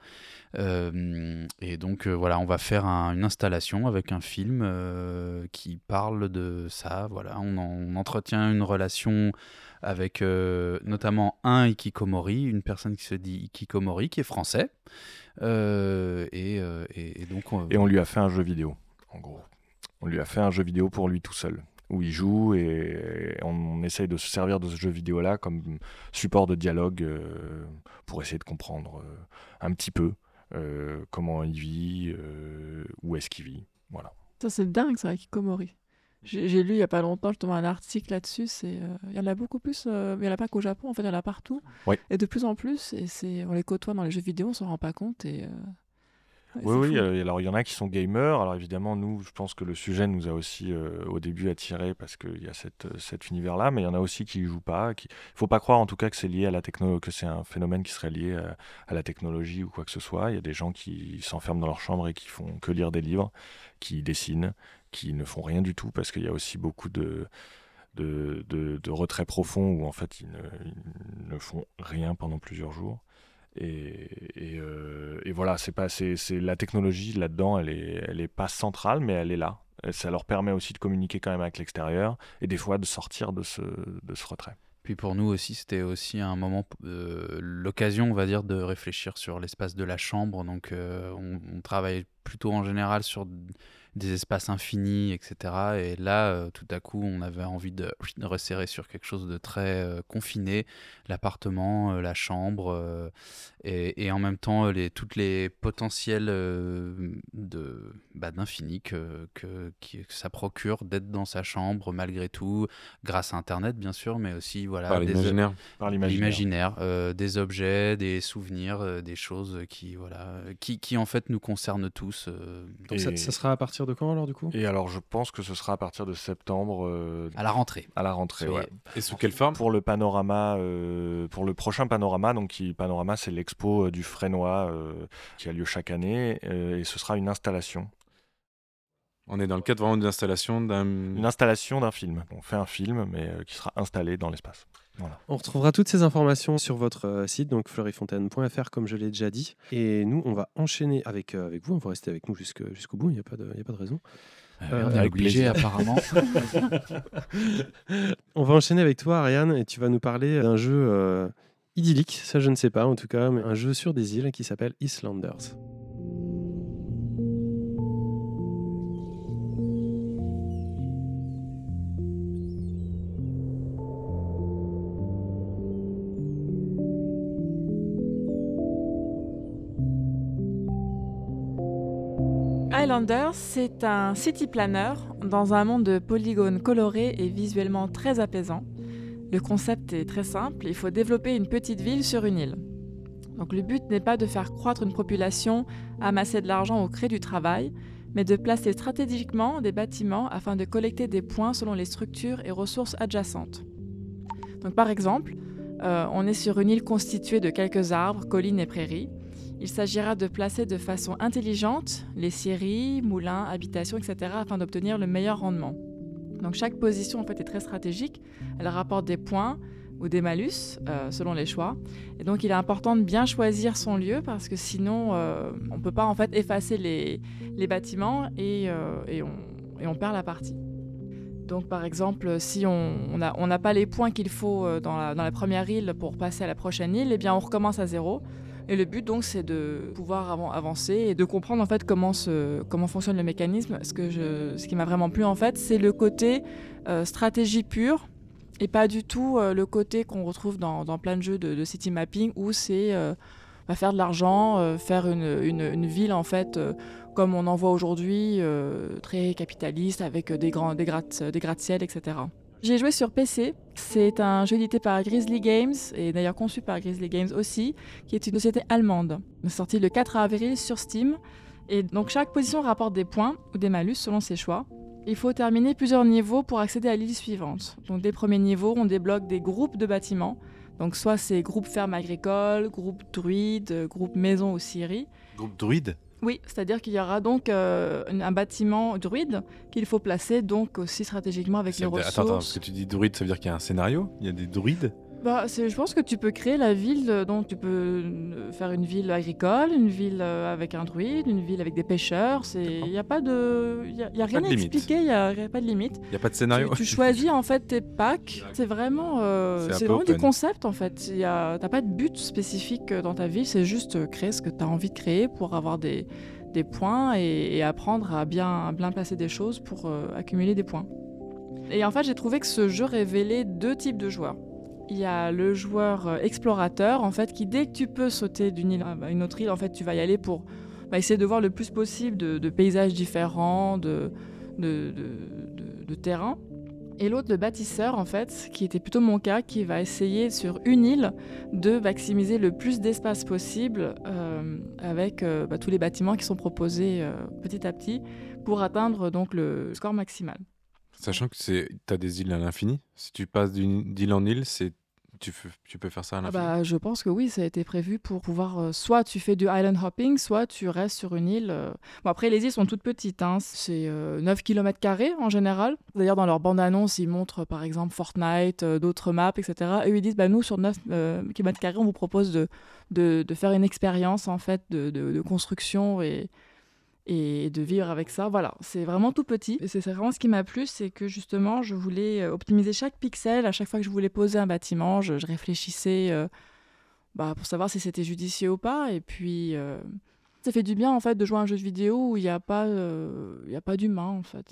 et donc voilà, on va faire une installation avec un film qui parle de ça. Voilà, on entretient une relation avec notamment un hikikomori, une personne qui se dit hikikomori, qui est français. Euh, euh, et, donc, et on lui a fait un jeu vidéo, en gros. On lui a fait un jeu vidéo pour lui tout seul, où il joue et, on, essaye de se servir de ce jeu vidéo-là comme support de dialogue euh, pour essayer de comprendre un petit peu comment il vit, où est-ce qu'il vit. Voilà. Ça, c'est dingue, ça, Kikomori. J'ai lu il n'y a pas longtemps justement un article là-dessus. C'est il y en a beaucoup plus. il n'y en a pas qu'au Japon, en fait, il y en a partout. Et de plus en plus. Et c'est on les côtoie dans les jeux vidéo, on s'en rend pas compte. Et oui, oui. Euh, alors, il y en a qui sont gamers. Alors, évidemment, nous, je pense que le sujet nous a aussi euh, au début attiré parce qu'il y a cette, euh, cet univers-là. Mais il y en a aussi qui ne jouent pas. Il ne faut pas croire, en tout cas, que c'est lié à la technologie, que c'est un phénomène qui serait lié à, la technologie ou quoi que ce soit. Il y a des gens qui s'enferment dans leur chambre et qui font que lire des livres, qui dessinent, qui ne font rien du tout parce qu'il y a aussi beaucoup de. De, de, retrait profond où en fait ils ne font rien pendant plusieurs jours. Et, euh, et, voilà, c'est pas, c'est, la technologie là-dedans, elle est, elle est pas centrale, mais elle est là. ça leur permet aussi de communiquer quand même avec l'extérieur et des fois de sortir de ce, de ce retrait. Puis pour nous aussi, c'était aussi un moment, euh, l'occasion, on va dire, de réfléchir sur l'espace de la chambre. Donc, euh, on, travaille plutôt en général sur des espaces infinis, etc. Et là, euh, tout à coup, on avait envie de, resserrer sur quelque chose de très euh, confiné, l'appartement, euh, la chambre, et, et, en même temps les, toutes les potentiels de bah, d'infini que, que, ça procure d'être dans sa chambre malgré tout, grâce à Internet bien sûr, mais aussi voilà par l'imaginaire, par l'imaginaire, des objets, des souvenirs, des choses qui voilà, qui, qui en fait nous concernent tous. Donc ça, ça, sera à partir de quand alors du coup? Et alors je pense que ce sera à partir de septembre. Euh, à la rentrée. À la rentrée, ouais. Et sous quelle forme? Pour le panorama, euh, pour le prochain panorama, donc qui, panorama c'est l'expo euh, du Frénois qui a lieu chaque année et ce sera une installation. On est dans le cadre vraiment d'une installation d'un. Une installation d'un film. On fait un film, mais qui sera installé dans l'espace. On retrouvera toutes ces informations sur votre euh, site, donc fleurifontaine.fr, comme je l'ai déjà dit. Et nous, on va enchaîner avec, euh, avec vous. On va rester avec nous jusqu'au bout, il n'y a, pas de, a pas de raison. Euh, on est obligé, apparemment. [LAUGHS] on va enchaîner avec toi, Ariane, et tu vas nous parler d'un jeu idyllique, ça je ne sais pas en tout cas, mais un jeu sur des îles qui s'appelle Islanders. Islanders, c'est un city planner dans un monde de polygones colorés et visuellement très apaisant. Le concept est très simple, il faut développer une petite ville sur une île. Donc le but n'est pas de faire croître une population, amasser de l'argent au cré du travail, mais de placer stratégiquement des bâtiments afin de collecter des points selon les structures et ressources adjacentes. Donc par exemple, euh, on est sur une île constituée de quelques arbres, collines et prairies. Il s'agira de placer de façon intelligente les scieries, moulins, habitations, etc. afin d'obtenir le meilleur rendement. Donc chaque position en fait est très stratégique. Elle rapporte des points ou des malus euh, selon les choix. Et donc il est important de bien choisir son lieu parce que sinon euh, on ne peut pas en fait effacer les, bâtiments euh, et, on, perd la partie. Donc par exemple, si on n'a pas les points qu'il faut dans la, dans la, première île pour passer à la prochaine île, eh bien on recommence à zéro. Et le but donc c'est de pouvoir avancer et de comprendre en fait comment, comment fonctionne le mécanisme. Ce, que ce qui m'a vraiment plu en fait, c'est le côté euh, stratégie pure et pas du tout euh, le côté qu'on retrouve dans, plein de jeux de, city mapping où c'est euh, bah, faire de l'argent, faire une, une, ville en fait comme on en voit aujourd'hui, très capitaliste avec des grands des gratte, des gratte-ciel, etc. J'ai joué sur PC. C'est un jeu édité par Grizzly Games et d'ailleurs conçu par Grizzly Games aussi, qui est une société allemande. Sorti le 4 avril sur Steam. Et donc chaque position rapporte des points ou des malus selon ses choix. Il faut terminer plusieurs niveaux pour accéder à l'île suivante. Donc des premiers niveaux, on débloque des groupes de bâtiments. Donc soit c'est groupe ferme agricole, groupe druide, groupe maison ou scierie. Groupe druide? Oui, c'est-à-dire qu'il y aura donc euh, un bâtiment druide qu'il faut placer donc aussi stratégiquement avec les ressources. Attends, attends, ce que tu dis druide, ça veut dire qu'il y a un scénario? Il y a des druides? Bah, je pense que tu peux créer la ville, euh, donc tu peux euh, faire une ville agricole, une ville euh, avec un druide, une ville avec des pêcheurs. Il n'y a pas de, il y a, rien à expliquer, il n'y a, pas de limite. Il n'y a pas de scénario. Tu, choisis en fait tes packs. C'est vraiment, c'est vraiment du concept en fait. Tu n'as pas de but spécifique dans ta ville, c'est juste créer ce que tu as envie de créer pour avoir des, des points et, apprendre à bien, bien placer des choses pour accumuler des points. Et en fait, j'ai trouvé que ce jeu révélait deux types de joueurs il y a le joueur euh, explorateur, en fait, qui dès que tu peux sauter d'une île à une autre île, en fait, tu vas y aller pour bah, essayer de voir le plus possible de, paysages différents, de, de, de terrains. Et l'autre, le bâtisseur, en fait, qui était plutôt mon cas, qui va essayer sur une île de maximiser le plus d'espace possible euh, avec euh, bah, tous les bâtiments qui sont proposés petit à petit pour atteindre donc le score maximal. Sachant que tu as des îles à l'infini. Si tu passes d'île en île, c'est tu, tu, peux faire ça à ah l'infini? bah, Je pense que oui, ça a été prévu pour pouvoir. Euh, soit tu fais du island hopping, soit tu restes sur une île. Euh. Bon, après, les îles sont toutes petites. Hein. C'est 9 km en général. D'ailleurs, dans leur bande-annonce, ils montrent par exemple Fortnite, euh, d'autres maps, etc. Et ils disent bah, nous, sur 9 km, on vous propose de, de, de faire une expérience en fait de, de construction et et de vivre avec ça. Voilà, c'est vraiment tout petit. Et c'est vraiment ce qui m'a plu, c'est que justement, je voulais euh, optimiser chaque pixel. À chaque fois que je voulais poser un bâtiment, je, réfléchissais euh, bah, pour savoir si c'était judicieux ou pas. Et puis, euh, ça fait du bien en fait de jouer à un jeu de vidéo où il n'y a pas, a pas d'humain en fait.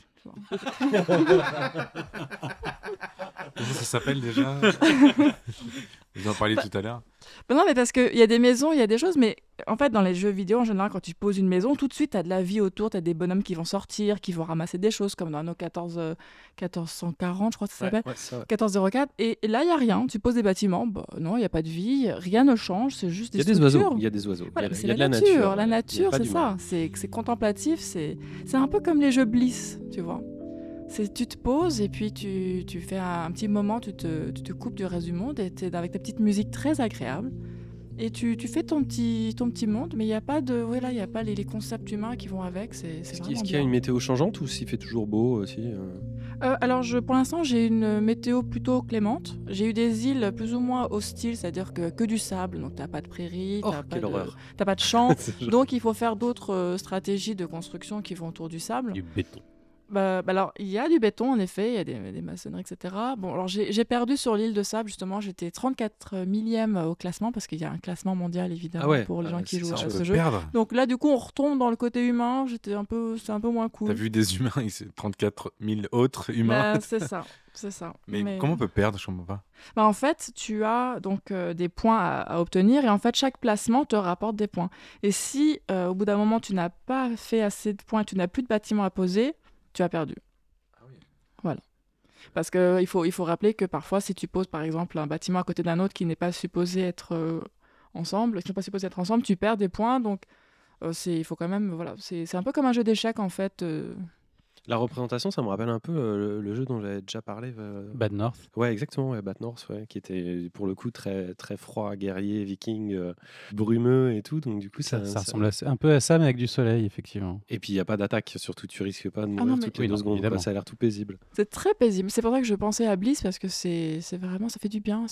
[LAUGHS] ça s'appelle déjà? [LAUGHS] Vous en parliez tout à l'heure. Ben non, mais parce qu'il y a des maisons, il y a des choses, mais en fait, dans les jeux vidéo, en général, quand tu poses une maison, tout de suite, tu as de la vie autour, tu as des bonhommes qui vont sortir, qui vont ramasser des choses, comme dans nos 14, 1440, je crois que ça s'appelle. 1404. Et, là, il n'y a rien. Tu poses des bâtiments, bah, non, il n'y a pas de vie, rien ne change, c'est juste des Il y a des oiseaux. Il y a des oiseaux. c'est la, nature. La nature, c'est ça. C'est contemplatif. C'est un peu comme les jeux Bliss, tu vois tu te poses et puis tu, tu fais un, petit moment, tu te, tu te, coupes du reste du monde et tu es avec ta petite musique très agréable. Et tu, tu fais ton petit, ton petit monde, mais il n'y a pas de, voilà, il y a pas les, les, concepts humains qui vont avec. C'est, Est-ce qu'il y a une météo changeante ou s'il fait toujours beau aussi euh? Euh, alors, je, pour l'instant, j'ai une météo plutôt clémente. J'ai eu des îles plus ou moins hostiles, c'est-à-dire que, que du sable, donc tu n'as pas de prairie, oh, tu pas, de, pas de champs. [LAUGHS] donc, il faut faire d'autres euh, stratégies de construction qui vont autour du sable. Du béton. Bah, bah, alors, il y a du béton, en effet, il y a des, maçonneries, etc. Bon, alors j'ai perdu sur l'île de Sable, justement, j'étais 34 millième au classement, parce qu'il y a un classement mondial, évidemment, ah pour les ah, gens qui jouent à ce jeu. Perdre. Donc là, du coup, on retombe dans le côté humain, j'étais un peu, c'est un peu moins cool. T'as vu des humains, 34 000 autres humains bah, C'est ça, c'est ça. [LAUGHS] Mais, comment on peut perdre, je comprends pas bah, En fait, tu as donc euh, des points à, obtenir, et en fait, chaque placement te rapporte des points. Et si, euh, au bout d'un moment, tu n'as pas fait assez de points, tu n'as plus de bâtiment à poser, tu as perdu. Voilà. Parce qu'il faut, il faut rappeler que parfois, si tu poses par exemple un bâtiment à côté d'un autre qui n'est pas supposé être euh, ensemble, qui n'est pas supposé être ensemble, tu perds des points. Donc, euh, c'est, il faut quand même. Voilà, c'est, un peu comme un jeu d'échecs en fait. La représentation, ça me rappelle un peu euh, le, jeu dont j'avais déjà parlé. Euh, Bad North. Ouais, exactement, Bad North, qui était pour le coup très, très froid, guerrier, viking, euh, brumeux et tout. Donc du coup, ça, ça, ressemble un peu à ça, mais avec du soleil, effectivement. Et puis il n'y a pas d'attaque, surtout tu risques pas de ah mourir toutes les deux secondes. ça a l'air tout paisible. C'est très paisible. C'est pour ça que je pensais à Bliss parce que c'est vraiment, ça fait du bien.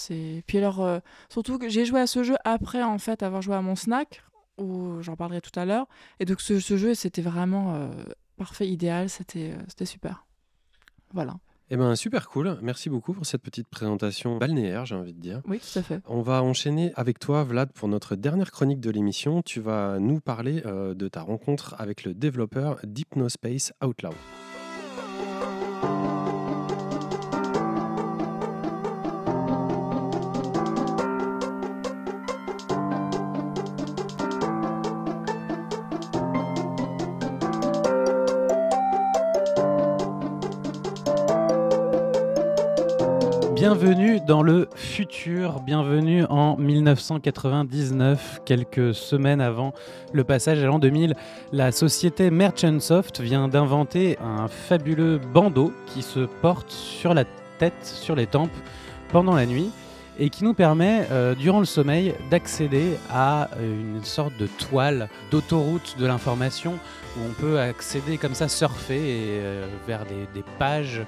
Puis alors, surtout que j'ai joué à ce jeu après en fait avoir joué à mon snack où j'en parlerai tout à l'heure. Et donc ce, ce jeu, c'était vraiment parfait, idéal, c'était euh, c'était super. Voilà. Eh ben super cool. Merci beaucoup pour cette petite présentation balnéaire, j'ai envie de dire. Oui, tout à fait. On va enchaîner avec toi, Vlad, pour notre dernière chronique de l'émission. Tu vas nous parler euh, de ta rencontre avec le développeur d'Hypnospace Outlaw. Bienvenue dans le futur, bienvenue en 1999, quelques semaines avant le passage à l'an 2000. La société Merchantsoft vient d'inventer un fabuleux bandeau qui se porte sur la tête, sur les tempes, pendant la nuit et qui nous permet, euh, durant le sommeil, d'accéder à une sorte de toile d'autoroute de l'information où on peut accéder comme ça, surfer euh, vers des pages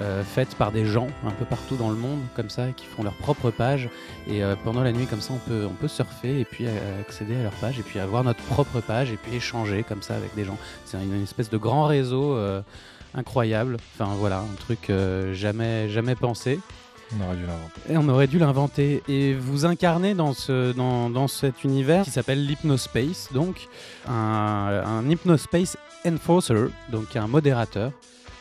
euh, faites par des gens un peu partout dans le monde, comme ça, qui font leur propre page. Et euh, pendant la nuit, comme ça, on peut, on peut surfer et puis euh, accéder à leur page et puis avoir notre propre page et puis échanger comme ça avec des gens. C'est une, espèce de grand réseau incroyable. Enfin voilà, un truc jamais, jamais pensé. On aurait dû l'inventer. Et on aurait dû l'inventer. Et vous incarnez dans, ce, dans, dans cet univers qui s'appelle l'Hypnospace, donc un, un Hypnospace Enforcer, donc un modérateur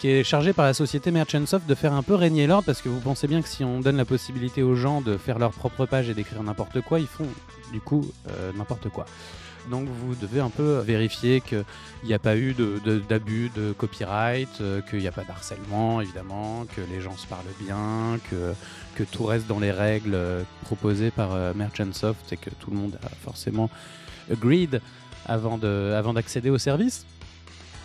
qui est chargé par la société Merchantsoft de faire un peu régner l'ordre parce que vous pensez bien que si on donne la possibilité aux gens de faire leur propre page et d'écrire n'importe quoi, ils font du coup n'importe quoi. Donc vous devez un peu vérifier qu'il n'y a pas eu d'abus de, copyright, euh, qu'il n'y a pas d'harcèlement évidemment, que les gens se parlent bien, que, tout reste dans les règles euh, proposées par euh, Merchantsoft et que tout le monde a forcément agreed avant d'accéder au service.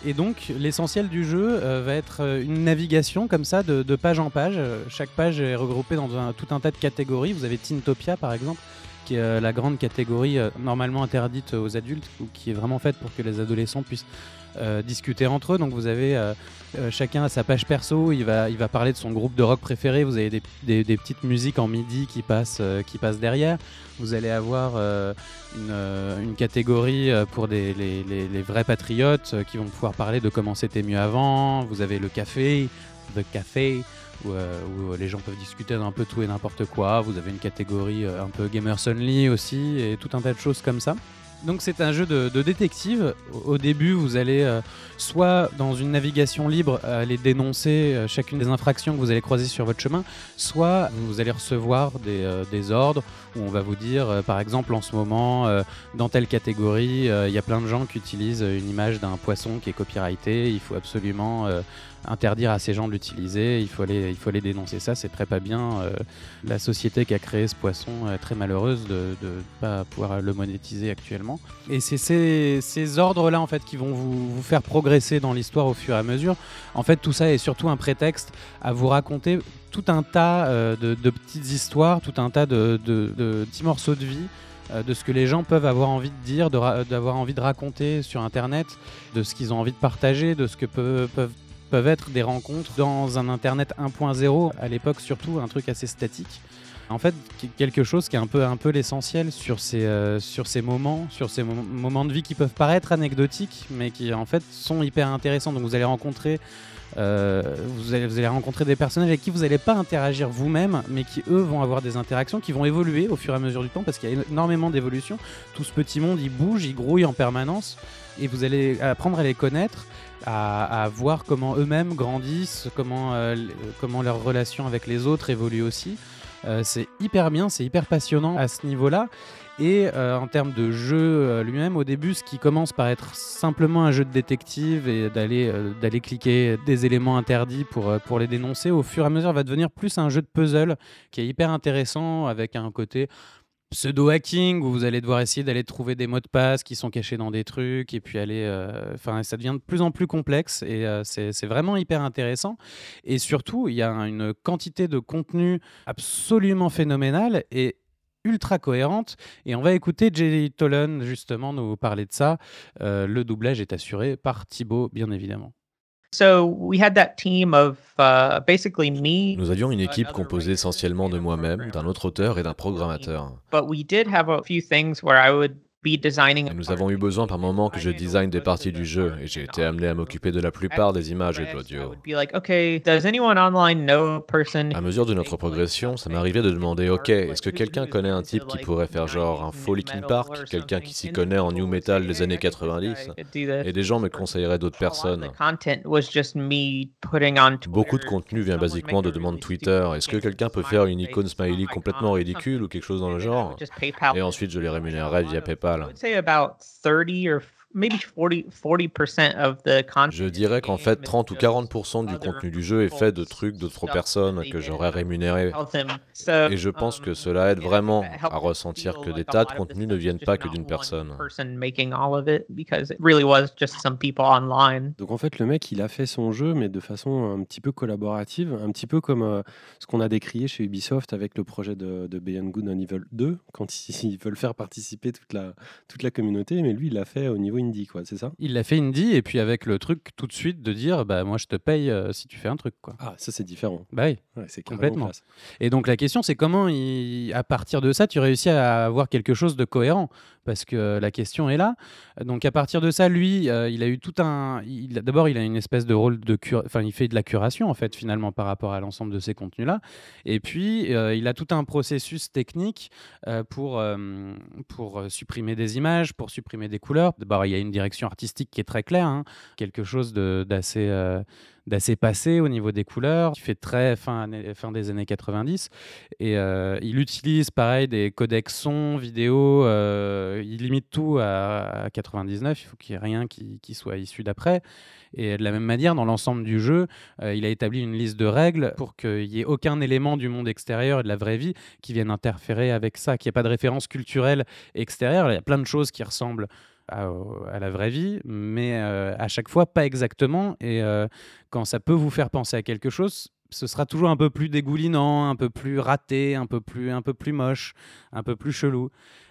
Et donc l'essentiel du jeu va être une navigation comme ça de, page en page. Chaque page est regroupée dans tout un tas de catégories. Vous avez Tintopia par exemple qui est euh, la grande catégorie euh, normalement interdite aux adultes, ou qui est vraiment faite pour que les adolescents puissent euh, discuter entre eux. Donc vous avez chacun à sa page perso, il va, il va parler de son groupe de rock préféré, vous avez des, des, petites musiques en midi qui passent, qui derrière. Vous allez avoir une, une, catégorie pour des, les, les, vrais patriotes qui vont pouvoir parler de comment c'était mieux avant. Vous avez le café, The Café, où, euh, euh, les gens peuvent discuter d'un peu tout et n'importe quoi. Vous avez une catégorie euh, un peu gamers only aussi, et tout un tas de choses comme ça. Donc c'est un jeu de, détective. Au début, vous allez soit dans une navigation libre aller dénoncer chacune des infractions que vous allez croiser sur votre chemin, soit vous allez recevoir des, ordres où on va vous dire, par exemple en ce moment, dans telle catégorie, il y a plein de gens qui utilisent une image d'un poisson qui est copyrighté, il faut absolument interdire à ces gens de l'utiliser. Il faut aller, il faut aller dénoncer ça. C'est très pas bien. Euh, la société qui a créé ce poisson est très malheureuse de ne pas pouvoir le monétiser actuellement. Et c'est ces, ces ordres-là en fait qui vont vous, vous faire progresser dans l'histoire au fur et à mesure. En fait, tout ça est surtout un prétexte à vous raconter tout un tas euh, de, de, petites histoires, tout un tas de, de, de petits morceaux de vie euh, de ce que les gens peuvent avoir envie de dire, d'avoir envie de raconter sur Internet, de ce qu'ils ont envie de partager, de ce que peuvent, peuvent peuvent être des rencontres dans un Internet 1.0, à l'époque surtout, un truc assez statique. En fait, quelque chose qui est un peu, un peu l'essentiel sur ces, euh, sur ces moments, sur ces moments de vie qui peuvent paraître anecdotiques, mais qui en fait sont hyper intéressants. Donc vous allez rencontrer, euh, vous, allez, rencontrer des personnages avec qui vous n'allez pas interagir vous-même, mais qui eux vont avoir des interactions qui vont évoluer au fur et à mesure du temps, parce qu'il y a énormément d'évolution. Tout ce petit monde, il bouge, il grouille en permanence, et vous allez apprendre à les connaître à, voir comment eux-mêmes grandissent, comment, euh, comment leur relation avec les autres évolue aussi. Euh, c'est hyper bien, c'est hyper passionnant à ce niveau-là. Et euh, en termes de jeu lui-même, au début, ce qui commence par être simplement un jeu de détective et d'aller d'aller cliquer des éléments interdits pour, pour les dénoncer, au fur et à mesure va devenir plus un jeu de puzzle qui est hyper intéressant avec un côté pseudo-hacking où vous allez devoir essayer d'aller trouver des mots de passe qui sont cachés dans des trucs et puis aller. Euh, enfin, ça devient de plus en plus complexe et euh, c'est vraiment hyper intéressant. Et surtout, il y a une quantité de contenu absolument phénoménale et ultra cohérente. Et on va écouter Jay Tolan justement nous parler de ça. Euh, le doublage est assuré par Thibaut, bien évidemment. Nous avions une équipe composée essentiellement de moi-même, d'un autre auteur et d'un programmateur. Nous avons eu besoin par moment que je design des parties du jeu et j'ai été amené à m'occuper de la plupart des images et de l'audio. À mesure de notre progression, ça m'arrivait de demander OK, est-ce que quelqu'un connaît un type qui pourrait faire genre un faux Linkin Park, quelqu'un qui s'y connaît en new metal des années 90 Et des gens me conseilleraient d'autres personnes. Beaucoup de contenu vient basiquement de demandes Twitter. Est-ce que quelqu'un peut faire une icône smiley complètement ridicule ou quelque chose dans le genre? Et ensuite je les rémunérerais via PayPal. I would say about 30 or Je dirais qu'en fait, 30 ou 40% du contenu du jeu est fait de trucs d'autres personnes que j'aurais rémunérés. Et je pense que cela aide vraiment à ressentir que des tas de contenus ne viennent pas que d'une personne. Donc en fait, le mec, il a fait son jeu, mais de façon un petit peu collaborative, un petit peu comme euh, ce qu'on a décrié chez Ubisoft avec le projet de, de Beyond Good on Evil 2, quand ils, [LAUGHS] ils veulent faire participer toute la, toute la communauté, mais lui, il l'a fait au niveau indie, quoi, c'est ça? Il l'a fait indie et puis avec le truc tout de suite de dire bah moi je te paye euh, si tu fais un truc quoi. Ah, ça c'est différent. Bah oui, c'est complètement. Et donc la question c'est comment il, à partir de ça tu réussis à avoir quelque chose de cohérent? Parce que la question est là. Donc à partir de ça, lui, euh, il a eu tout un. D'abord, il a une espèce de rôle de cure. Enfin, il fait de la curation en fait finalement par rapport à l'ensemble de ces contenus-là. Et puis, euh, il a tout un processus technique pour pour supprimer des images, pour supprimer des couleurs. D'abord, il y a une direction artistique qui est très claire, hein. quelque chose d'assez euh, d'assez passé au niveau des couleurs, qui fait très fin, fin des années 90. Et euh, il utilise pareil des codecs son, vidéo, euh, il limite tout à, 99, il faut qu'il n'y ait rien qui, qui soit issu d'après. Et de la même manière, dans l'ensemble du jeu, euh, il a établi une liste de règles pour qu'il n'y ait aucun élément du monde extérieur et de la vraie vie qui vienne interférer avec ça, qu'il n'y ait pas de référence culturelle extérieure. Il y a plein de choses qui ressemblent à, la vraie vie, mais euh, à chaque fois pas exactement. Et euh, quand ça peut vous faire penser à quelque chose, ce sera toujours un peu plus dégoulinant, un peu plus raté, un peu plus, un peu plus moche, un peu plus chelou.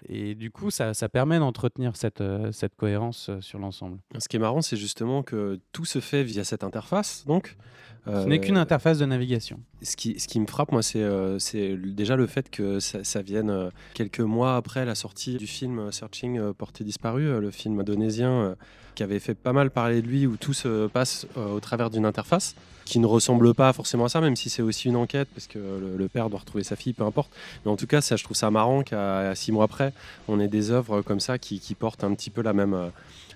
Et du coup, ça, ça permet d'entretenir cette, euh, cette cohérence sur l'ensemble. Ce qui est marrant, c'est justement que tout se fait via cette interface. Donc, ce n'est qu'une interface de navigation. Ce qui, ce qui me frappe, moi, c'est euh, déjà le fait que ça, vienne euh, quelques mois après la sortie du film Searching Porté Disparu, le film indonésien qui avait fait pas mal parler de lui, où tout se passe au travers d'une interface qui ne ressemble pas forcément à ça, même si c'est aussi une enquête, parce que le, père doit retrouver sa fille, peu importe. Mais en tout cas, ça, je trouve ça marrant qu'à six mois après, on ait des œuvres comme ça qui, qui portent un petit peu la même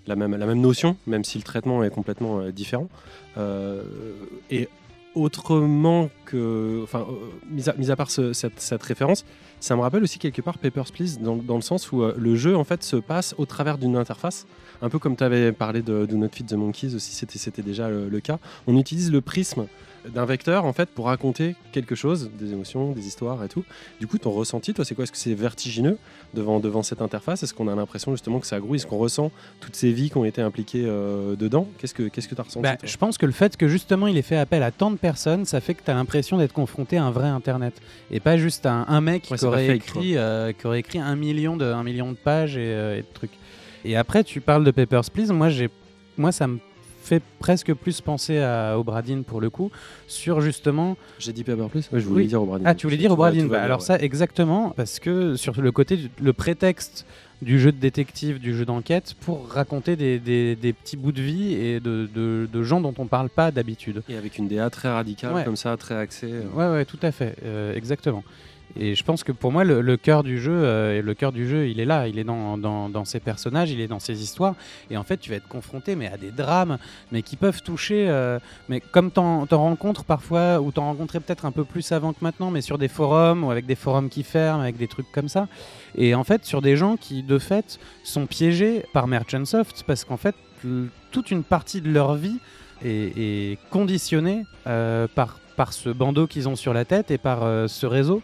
la même, la même notion, même si le traitement est complètement euh, différent. Euh, et autrement que. Enfin, euh, mis, à, mis, à, part cette, référence, ça me rappelle aussi quelque part Papers, Please, dans, dans le sens où le jeu en fait se passe au travers d'une interface. Un peu comme tu avais parlé de, de Not Fit the Monkeys aussi, c'était déjà le, le, cas. On utilise le prisme d'un vecteur en fait pour raconter quelque chose, des émotions, des histoires et tout. Du coup, ton ressenti, toi, c'est quoi? Est-ce que c'est vertigineux devant, devant cette interface? Est-ce qu'on a l'impression justement que ça grouille? Est-ce qu'on ressent toutes ces vies qui ont été impliquées euh, dedans? Qu'est-ce que qu'est-ce que tu as ressenti bah, Je pense que le fait que justement il ait fait appel à tant de personnes, ça fait que tu as l'impression d'être confronté à un vrai Internet. Et pas juste à un, mec qui, aurait écrit, euh, qui aurait écrit un million de, un million de pages et, euh, et de trucs. Et après, tu parles de Papers, Please. Moi, j'ai moi, ça me fait presque plus penser à Obradine pour le coup, sur justement. J'ai dit Paper Plus je voulais dire Obradine. Ah, tu voulais dire Obradine bah, Alors, ça, exactement, parce que sur le côté, le prétexte du jeu de détective, du jeu d'enquête, pour raconter des, des, petits bouts de vie et de, de, gens dont on parle pas d'habitude. Et avec une DA très radicale, comme ça, très axée. Euh. Ouais, ouais, tout à fait, euh, exactement. Et je pense que pour moi, le, cœur du jeu, euh, le cœur du jeu, il est là, il est dans, dans, ces personnages, il est dans ces histoires. Et en fait, tu vas être confronté mais à des drames, mais qui peuvent toucher. Euh, mais comme t'en, rencontres parfois, ou t'en rencontrais peut-être un peu plus avant que maintenant, mais sur des forums ou avec des forums qui ferment, avec des trucs comme ça. Et en fait, sur des gens qui de fait sont piégés par Merchant Soft, parce qu'en fait, toute une partie de leur vie est, conditionnée euh, par par ce bandeau qu'ils ont sur la tête et par ce réseau.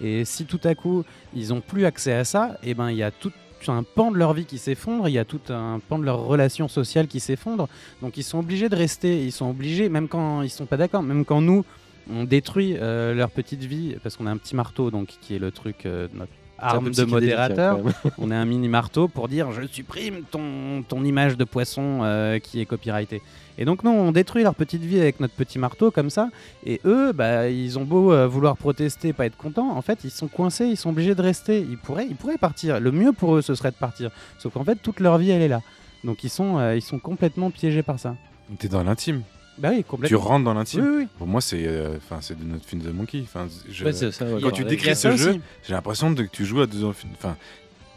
Et si tout à coup, ils n'ont plus accès à ça, et eh ben il y a tout un pan de leur vie qui s'effondre, il y a tout un pan de leur relation sociale qui s'effondre. Donc ils sont obligés de rester, ils sont obligés, même quand ils sont pas d'accord, même quand nous, on détruit euh, leur petite vie, parce qu'on a un petit marteau, donc qui est le truc, euh, notre arme de modérateur. on a un mini marteau pour dire je supprime ton, ton image de poisson euh, qui est copyrightée. Et donc non, on détruit leur petite vie avec notre petit marteau comme ça. Et eux, bah, ils ont beau euh, vouloir protester, pas être contents, en fait, ils sont coincés, ils sont obligés de rester. Ils pourraient, ils pourraient partir. Le mieux pour eux, ce serait de partir. Sauf qu'en fait, toute leur vie, elle est là. Donc ils sont, euh, ils sont complètement piégés par ça. T'es dans l'intime. Bah oui, complètement. Tu rentres dans l'intime. Oui, oui. Pour moi, c'est euh, enfin c'est de notre film The Monkey. Enfin, ça, Quand tu décris ce jeu, j'ai l'impression que tu joues à deux Enfin,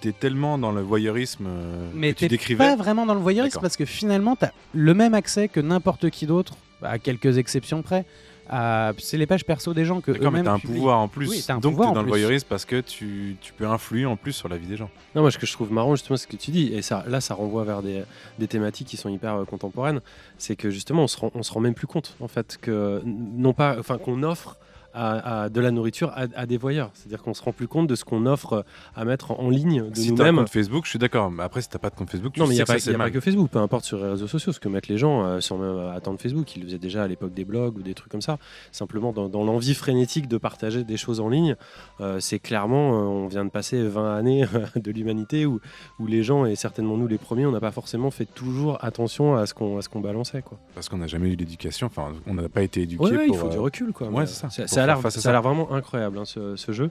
t'es tellement dans le voyeurisme euh, mais que tu décrivais. pas vraiment dans le voyeurisme parce que finalement, tu as le même accès que n'importe qui d'autre, à quelques exceptions près. C'est les pages perso des gens que D'accord, mais t'as un pouvoir en plus. Donc t'es dans le voyeurisme parce que tu, tu, peux influer en plus sur la vie des gens. Non, moi ce que je trouve marrant justement, c'est ce que tu dis, et ça, là ça renvoie vers des, des thématiques qui sont hyper euh, contemporaines, c'est que justement on se, rend, on se rend même plus compte en fait que non pas, enfin qu'on offre à, de la nourriture à, des voyeurs. C'est-à-dire qu'on se rend plus compte de ce qu'on offre à mettre en, ligne de si nous-mêmes. Compte Facebook, je suis d'accord. Mais après, si t'as pas de compte Facebook, tu non, mais il n'y a, pas, que Facebook. Peu importe sur les réseaux sociaux, ce que mettent les gens euh, sans même attendre Facebook. Ils le faisaient déjà à l'époque des blogs ou des trucs comme ça. Simplement dans, l'envie frénétique de partager des choses en ligne, euh, c'est clairement, euh, on vient de passer 20 années de l'humanité où, où les gens, et certainement nous les premiers, on n'a pas forcément fait toujours attention à ce qu'on qu'on balançait. Quoi. Parce qu'on n'a jamais eu l'éducation. Enfin, on n'a pas été éduqué. Ouais, il faut du recul. Quoi. Ouais, c'est ça. Ça a l'air vraiment incroyable hein, ce, jeu.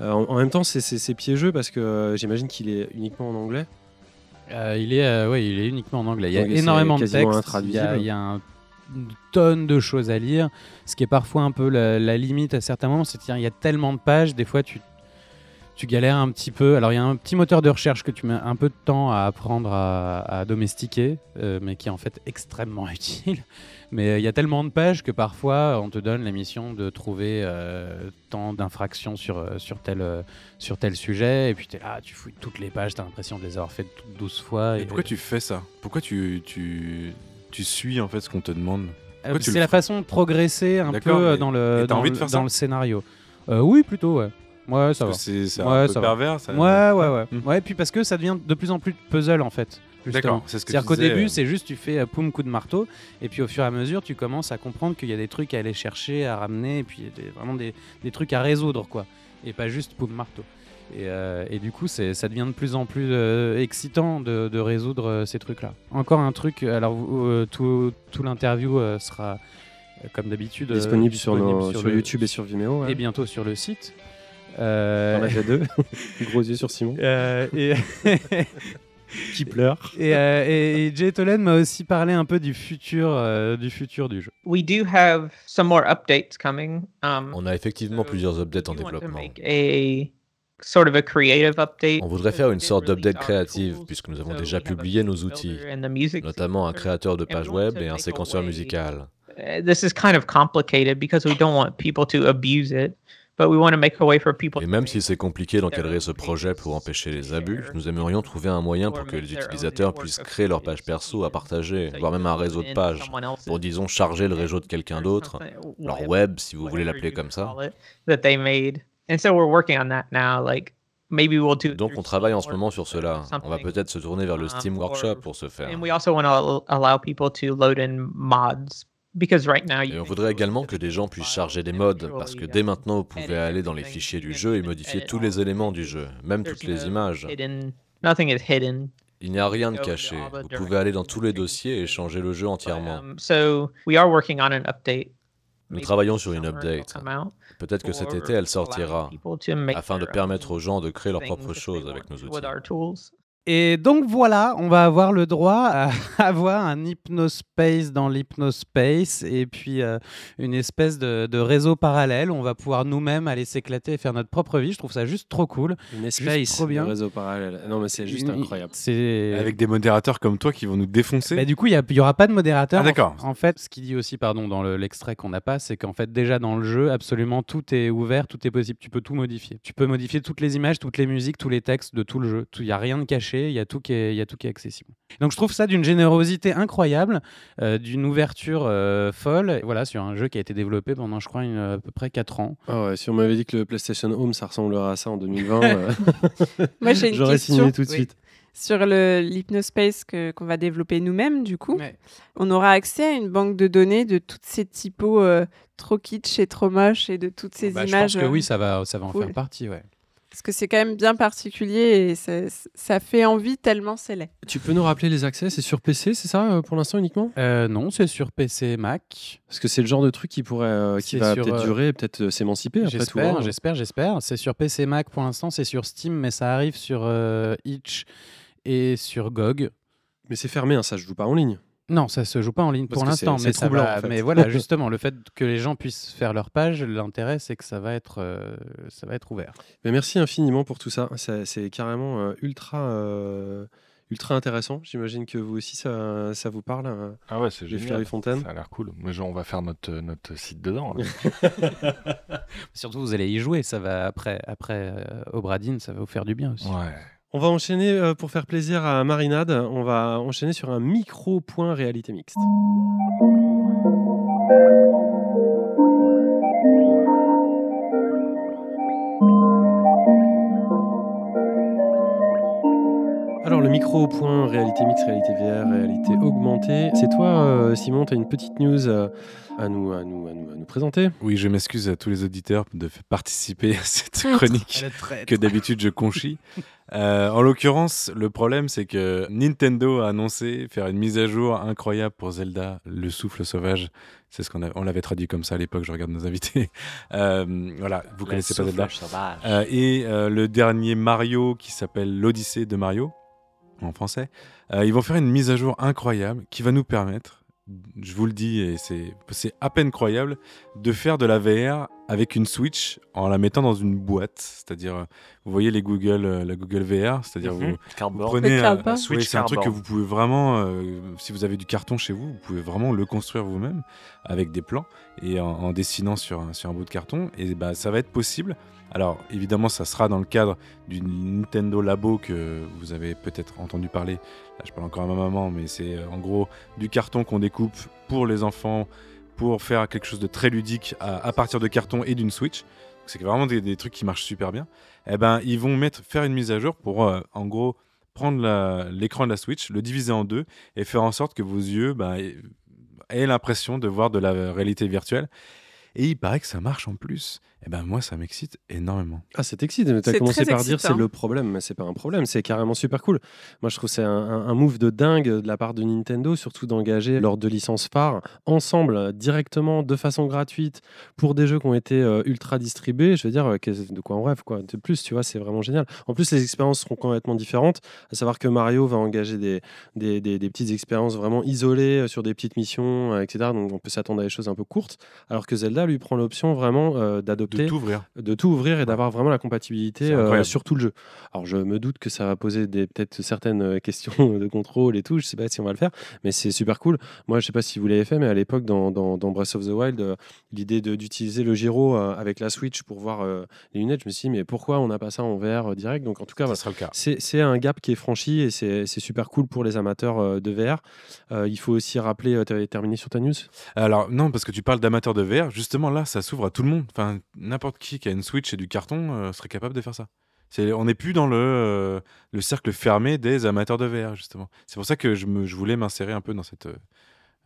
Euh, en, même temps, c'est piégeux parce que euh, j'imagine qu'il est uniquement en anglais. Euh, il, est, ouais, il est uniquement en anglais. Il y a énormément de textes. Il y a, il y a un, une tonne de choses à lire. Ce qui est parfois un peu la, limite à certains moments, c'est qu'il y a tellement de pages, des fois tu tu galères un petit peu. Alors il y a un petit moteur de recherche que tu mets un peu de temps à apprendre à, domestiquer, euh, mais qui est en fait extrêmement [LAUGHS] utile. Mais euh, il y a tellement de pages que parfois on te donne la mission de trouver euh, tant d'infractions sur, sur, tel, sur tel sujet, et puis tu es là, tu fouilles toutes les pages, tu as l'impression de les avoir faites toutes 12 fois. Et, pourquoi tu fais ça? Pourquoi tu, tu, tu suis en fait ce qu'on te demande? C'est la façon de progresser un peu dans le, dans, dans le scénario. oui, plutôt, ouais. Ouais, ça va. C'est un peu pervers. Ça... Ouais, ouais, ouais. Hmm. Ouais, puis parce que ça devient de plus en plus puzzle en fait. D'accord, c'est ce que C'est-à-dire qu'au début, euh. c'est juste tu fais euh, poum coup de marteau, et puis au fur et à mesure, tu commences à comprendre qu'il y a des trucs à aller chercher, à ramener, et puis des, vraiment des, des, trucs à résoudre, quoi. Et pas juste poum marteau. Et, euh, et, du coup, ça devient de plus en plus excitant de, de résoudre ces trucs-là. Encore un truc, alors tout, tout l'interview sera, comme d'habitude, disponible, sur, sur, YouTube et sur Vimeo. Et bientôt sur le site. Euh... On deux. [LAUGHS] Gros yeux sur Simon. Euh, et... [LAUGHS] qui pleure. Et, euh, et, Jay Tolen m'a aussi parlé un peu du futur, euh, du futur du jeu. We do have some more updates coming. Um, On a effectivement plusieurs updates en développement. A sort of a creative update. On voudrait faire une sorte d'update créative puisque nous avons déjà publié nos outils, notamment un créateur de page web et un séquenceur musical. Uh, this is kind of complicated because we don't want people to abuse it. Et même si c'est compliqué d'encadrer ce projet pour empêcher les abus, nous aimerions trouver un moyen pour que les utilisateurs puissent créer leur page perso à partager, voire même un réseau de pages, pour disons charger le réseau de quelqu'un d'autre, leur web si vous voulez l'appeler comme ça. Donc on travaille en ce moment sur cela. On va peut-être se tourner vers le um, Steam Workshop pour ce faire. Et on voudrait également que des gens puissent charger des modes, parce que dès maintenant, vous pouvez aller dans les fichiers du jeu et modifier tous les éléments du jeu, même toutes les images. Il n'y a rien de caché. Vous pouvez aller dans tous les dossiers et changer le jeu entièrement. Nous travaillons sur une update. Peut-être que cet été, elle sortira, afin de permettre aux gens de créer leurs propres choses avec nos outils. Et donc voilà, on va avoir le droit à [LAUGHS] avoir un hypnospace dans l'hypnospace et puis euh, une espèce de, réseau parallèle. On va pouvoir nous-mêmes aller s'éclater et faire notre propre vie. Je trouve ça juste trop cool. Une espèce trop bien. réseau parallèle. Non mais c'est juste incroyable. Avec des modérateurs comme toi qui vont nous défoncer. Bah, du coup, il n'y aura pas de modérateur. Ah, d'accord. En, fait, ce qu'il dit aussi, pardon, dans l'extrait qu'on n'a pas, c'est qu'en fait déjà dans le jeu, absolument tout est ouvert, tout est possible. Tu peux tout modifier. Tu peux modifier toutes les images, toutes les musiques, tous les textes de tout le jeu. Il n'y a rien de caché il y a tout qui est, il y a tout qui est accessible. Donc je trouve ça d'une générosité incroyable, euh, d'une ouverture euh, folle. Voilà, sur un jeu qui a été développé pendant, je crois, une, à peu près 4 ans. Ah ouais, si on m'avait dit que le PlayStation Home, ça ressemblerait à ça en 2020, euh, [LAUGHS] Moi, j'ai une j'aurais signé tout de suite. Sur l'hypnospace qu'on va développer nous-mêmes, du coup, on aura accès à une banque de données de toutes ces typos trop kitsch et trop moches et de toutes ces bah, images. Je pense que oui, ça va, ça va en faire partie, ouais. Parce que c'est quand même bien particulier et ça, fait envie tellement c'est laid. Tu peux nous rappeler les accès? C'est sur PC, c'est ça euh, pour l'instant uniquement? Euh, Non, c'est sur PC et Mac. Parce que c'est le genre de truc qui pourrait, euh, qui va peut-être durer, peut-être s'émanciper après tout. Hein. J'espère, j'espère. C'est sur PC et Mac pour l'instant, c'est sur Steam, mais ça arrive sur Itch et sur GOG. Mais c'est fermé, hein, ça je joue pas en ligne. Non, ça se joue pas en ligne pour l'instant, mais, mais voilà, [LAUGHS] justement, le fait que les gens puissent faire leur page, l'intérêt c'est que ça va être, euh, ça va être ouvert. Mais merci infiniment pour tout ça. c'est carrément euh, ultra, euh, ultra intéressant. J'imagine que vous aussi ça, ça vous parle. ah ouais, c'est génial. Fontaine. Ça a l'air cool. Mais genre, on va faire notre, notre site dedans. [LAUGHS] Surtout, vous allez y jouer. Ça va après, après Obradine, ça va vous faire du bien aussi. Ouais. On va enchaîner euh, pour faire plaisir à Marinade. On va enchaîner sur un micro point réalité mixte. Alors le micro point réalité mixte, réalité VR, réalité augmentée. C'est toi, euh, Simon, tu as une petite news euh, à nous, à nous, à nous, à nous présenter? Oui, je m'excuse à tous les auditeurs de participer à cette [LAUGHS] chronique que d'habitude je conchis. [LAUGHS] Euh, en l'occurrence, le problème, c'est que Nintendo a annoncé faire une mise à jour incroyable pour Zelda, le souffle sauvage. C'est ce qu'on on l'avait traduit comme ça à l'époque. Je regarde nos invités. [LAUGHS] Euh, voilà, vous connaissez pas Zelda. Euh, et le dernier Mario qui s'appelle l'Odyssée de Mario en français. ils vont faire une mise à jour incroyable qui va nous permettre je vous le dis, et c'est à peine croyable, de faire de la VR avec une Switch en la mettant dans une boîte. C'est-à-dire, euh, vous voyez les Google, euh, la Google VR, c'est-à-dire Mhm. vous, prenez un- oui, Switch c'est un truc que vous pouvez vraiment, euh, si vous avez du carton chez vous, vous pouvez vraiment le construire vous-même avec des plans et en, en dessinant sur un, sur un bout de carton. Et bah, ça va être possible. Alors évidemment, ça sera dans le cadre du Nintendo Labo que vous avez peut-être entendu parler. Là, je parle encore à ma maman, mais c'est euh, en gros du carton qu'on découpe pour les enfants pour faire quelque chose de très ludique à, partir de carton et d'une Switch. C'est vraiment des, trucs qui marchent super bien. Eh ben, ils vont mettre, faire une mise à jour pour, euh, en gros, prendre l'écran de la Switch, le diviser en deux et faire en sorte que vos yeux bah, aient l'impression de voir de la réalité virtuelle. Et il paraît que ça marche en plus. Et ben moi, ça m'excite énormément. Ah, c'est excitant, mais tu as C'est commencé par dire c'est excitant. le problème, mais c'est pas un problème, c'est carrément super cool. Moi, je trouve que c'est un, un- un move de dingue de la part de Nintendo, surtout d'engager leurs deux licences phares ensemble, directement, de façon gratuite, pour des jeux qui ont été euh, ultra distribués. Je veux dire, euh, de quoi on rêve, quoi. De plus, tu vois, c'est vraiment génial. En plus, les expériences seront complètement différentes, à savoir que Mario va engager des, des, des- des petites expériences vraiment isolées euh, sur des petites missions, euh, etc. Donc, on peut s'attendre à des choses un peu courtes, alors que Zelda lui prend l'option vraiment euh, d'adopter De tout ouvrir. de tout ouvrir et d'avoir vraiment la compatibilité euh, sur tout le jeu. Alors je me doute que ça va poser peut-être certaines euh, questions [LAUGHS] de contrôle et tout, je sais pas si on va le faire, mais c'est super cool. Moi je sais pas si vous l'avez fait, mais à l'époque dans, dans, dans Breath of the Wild, euh, l'idée d'utiliser le gyro avec la Switch pour voir les lunettes, je me suis dit mais pourquoi on n'a pas ça en VR direct? Donc en tout cas, Ça voilà. sera le cas. c'est un gap qui est franchi et c'est super cool pour les amateurs de VR. Il faut aussi rappeler, tu avais terminé sur ta news? Alors non, parce que tu parles d'amateurs de VR, justement là, ça s'ouvre à tout le monde. Enfin, n'importe qui qui a une Switch et du carton euh, serait capable de faire ça. On n'est plus dans le, euh, le cercle fermé des amateurs de VR, justement. C'est pour ça que je, me, je voulais m'insérer un peu dans, cette,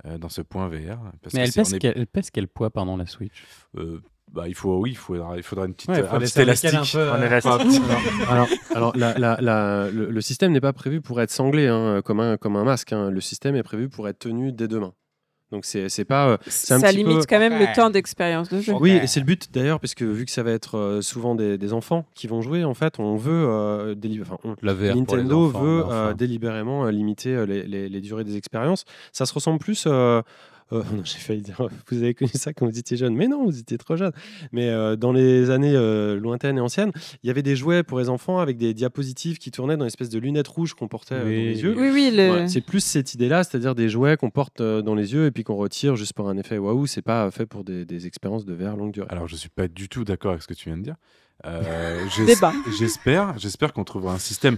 euh, dans ce point VR. Parce Mais que elle pèse, est- quel, elle pèse quel poids, pardon, la Switch? Euh, bah, il faut, oui, il faudra, il faudra une petite, Ouais, il un petit élastique. un peu, Un euh, élastique. alors, alors la- la- la- le, le système n'est pas prévu pour être sanglé hein, comme, un, comme un masque. hein. Le système est prévu pour être tenu dès demain. Donc c'est c'est pas. euh, c'est un Ça petit limite peu- quand même le temps d'expérience de jeu. Oui, et c'est le but d'ailleurs, parce que vu que ça va être euh, souvent des, des enfants qui vont jouer, en fait, on veut euh, enfin, on- La VR pour les Nintendo enfants, veut euh, enfin. délibérément euh, limiter les, les- les durées des expériences. Ça se ressemble plus. Euh, [LAUGHS] non, J'ai failli dire, [LAUGHS] vous avez connu ça quand vous étiez jeune, mais non, vous étiez trop jeune. Mais euh, dans les années euh, lointaines et anciennes, il y avait des jouets pour les enfants avec des diapositives qui tournaient dans une espèce de lunettes rouges qu'on portait euh, dans Oui. les yeux. Oui, oui, le... C'est plus cette idée-là, c'est-à-dire des jouets qu'on porte euh, dans les yeux et puis qu'on retire juste pour un effet waouh. C'est pas fait pour des, des expériences de VR longue durée. Alors, je suis pas du tout d'accord avec ce que tu viens de dire. Euh. [LAUGHS] J'espère, j'espère qu'on trouvera un système.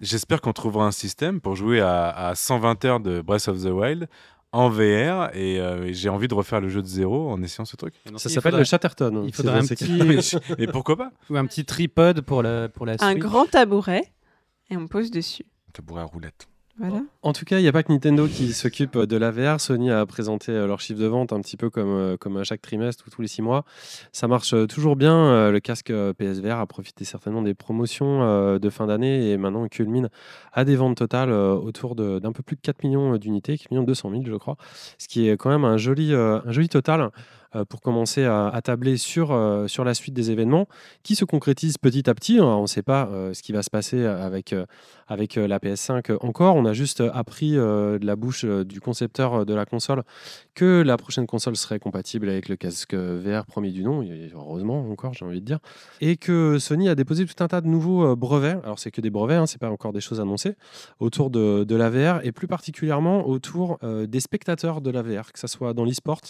J'espère qu'on trouvera un système pour jouer à, à 120 heures de Breath of the Wild en VR et, euh, et j'ai envie de refaire le jeu de zéro en essayant ce truc. Ça s'appelle le Chatterton. il C'est faudrait un petit- [LAUGHS] mais, pourquoi pas Ou un petit tripod pour la, pour la un grand tabouret et on pose dessus. Tabouret à roulette. En tout cas, il n'y a pas que Nintendo qui s'occupe de la VR. Sony a présenté euh, leur chiffre de vente un petit peu comme, euh, comme à chaque trimestre ou tous les six mois. Ça marche euh, toujours bien. Le casque PSVR a profité certainement des promotions de fin d'année et maintenant culmine à des ventes totales autour d'un peu plus de 4 millions d'unités, 4 millions 200 000 je crois, ce qui est quand même un joli, total pour commencer à, tabler sur, euh, sur la suite des événements qui se concrétisent petit à petit. On ne sait pas euh, ce qui va se passer avec, euh, avec euh, la PS5 encore. On a juste appris euh, de la bouche euh, du concepteur euh, de la console que la prochaine console serait compatible avec le casque VR premier du nom, heureusement encore, j'ai envie de dire, et que Sony a déposé tout un tas de nouveaux euh, brevets. Alors c'est que des brevets, hein, c'est pas encore des choses annoncées autour de, de la VR et plus particulièrement autour euh, des spectateurs de la VR, que ce soit dans l'e-sport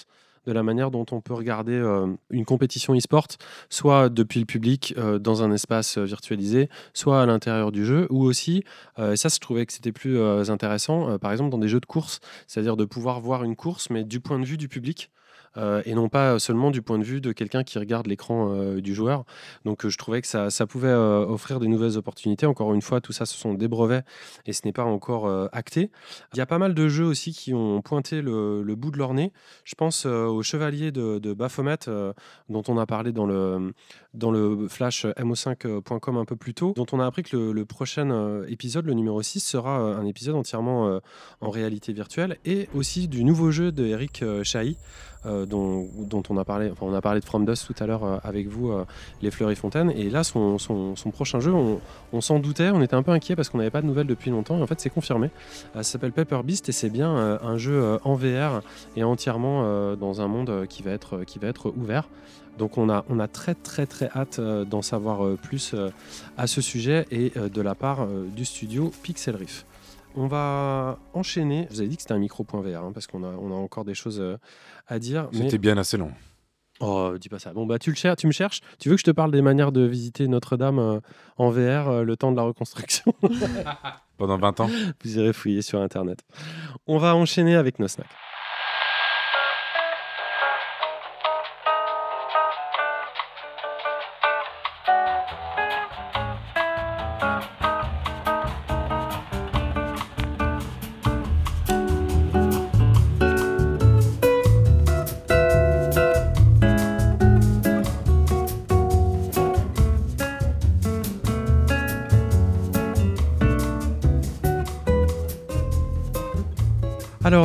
de la manière dont on peut regarder euh, une compétition e-sport, soit depuis le public euh, dans un espace euh, virtualisé, soit à l'intérieur du jeu, ou aussi, et ça je trouvais que c'était plus intéressant, par exemple dans des jeux de course, c'est-à-dire de pouvoir voir une course, mais du point de vue du public. Euh, et non pas seulement du point de vue de quelqu'un qui regarde l'écran euh, du joueur. Donc euh, je trouvais que ça, pouvait offrir des nouvelles opportunités. Encore une fois, tout ça, ce sont des brevets et ce n'est pas encore acté. Il y a pas mal de jeux aussi qui ont pointé le, bout de leur nez. Je pense au Chevalier de, de Baphomet, dont on a parlé dans le, dans le flash mo5.com un peu plus tôt, dont on a appris que le, prochain épisode, le numéro 6, sera un épisode entièrement en réalité virtuelle, et aussi du nouveau jeu de Eric Chahi, dont, dont, on a parlé, de From Dust tout à l'heure avec vous, les Fleury Fontaines. Et là, son, prochain jeu, on, s'en doutait, on était un peu inquiet parce qu'on n'avait pas de nouvelles depuis longtemps. Et en fait, c'est confirmé. ça s'appelle Pepper Beast et c'est bien un jeu en VR et entièrement dans un monde qui va être, ouvert. Donc on a, on a très très très hâte d'en savoir plus à ce sujet et de la part du studio Pixel Riff. On va enchaîner. Je vous avez dit que c'était un micro.vr hein, parce qu'on a, on a encore des choses euh, à dire. C'était bien assez long. Oh, dis pas ça. Bon, bah, tu, le cherches, tu me cherches. Tu veux que je te parle des manières de visiter Notre-Dame euh, en VR euh, le temps de la reconstruction? [LAUGHS] Pendant 20 ans Vous irez fouiller sur Internet. On va enchaîner avec nos snacks.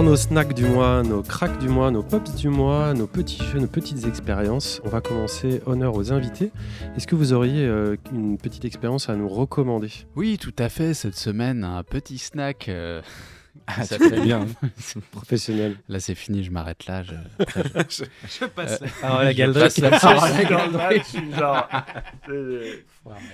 Nos snacks du mois, nos cracks du mois, nos pops du mois, nos petits jeux, nos petites expériences. On va commencer honneur aux invités. Est-ce que vous auriez euh, une petite expérience à nous recommander? Oui, tout à fait. Cette semaine, un petit snack. Euh, ah, ça fait bien. [LAUGHS] Professionnel. Là, c'est fini, je m'arrête là. Je, [LAUGHS] je, passe. Euh, ah, la [LAUGHS] galerie.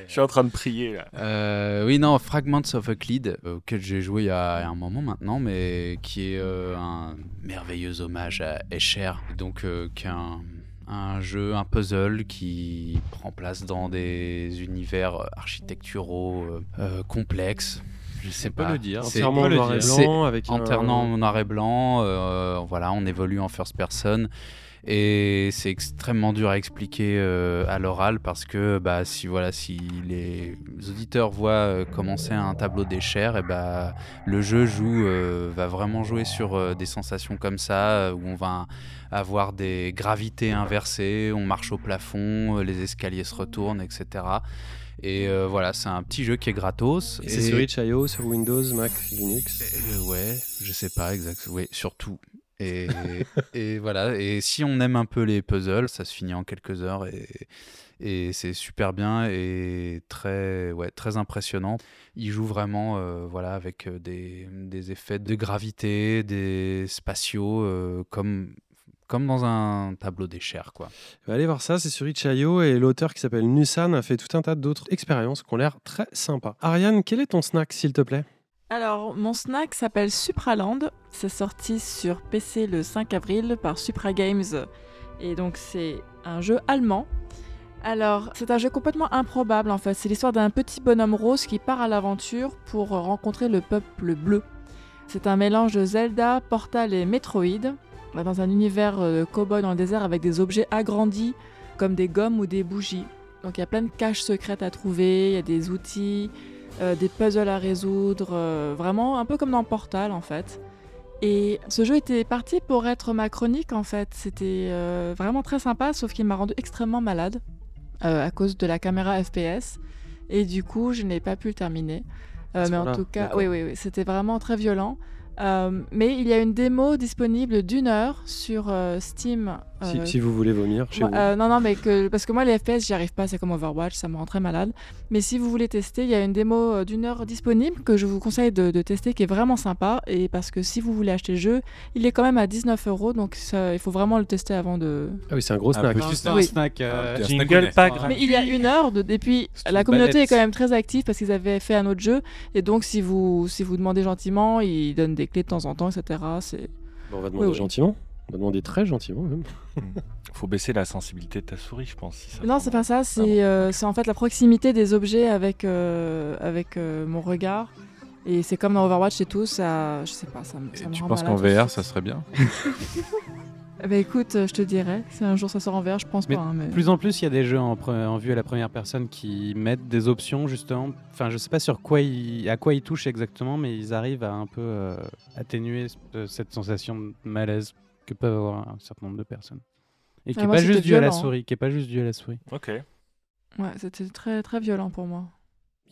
Je suis en train de prier là. Euh, oui, non, Fragments of Euclid, auquel j'ai joué il y, a, un moment maintenant, mais qui est euh, un merveilleux hommage à Escher. Donc, est un, jeu, un puzzle qui prend place dans des univers architecturaux complexes je sais pas le dire. C'est entièrement noir et blanc avec entièrement noir et blanc. voilà, on évolue en first person. Et c'est extrêmement dur à expliquer euh, à l'oral parce que bah, si, voilà, si les auditeurs voient euh, commencer un tableau des chairs, et bah, le jeu joue, euh, va vraiment jouer sur des sensations comme ça, où on va avoir des gravités inversées, on marche au plafond, les escaliers se retournent, etc. Et euh, voilà, c'est un petit jeu qui est gratos. C'est sur itch.io, sur Windows, Mac, Linux euh, Ouais, je sais pas exactement. Oui, surtout. Et, [LAUGHS] et, voilà, et si on aime un peu les puzzles, ça se finit en quelques heures et, et c'est super bien et très, ouais, très impressionnant. Il joue vraiment euh, voilà, avec des, des, effets de gravité, des spatiaux, comme comme dans un tableau des chairs. Quoi. Allez voir ça, c'est sur Itch.io et l'auteur qui s'appelle Nusan a fait tout un tas d'autres expériences qui ont l'air très sympas. Ariane, quel est ton snack s'il te plaît? Alors, mon snack s'appelle Supraland. C'est sorti sur PC le 5 avril par Supra Games. Et donc, c'est un jeu allemand. Alors, c'est un jeu complètement improbable en fait. C'est l'histoire d'un petit bonhomme rose qui part à l'aventure pour rencontrer le peuple bleu. C'est un mélange de Zelda, Portal et Metroid dans un univers euh, cow-boy dans le désert avec des objets agrandis comme des gommes ou des bougies. Donc il y a plein de caches secrètes à trouver, il y a des outils, euh, des puzzles à résoudre, euh, vraiment un peu comme dans Portal en fait. Et ce jeu était parti pour être ma chronique en fait. C'était vraiment très sympa, sauf qu'il m'a rendu extrêmement malade à cause de la caméra FPS. Et du coup, je n'ai pas pu le terminer. mais en tout cas, oui, oui, oui, c'était vraiment très violent. Euh, mais il y a une démo disponible d'une heure sur euh, Steam. Si, euh, si, vous voulez vomir chez vous. non, non, mais que, parce que moi, les FPS, j'y arrive pas, c'est comme Overwatch, ça me rend très malade. Mais si vous voulez tester, il y a une démo d'une heure disponible que je vous conseille de, tester, qui est vraiment sympa. Et parce que si vous voulez acheter le jeu, il est quand même à 19 euros, donc il faut vraiment le tester avant de. Ah oui, c'est un gros snack. Ah, un snack. mais il y a une heure, de, et puis la communauté est quand même très active parce qu'ils avaient fait un autre jeu. Et donc, si vous, si vous demandez gentiment, ils donnent des clés de temps en temps, etc. C'est... on va demander gentiment. On va demander très gentiment même. [LAUGHS] Faut baisser la sensibilité de ta souris, je pense. non, c'est pas ça. C'est, euh, c'est en fait la proximité des objets avec, euh, avec euh, mon regard. Et c'est comme dans Overwatch et tout, ça, je sais pas, ça, ça me Tu penses qu'en VR, ça serait bien [LAUGHS] [LAUGHS] Bah écoute, je te dirais, si un jour ça sort en VR, je pense pas. Hein, mais... Plus en plus, il y a des jeux en, en, vue à la première personne qui mettent des options justement. Enfin, je sais pas sur quoi ils, à quoi ils touchent exactement, mais ils arrivent à un peu euh, atténuer cette sensation de malaise que peuvent avoir un certain nombre de personnes. Et qui n'est pas juste dû à la souris, qui est pas juste dû à la souris. Ok. Ouais, c'était très très violent pour moi.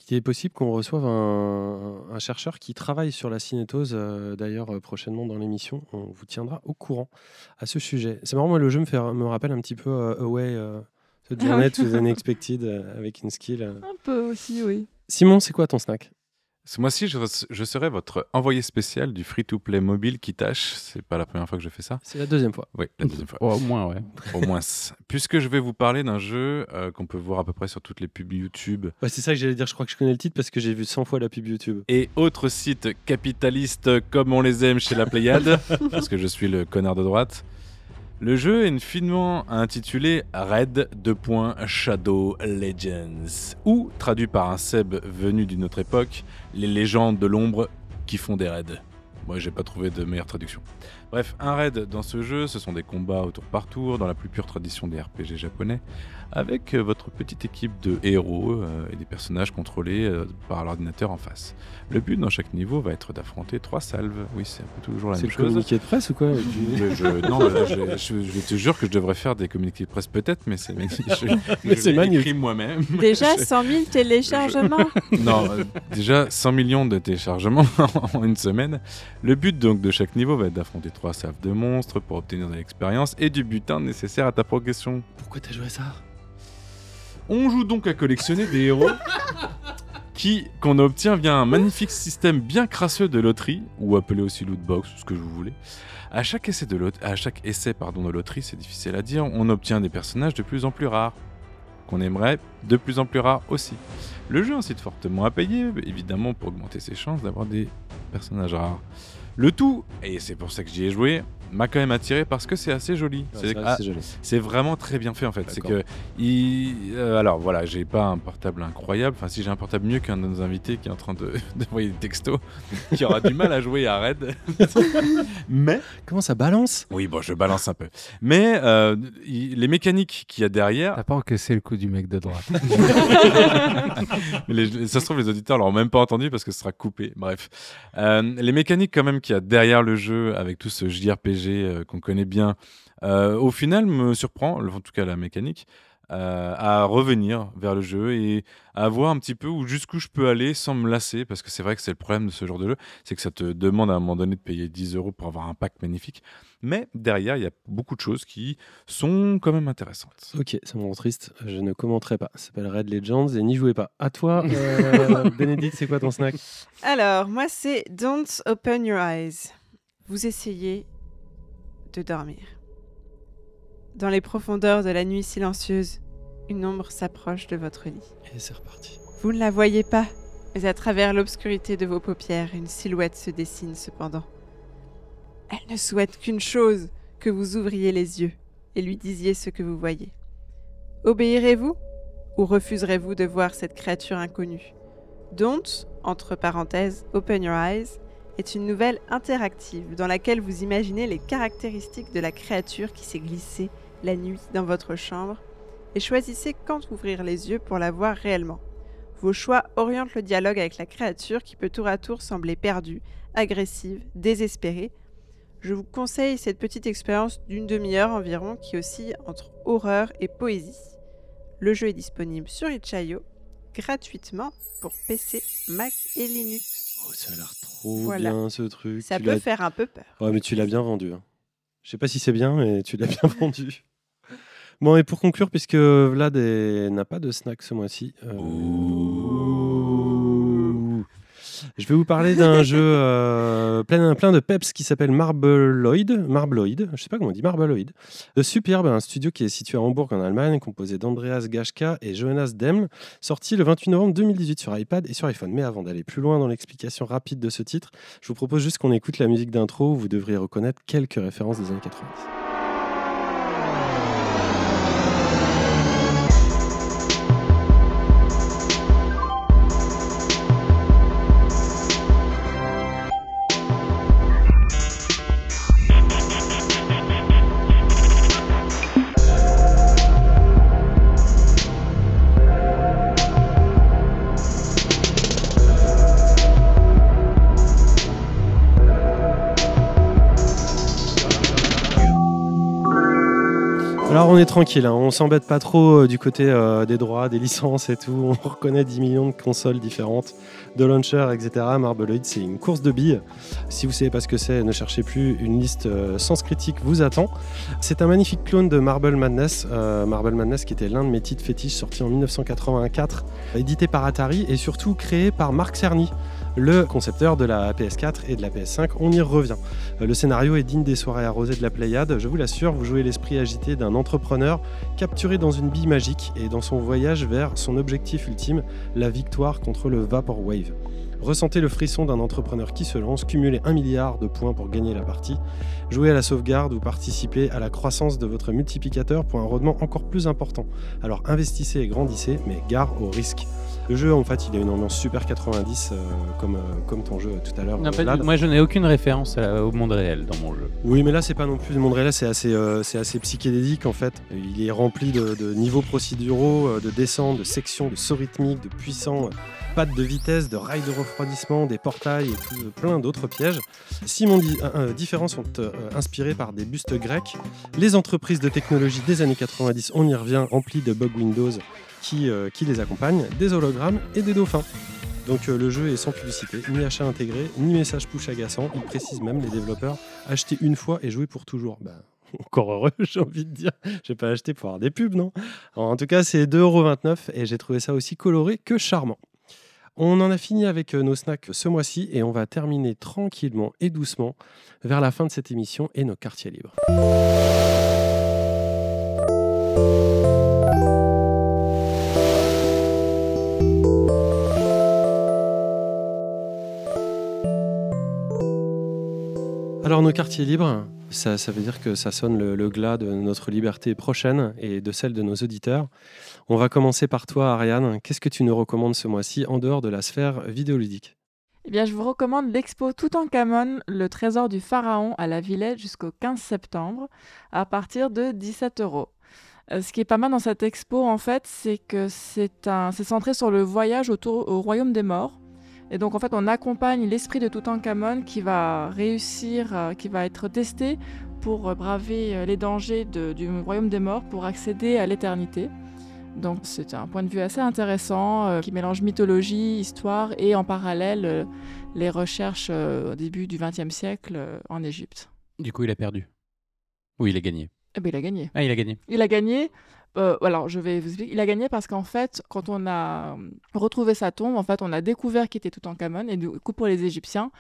Il est possible qu'on reçoive un, chercheur qui travaille sur la cinétose, euh, d'ailleurs euh, prochainement dans l'émission. On vous tiendra au courant à ce sujet. C'est marrant, moi le jeu me, fait, me rappelle un petit peu Away, The Journey [LAUGHS] to the Unexpected avec une skill. Un peu aussi, oui. Simon, c'est quoi ton snack? Ce mois-ci, je, serai votre envoyé spécial du free-to-play mobile qui tâche. C'est pas la première fois que je fais ça. C'est la deuxième fois. Oui, la deuxième fois. [LAUGHS] au moins, ouais. [LAUGHS] Au moins. Puisque je vais vous parler d'un jeu euh, qu'on peut voir à peu près sur toutes les pubs YouTube. c'est ça que j'allais dire. Je crois que je connais le titre parce que j'ai vu 100 fois la pub YouTube. Et autres sites capitalistes comme on les aime chez la Pléiade, [LAUGHS] parce que je suis le connard de droite. Le jeu est finement intitulé Red Shadow Legends, ou traduit par un Seb venu d'une autre époque, les légendes de l'ombre qui font des raids. Moi, j'ai pas trouvé de meilleure traduction. Bref, un raid dans ce jeu, ce sont des combats au tour par tour, dans la plus pure tradition des RPG japonais, avec euh, votre petite équipe de héros euh, et des personnages contrôlés euh, par l'ordinateur en face. Le but dans chaque niveau va être d'affronter trois salves. Oui, c'est un peu toujours la même chose. C'est communiqué de presse ou quoi je, Non, je, te jure que je devrais faire des communiqués de presse peut-être, mais c'est magnifique. [LAUGHS] moi-même. Déjà [LAUGHS] 100 000 téléchargements [LAUGHS] Non, déjà 100 millions de téléchargements en une semaine. Le but donc de chaque niveau va être d'affronter trois salves de monstres pour obtenir de l'expérience et du butin nécessaire à ta progression. Pourquoi t'as joué ça? On joue donc à collectionner des héros [LAUGHS] qui qu'on obtient via un magnifique système bien crasseux de loterie, ou appelé aussi lootbox, ce que vous voulez. À chaque essai de, à chaque essai pardon, de loterie, c'est difficile à dire, on obtient des personnages de plus en plus rares, qu'on aimerait de plus en plus rares aussi. Le jeu incite fortement à payer, évidemment pour augmenter ses chances d'avoir des personnages rares. Le tout, et c'est pour ça que j'y ai joué, m'a quand même attiré parce que c'est assez joli. c'est vraiment très bien fait en fait. C'est que euh, alors voilà, j'ai pas un portable incroyable. Enfin, si j'ai un portable mieux qu'un de nos invités qui est en train de [LAUGHS] d'envoyer des textos, [LAUGHS] qui aura du mal à jouer à Red. [LAUGHS] Mais comment ça balance? Oui, bon, je balance un peu. Mais euh, les mécaniques qu'il y a derrière. T'as pas c'est le coup du mec de droite. ça se trouve les auditeurs l'auront même pas entendu parce que ce sera coupé. Bref, euh, les mécaniques quand même qu'il y a derrière le jeu avec tout ce JRPG euh, qu'on connaît bien, euh, au final me surprend, en tout cas la mécanique, euh, à revenir vers le jeu et à voir un petit peu où jusqu'où je peux aller sans me lasser parce que c'est vrai que c'est le problème de ce genre de jeu c'est que ça te demande à un moment donné de payer 10 euros pour avoir un pack magnifique. Mais derrière il y a beaucoup de choses qui sont quand même intéressantes. Ok ça me rend triste. Je ne commenterai pas. Ça s'appelle Red Legends et n'y jouez pas. À toi [LAUGHS] Bénédicte c'est quoi ton snack? Alors moi c'est Don't Open Your Eyes. Vous essayez de dormir. Dans les profondeurs de la nuit silencieuse, une ombre s'approche de votre lit. Et c'est reparti. Vous ne la voyez pas, mais à travers l'obscurité de vos paupières, une silhouette se dessine cependant. Elle ne souhaite qu'une chose, que vous ouvriez les yeux et lui disiez ce que vous voyez. Obéirez-vous ou refuserez-vous de voir cette créature inconnue? Don't, entre parenthèses, open your eyes, est une nouvelle interactive dans laquelle vous imaginez les caractéristiques de la créature qui s'est glissée la nuit dans votre chambre et choisissez quand ouvrir les yeux pour la voir réellement. Vos choix orientent le dialogue avec la créature qui peut tour à tour sembler perdue, agressive, désespérée. Je vous conseille cette petite expérience d'une demi-heure environ qui oscille entre horreur et poésie. Le jeu est disponible sur itch.io gratuitement pour PC, Mac et Linux. Oh, ça a l'air trop bien ce truc. Ça peut faire un peu peur. Ouais, mais tu l'as bien vendu. Hein. Je sais pas si c'est bien, mais tu l'as bien [LAUGHS] vendu. Bon, et pour conclure, puisque Vlad n'a pas de snack ce mois-ci. Euh, je vais vous parler d'un [LAUGHS] jeu euh, plein, plein de peps qui s'appelle Marbleoid. Marbleoid, je sais pas comment on dit, Marbleoid. De Superbe, un studio qui est situé à Hambourg en Allemagne, composé d'Andreas Gashka et Jonas Dem, sorti le 28 novembre 2018 sur iPad et sur iPhone. Mais avant d'aller plus loin dans l'explication rapide de ce titre, je vous propose juste qu'on écoute la musique d'intro où vous devriez reconnaître quelques références des années 90. Est tranquille, hein. on s'embête pas trop euh, du côté euh, des droits, des licences et tout. On [LAUGHS] reconnaît 10 millions de consoles différentes, de launchers, etc. Marbleoid, c'est une course de billes. Si vous savez pas ce que c'est, ne cherchez plus. Une liste euh, sans critique vous attend. C'est un magnifique clone de Marble Madness. Marble Madness qui était l'un de mes titres fétiches sortis en 1984, édité par Atari et surtout créé par Mark Cerny le concepteur de la PS4 et de la PS5. On y revient. Euh, le scénario est digne des soirées arrosées de la Pléiade. Je vous l'assure, vous jouez l'esprit agité d'un entrepreneur capturé dans une bille magique et dans son voyage vers son objectif ultime, la victoire contre le Vaporwave. Ressentez le frisson d'un entrepreneur qui se lance, cumulez un milliard de points pour gagner la partie, jouez à la sauvegarde ou participez à la croissance de votre multiplicateur pour un rendement encore plus important. Alors investissez et grandissez, mais gare au risque. Le jeu, en fait, il a une ambiance super 90, euh, comme, euh, comme ton jeu tout à l'heure. moi, je n'ai aucune référence au monde réel dans mon jeu. Oui, mais là, c'est pas non plus le monde réel, c'est assez, euh, c'est assez psychédélique, en fait. Il est rempli de, niveaux procéduraux, de descentes, de sections, de sauts rythmiques, de puissants pattes de vitesse, de rails de refroidissement, des portails et plein d'autres pièges. Si mon différences sont inspirés par des bustes grecs, les entreprises de technologie des années 90, on y revient, remplies de bug Windows euh, qui, les accompagnent, des hologrammes et des dauphins. Donc euh, le jeu est sans publicité, ni achat intégré, ni message push agaçant. Il précise même les développeurs acheter une fois et jouer pour toujours. Bah, [LAUGHS] encore heureux, [LAUGHS] j'ai envie de dire. Je vais pas acheter pour avoir des pubs, non? En tout cas, c'est 2,29€ et j'ai trouvé ça aussi coloré que charmant. On en a fini avec euh, nos snacks ce mois-ci et on va terminer tranquillement et doucement vers la fin de cette émission et nos quartiers libres. Alors nos quartiers libres, ça, veut dire que ça sonne le, glas de notre liberté prochaine et de celle de nos auditeurs. On va commencer par toi, Ariane. Qu'est-ce que tu nous recommandes ce mois-ci en dehors de la sphère vidéoludique? Eh bien, je vous recommande l'expo Toutankhamon, le trésor du pharaon à la Villette jusqu'au 15 septembre, à partir de 17 euros. Euh, ce qui est pas mal dans cette expo, en fait, c'est que c'est centré sur le voyage autour au royaume des morts. Et donc en fait, on accompagne l'esprit de Toutankhamon qui va réussir, euh, qui va être testé pour braver euh, les dangers du royaume des morts pour accéder à l'éternité. Donc c'est un point de vue assez intéressant euh, qui mélange mythologie, histoire et en parallèle les recherches au début du XXe siècle en Égypte. Du coup, il a perdu. Ou il a gagné. Eh ben, il a gagné. Ah, il a gagné. Il a gagné. Euh, alors, je vais vous expliquer. Il a gagné parce qu'en fait, quand on a retrouvé sa tombe, en fait, on a découvert qu'il était tout en Toutankhamon. Et du coup, pour les Égyptiens,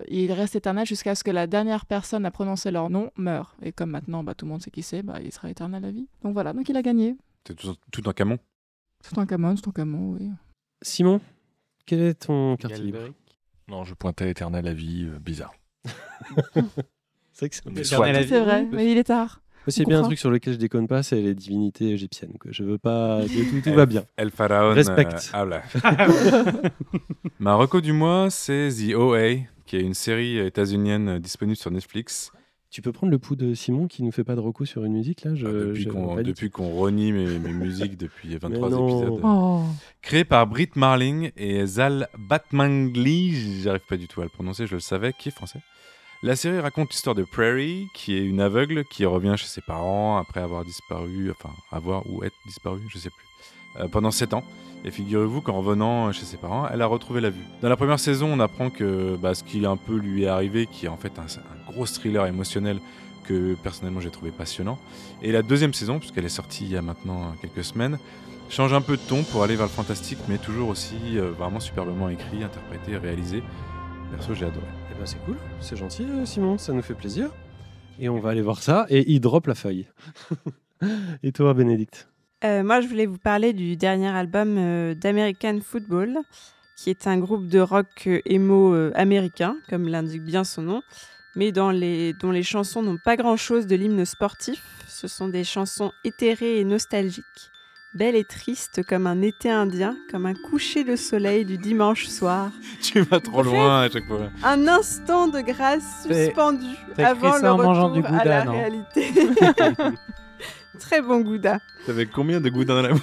euh, il reste éternel jusqu'à ce que la dernière personne à prononcer leur nom meure. Et comme maintenant, bah, tout le monde sait qui c'est, bah, il sera éternel à vie. Donc voilà, donc il a gagné. C'est tout, tout en Camon? Tout en Camon, tout en Camon, oui. Simon, quel est ton quartier libre? Non, je pointais éternel à vie, euh, bizarre. [LAUGHS] c'est que c'est vrai, mais il est tard. C'est bien un truc sur lequel je déconne pas, c'est les divinités égyptiennes. Que Je veux pas. Tout, va bien. El Pharaon. Respect. Euh, [LAUGHS] Ma reco du mois, c'est The OA, qui est une série états-unienne disponible sur Netflix. Tu peux prendre le pouls de Simon qui nous fait pas de recours sur une musique là? Je, ah, Depuis qu'on renie mes, musiques depuis [LAUGHS] 23 épisodes. Oh. Créé par Britt Marling et Zal Batmangli, j'arrive pas du tout à le prononcer, je le savais, qui est français. La série raconte l'histoire de Prairie, qui est une aveugle qui revient chez ses parents après avoir disparu, enfin avoir ou être disparu, je sais plus, euh, pendant 7 ans. Et figurez-vous qu'en revenant chez ses parents, elle a retrouvé la vue. Dans la première saison, on apprend que bah, ce qui un peu lui est arrivé, qui est en fait un, gros thriller émotionnel que personnellement j'ai trouvé passionnant. Et la deuxième saison, puisqu'elle est sortie il y a maintenant quelques semaines, change un peu de ton pour aller vers le fantastique, mais toujours aussi euh, vraiment superbement écrit, interprété, réalisé. Perso, j'ai adoré. Eh ben, c'est cool, c'est gentil, euh, Simon, ça nous fait plaisir. Et on va aller voir ça. Et il drop la feuille. [LAUGHS] et toi, Bénédicte euh, Moi, je voulais vous parler du dernier album euh, d'American Football, qui est un groupe de rock emo américain, comme l'indique bien son nom, mais dans les, dont les chansons n'ont pas grand-chose de l'hymne sportif. Ce sont des chansons éthérées et nostalgiques belle et triste comme un été indien, comme un coucher de soleil du dimanche soir. [LAUGHS] Tu vas trop loin à chaque fois. Un instant de grâce suspendu avant le retour du gouda, à la réalité. [LAUGHS] Très bon gouda. T'avais combien de gouda dans la bouche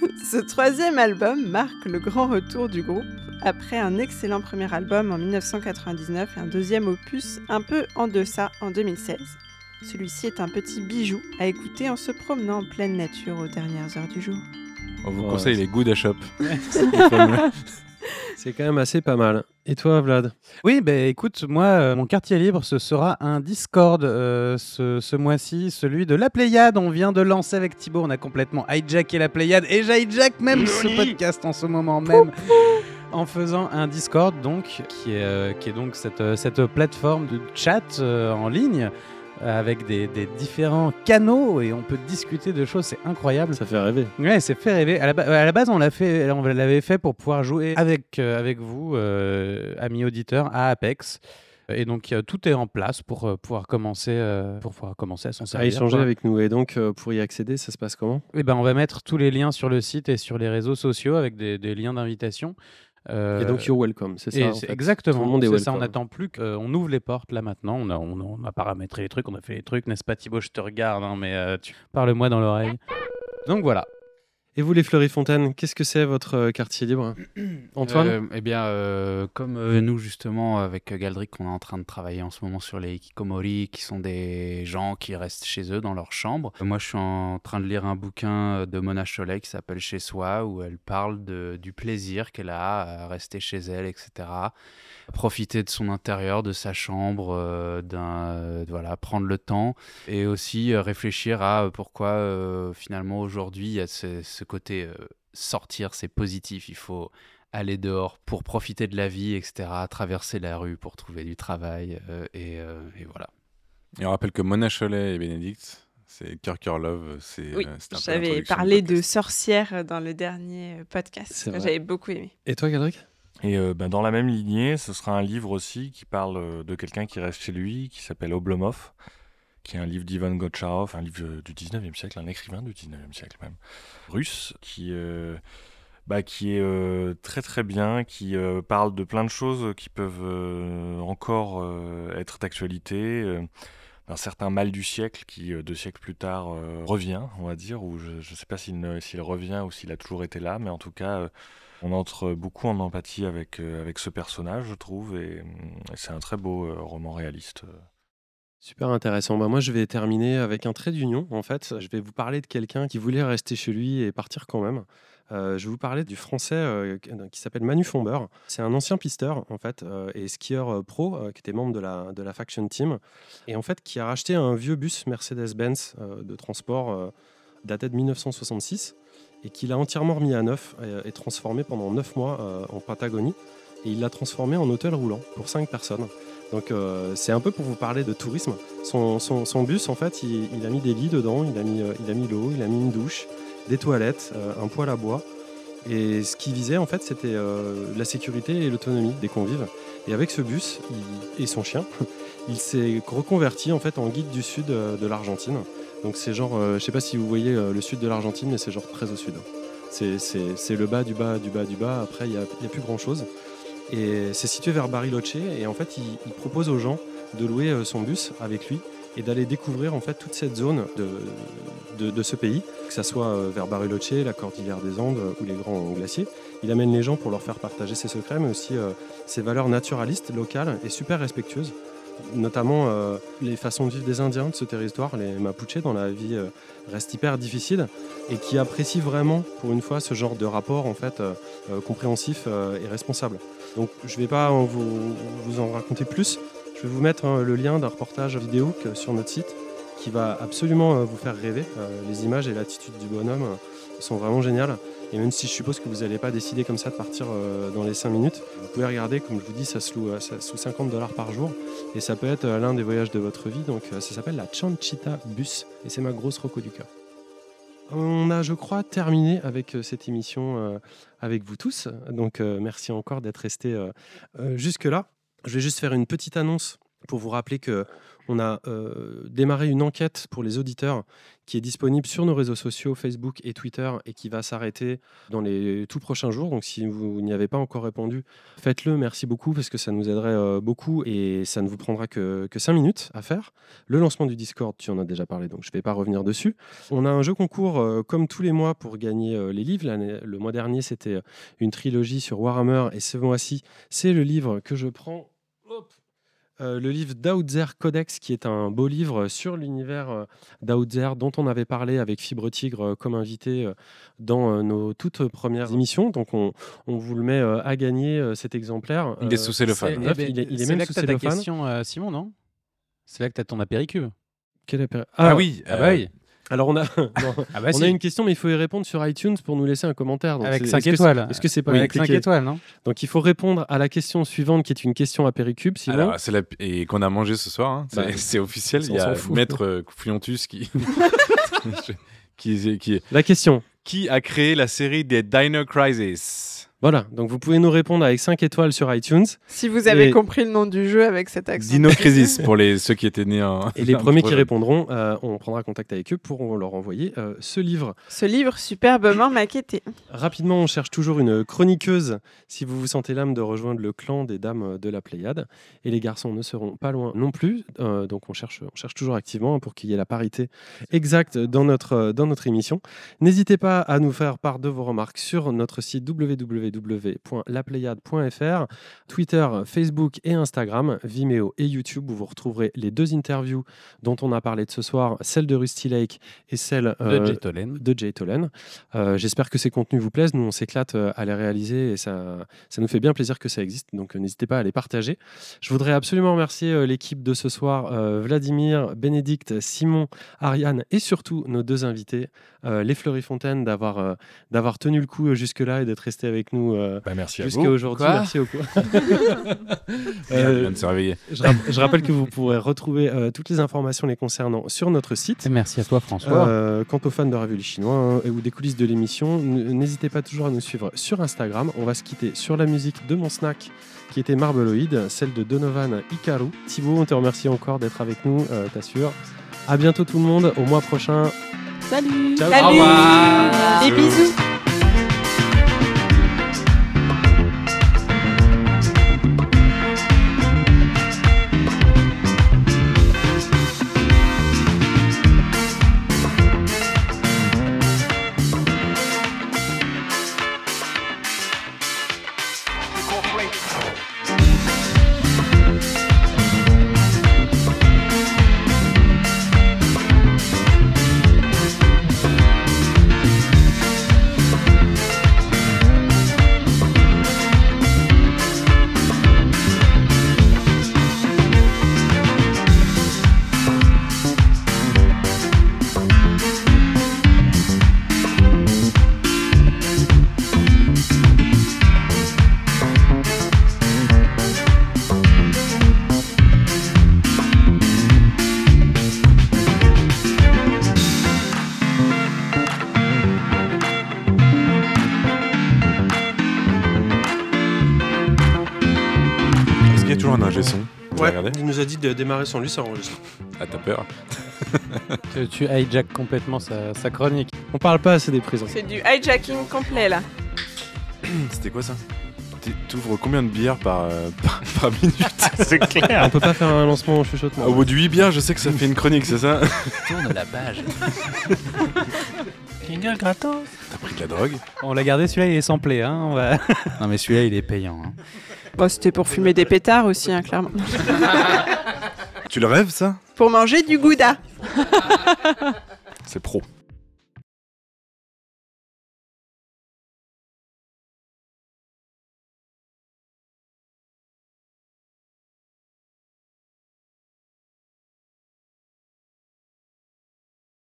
[LAUGHS] Ce troisième album marque le grand retour du groupe après un excellent premier album en 1999 et un deuxième opus un peu en deçà en 2016. Celui-ci est un petit bijou à écouter en se promenant en pleine nature aux dernières heures du jour. On vous conseille les Good Shop. [LAUGHS] C'est quand même assez pas mal. Et toi, Vlad? Oui, bah, écoute, moi, euh, mon quartier libre, ce sera un Discord euh, ce, ce mois-ci, celui de la Pléiade. On vient de lancer avec Thibaut, on a complètement hijacké la Pléiade et j'hijack même ce podcast en ce moment même. En faisant un Discord, donc, qui est, euh, qui est donc cette, cette plateforme de chat euh, en ligne avec des, des différents canaux et on peut discuter de choses, c'est incroyable. Ça fait rêver. Ouais, c'est fait rêver. À la, ba- à la base, on l'a fait, on l'avait fait pour pouvoir jouer avec, euh, avec vous, euh, amis auditeurs, à Apex. Et donc euh, tout est en place pour euh, pouvoir commencer, euh, pour pouvoir commencer à s'en À servir. échanger quoi. avec nous. Et donc, euh, pour y accéder, ça se passe comment? Eh ben, on va mettre tous les liens sur le site et sur les réseaux sociaux avec des, des liens d'invitation. Euh, Et donc, you're welcome, c'est ça en fait. Exactement. Tout le monde est c'est ça, on n'attend plus qu'on ouvre les portes là maintenant. On a, on, a, on a paramétré les trucs, on a fait les trucs, n'est-ce pas Thibaut? Je te regarde, hein, mais euh, tu parle-moi dans l'oreille. Donc voilà. Et vous, les Fleury-Fontaine, qu'est-ce que c'est votre euh, quartier libre? [CLEARS THROAT] Antoine? Euh, Eh bien, euh, comme euh, nous, justement, avec Galdric, on est en train de travailler en ce moment sur les Hikikomori, qui sont des gens qui restent chez eux dans leur chambre. Moi, je suis en train de lire un bouquin de Mona Chollet qui s'appelle Chez soi, où elle parle de, du plaisir qu'elle a à rester chez elle, etc. Profiter de son intérieur, de sa chambre, d'un, voilà, prendre le temps et aussi réfléchir à pourquoi finalement aujourd'hui il y a ce, ce côté euh, sortir, c'est positif, il faut aller dehors pour profiter de la vie, etc., traverser la rue pour trouver du travail euh, et, euh, et voilà. Et on rappelle que Mona Cholet et Bénédicte, c'est Cœur Cœur Love. C'est, Oui, euh, j'avais parlé de podcast. sorcières dans le dernier podcast. J'avais beaucoup aimé. Et toi, Galdric Et euh, ben, dans la même lignée, ce sera un livre aussi qui parle de quelqu'un qui reste chez lui, qui s'appelle Oblomov, qui est un livre d'Ivan Gotcharov, un livre du 19e siècle, un écrivain du 19e siècle même, russe, qui, euh, bah, qui est euh, très très bien, qui euh, parle de plein de choses qui peuvent encore être d'actualité. d'un certain mal du siècle qui, deux siècles plus tard, revient, on va dire, ou je ne sais pas s'il, revient ou s'il a toujours été là, mais en tout cas, on entre beaucoup en empathie avec, avec ce personnage, je trouve, et, c'est un très beau roman réaliste. Super intéressant. Bah, moi, je vais terminer avec un trait d'union. En fait, je vais vous parler de quelqu'un qui voulait rester chez lui et partir quand même. Euh, je vais vous parler du français euh, qui s'appelle Manu Fomber. C'est un ancien pisteur en fait euh, et skieur pro qui était membre de la, de la faction team et en fait qui a racheté un vieux bus Mercedes-Benz de transport daté de 1966 et qu'il a entièrement remis à neuf et, et transformé pendant neuf mois en Patagonie et il l'a transformé en hôtel roulant pour cinq personnes. Donc euh, c'est un peu pour vous parler de tourisme. Son, bus, en fait, il, a mis des lits dedans, il a mis, euh, il a mis l'eau, il a mis une douche, des toilettes, euh, un poêle à bois. Et ce qu'il visait, en fait, c'était la sécurité et l'autonomie des convives. Et avec ce bus et son chien, [LAUGHS] il s'est reconverti en fait en guide du sud de l'Argentine. Donc c'est genre, je sais pas si vous voyez le sud de l'Argentine, mais c'est genre très au sud. C'est- le bas du bas du bas du bas. Après, il n'y a plus grand chose. Et c'est situé vers Bariloche. Et en fait, il, propose aux gens de louer euh, son bus avec lui et d'aller découvrir en fait toute cette zone de, ce pays, que ça soit euh, vers Bariloche, la cordillère des Andes euh, ou les grands glaciers. Il amène les gens pour leur faire partager ses secrets, mais aussi ses valeurs naturalistes, locales et super respectueuses. Notamment les façons de vivre des Indiens de ce territoire, les Mapuches, dans la vie euh, reste hyper difficile et qui apprécient vraiment, pour une fois, ce genre de rapport en fait compréhensif et responsable. Donc je ne vais pas vous, en raconter plus. Je vais vous mettre hein, le lien d'un reportage vidéo sur notre site qui va absolument euh, vous faire rêver. Euh, les images et l'attitude du bonhomme euh, sont vraiment géniales. Et même si je suppose que vous n'allez pas décider comme ça de partir dans les 5 minutes, vous pouvez regarder, comme je vous dis, ça se loue, ça se loue 50 dollars par jour. Et ça peut être l'un des voyages de votre vie. Donc ça s'appelle la Chanchita Bus. Et c'est ma grosse reco du cœur. On a, je crois, terminé avec euh, cette émission euh, avec vous tous. Donc, euh, merci encore d'être restés jusque-là. Je vais juste faire une petite annonce pour vous rappeler que on a euh, démarré une enquête pour les auditeurs qui est disponible sur nos réseaux sociaux Facebook et Twitter et qui va s'arrêter dans les tout prochains jours. Donc si vous n'y avez pas encore répondu, faites-le. Merci beaucoup parce que ça nous aiderait euh, beaucoup et ça ne vous prendra que, que 5 minutes à faire. Le lancement du Discord, tu en as déjà parlé, donc je ne vais pas revenir dessus. On a un jeu concours euh, comme tous les mois pour gagner les livres. Le mois dernier, c'était une trilogie sur Warhammer et ce mois-ci, c'est le livre que je prends. Euh, le livre d'Outzer Codex, qui est un beau livre sur l'univers euh, d'Outzer, dont on avait parlé avec Fibre Tigre comme invité dans nos toutes premières émissions. Donc, on, on vous le met à gagner cet exemplaire. Il est sous cellophane. il, est, il est même sous cellophane. question, Simon, non? C'est là que tu as ton apéricube. Quel apéri... ah, ah, oui, ah bah oui. Alors on a, [LAUGHS] [LAUGHS] ah bah on a une question, mais il faut y répondre sur iTunes pour nous laisser un commentaire. avec 5 étoiles. Est-ce que c'est pas avec 5 étoiles, non Donc il faut répondre à la question suivante, qui est une question à Péricube. Sinon... Alors, la... et qu'on a mangé ce soir. Hein. Bah, c'est officiel. Il y a Maître euh, Fluentus qui... [LAUGHS] qui, qui... La question. Qui a créé la série des Dino Crisis? Voilà, donc vous pouvez nous répondre avec 5 étoiles sur iTunes. Si vous avez compris le nom du jeu avec cet accent. Dino Crisis [LAUGHS] pour les, ceux qui étaient nés en. Et les [LAUGHS] premiers qui répondront, euh, on prendra contact avec eux pour leur envoyer euh, ce livre. Ce livre superbement maquetté. Rapidement, on cherche toujours une chroniqueuse si vous vous sentez l'âme de rejoindre le clan des dames de la Pléiade. Et les garçons ne seront pas loin non plus. Euh, donc on cherche, on cherche toujours activement pour qu'il y ait la parité exacte dans notre, dans notre émission. N'hésitez pas à nous faire part de vos remarques sur notre site www www.laplayade.fr, Twitter, Facebook et Instagram, Vimeo et YouTube où vous retrouverez les deux interviews dont on a parlé de ce soir, celle de Rusty Lake et celle de Jay Tolen. Jay Tolen. Euh, j'espère que ces contenus vous plaisent. Nous, on s'éclate euh, à les réaliser et ça, ça nous fait bien plaisir que ça existe. Donc, euh, n'hésitez pas à les partager. Je voudrais absolument remercier l'équipe de ce soir, Vladimir, Bénédicte, Simon, Ariane et surtout nos deux invités, les Fleury-Fontaine, d'avoir d'avoir tenu le coup jusque-là et d'être resté avec nous euh, bah, merci jusqu'à aujourd'hui. Merci beaucoup. [LAUGHS] euh, de Je, je, rappelle que vous pourrez retrouver euh, toutes les informations les concernant sur notre site. merci à toi, François. Euh, quant aux fans de Ravioli Chinois hein, ou des coulisses de l'émission, n'hésitez pas toujours à nous suivre sur Instagram. On va se quitter sur la musique de mon snack qui était Marbleoid, celle de Donovan Ikaru. Thibaut, on te remercie encore d'être avec nous, t'assure. À bientôt tout le monde, au mois prochain. Salut Ciao. Salut Au revoir. Des bisous démarrer sans lui, ça enregistre. Ah, t'as peur [LAUGHS] tu, tu hijack complètement sa, sa, chronique. On parle pas assez des prisons. C'est du hijacking complet là. [CLEARS THROAT] C'était quoi ça? T'ouvres combien de bières par, euh, [LAUGHS] par, minute? [LAUGHS] C'est clair. On peut pas faire un lancement en chuchotement. Au bout de 8 bières, je sais que ça fait une chronique, c'est ça? Tourne la page. Jingle gratos. T'as pris de la drogue? On l'a gardé, celui-là il est samplé. Hein, on va... non mais celui-là il est payant. Hein. Bon, C'était pour fumer des pétards aussi, hein, clairement. [LAUGHS] tu le rêves ça? Pour manger du gouda. C'est pro.